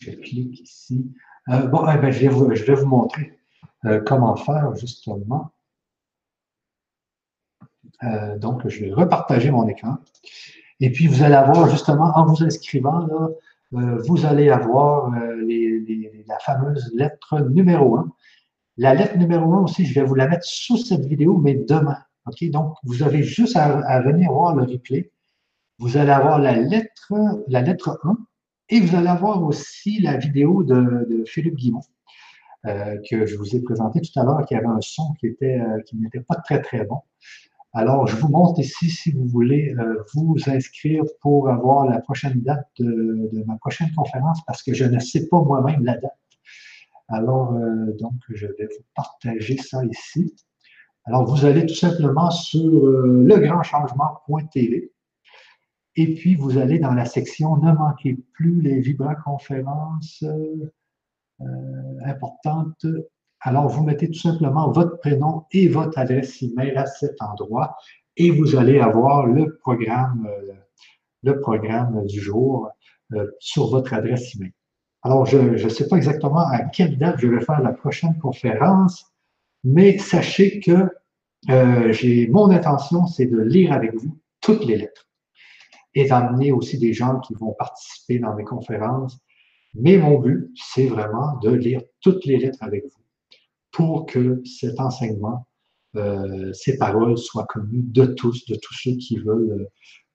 Je clique ici. Euh, bon, eh ben, je, vais vous, montrer euh, comment faire justement. donc, je vais repartager mon écran. Et puis, vous allez avoir justement, en vous inscrivant, euh, vous allez avoir euh, la fameuse lettre numéro 1. La lettre numéro 1 aussi, je vais vous la mettre sous cette vidéo, mais demain. OK? Donc, vous avez juste à, venir voir le replay. Vous allez avoir la lettre, la lettre 1 et vous allez avoir aussi la vidéo de, Philippe Guimont. Euh, que je vous ai présenté tout à l'heure, qui avait un son qui était qui n'était pas très très bon. Alors, je vous montre ici si vous voulez euh, vous inscrire pour avoir la prochaine date de, ma prochaine conférence parce que je ne sais pas moi-même la date. Alors, euh, donc, je vais vous partager ça ici. Alors, vous allez tout simplement sur euh, legrandchangement.tv et puis vous allez dans la section Ne manquez plus les vibra-conférences importantes alors, vous mettez tout simplement votre prénom et votre adresse email à cet endroit et vous allez avoir le programme, euh, le programme du jour euh, sur votre adresse email. Alors, je ne sais pas exactement à quelle date je vais faire la prochaine conférence, mais sachez que euh, mon intention, c'est de lire avec vous toutes les lettres et d'amener aussi des gens qui vont participer dans mes conférences. Mais mon but, c'est vraiment de lire toutes les lettres avec vous pour que cet enseignement, euh, ces paroles soient connues de tous, de tous ceux qui veulent, euh,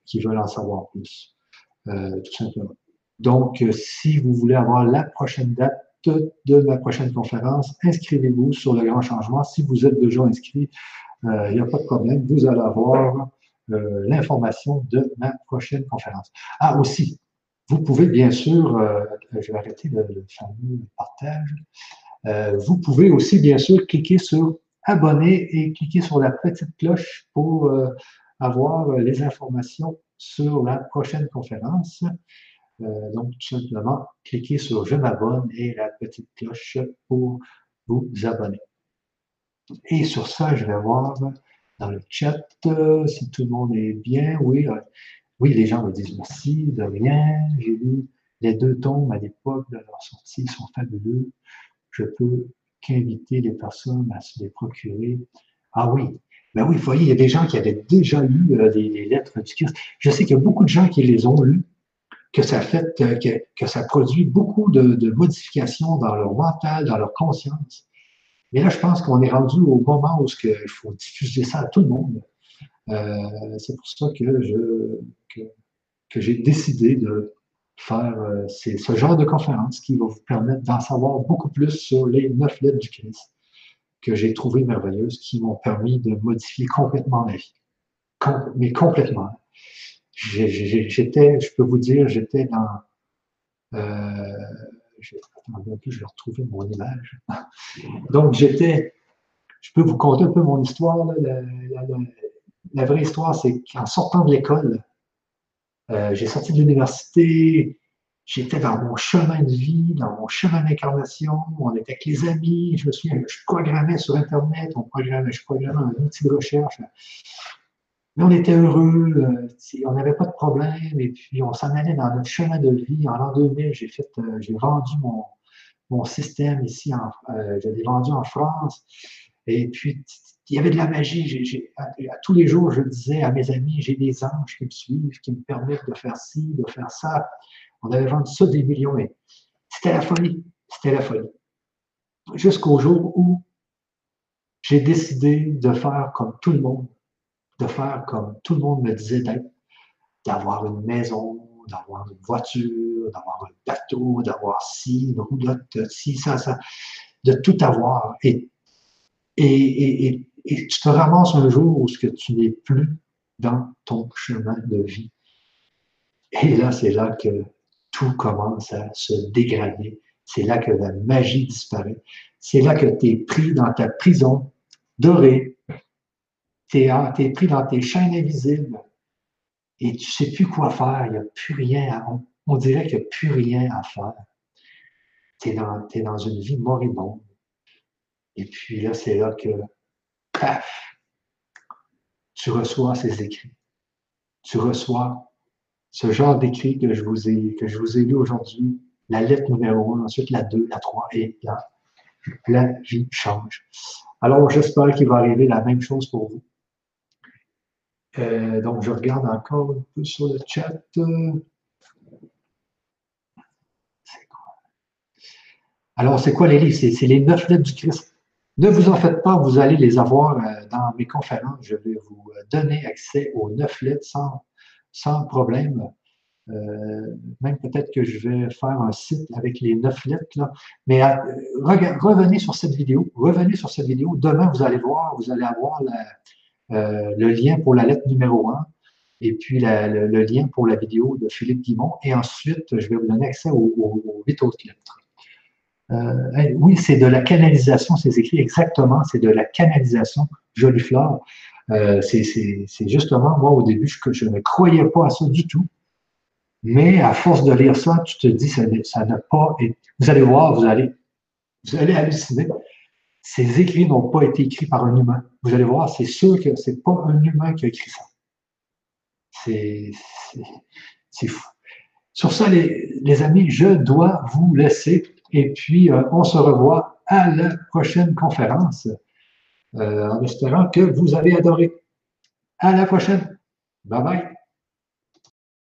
qui veulent en savoir plus, tout simplement. Donc, si vous voulez avoir la prochaine date de, la prochaine conférence, inscrivez-vous sur le grand changement. Si vous êtes déjà inscrit, il n'y a pas de problème. Vous allez avoir l'information de ma prochaine conférence. Ah, aussi, vous pouvez bien sûr, je vais arrêter le, le fameux partage, vous pouvez aussi bien sûr cliquer sur abonner et cliquer sur la petite cloche pour avoir les informations sur la prochaine conférence. Euh, donc, tout simplement, cliquez sur Je m'abonne et la petite cloche pour vous abonner. Et sur ça, je vais voir dans le chat euh, si tout le monde est bien. Oui, euh, oui, les gens me disent merci, de rien. J'ai lu les deux tomes à l'époque de leur sortie, ils sont fabuleux. Je peux qu'inviter les personnes à se les procurer. Ah oui, ben oui, voyez, il y a des gens qui avaient déjà lu les, lettres du Christ. Je sais qu'il y a beaucoup de gens qui les ont lues que ça fait, que, que ça produit beaucoup de, modifications dans leur mental, dans leur conscience. Mais là, je pense qu'on est rendu au moment où il faut diffuser ça à tout le monde. Euh, c'est pour ça que je que, j'ai décidé de faire euh, ce genre de conférence qui va vous permettre d'en savoir beaucoup plus sur les neuf lettres du Christ que j'ai trouvé merveilleuses, qui m'ont permis de modifier complètement ma vie. mais complètement j'étais, je peux vous dire, j'étais dans. Euh, je, vais retrouver mon image. Donc, j'étais. Je peux vous conter un peu mon histoire. la, vraie histoire, c'est qu'en sortant de l'école, euh, j'ai sorti de l'université, j'étais dans mon chemin de vie, dans mon chemin d'incarnation, on était avec les amis, je me souviens, je programmais sur Internet, on programmait, je programmais un outil de recherche. Mais on était heureux, euh, on n'avait pas de problème, et puis on s'en allait dans notre chemin de vie. En l'an 2000, j'ai fait, euh, j'ai vendu mon, mon système ici, en, euh, vendu en France. Et puis, il y avait de la magie. à, tous les jours, je disais à mes amis, j'ai des anges qui me suivent, qui me permettent de faire ci, de faire ça. On avait vendu ça des millions. C'était la folie. C'était la folie. Jusqu'au jour où j'ai décidé de faire comme tout le monde de faire comme tout le monde me disait d'être, d'avoir une maison, d'avoir une voiture, d'avoir un bateau, d'avoir ci, une roulotte, ci, ça, ça, de tout avoir. Et, et, et, et tu te ramasses un jour où ce que tu n'es plus dans ton chemin de vie. Et là, c'est là que tout commence à se dégrader. C'est là que la magie disparaît. C'est là que tu es pris dans ta prison dorée, tu es, pris dans tes chaînes invisibles et tu sais plus quoi faire, il a plus rien, à, on, dirait qu'il n'y a plus rien à faire. Tu es, dans une vie moribonde. Et puis là, c'est là que, paf, tu reçois ces écrits. Tu reçois ce genre d'écrits que je vous ai, que je vous ai lu aujourd'hui, la lettre numéro 1, ensuite la 2, la 3, et là, la vie change. Alors, j'espère qu'il va arriver la même chose pour vous. Euh, donc, je regarde encore un peu sur le chat. Alors, c'est quoi les livres? C'est les neuf lettres du Christ. Ne vous en faites pas, vous allez les avoir euh, dans mes conférences. Je vais vous euh, donner accès aux neuf lettres sans, problème. même peut-être que je vais faire un site avec les neuf lettres. Mais revenez sur cette vidéo. Revenez sur cette vidéo. Demain, vous allez voir, vous allez avoir la, euh, le lien pour la lettre numéro 1 et puis le, lien pour la vidéo de Philippe Guimont. Et ensuite, je vais vous donner accès aux, huit autres lettres. Euh, oui, c'est de la canalisation, c'est écrit exactement, c'est de la canalisation, jolie fleur. Euh, c'est justement, moi, au début, je, je, ne croyais pas à ça du tout. Mais à force de lire ça, tu te dis, ça n'a pas été. Vous allez voir, vous allez, vous allez halluciner ces écrits n'ont pas été écrits par un humain. Vous allez voir, c'est sûr que ce n'est pas un humain qui a écrit ça. C'est fou. Sur ça, les, amis, je dois vous laisser et puis euh, on se revoit à la prochaine conférence euh, en espérant que vous avez adoré. À la prochaine. Bye bye.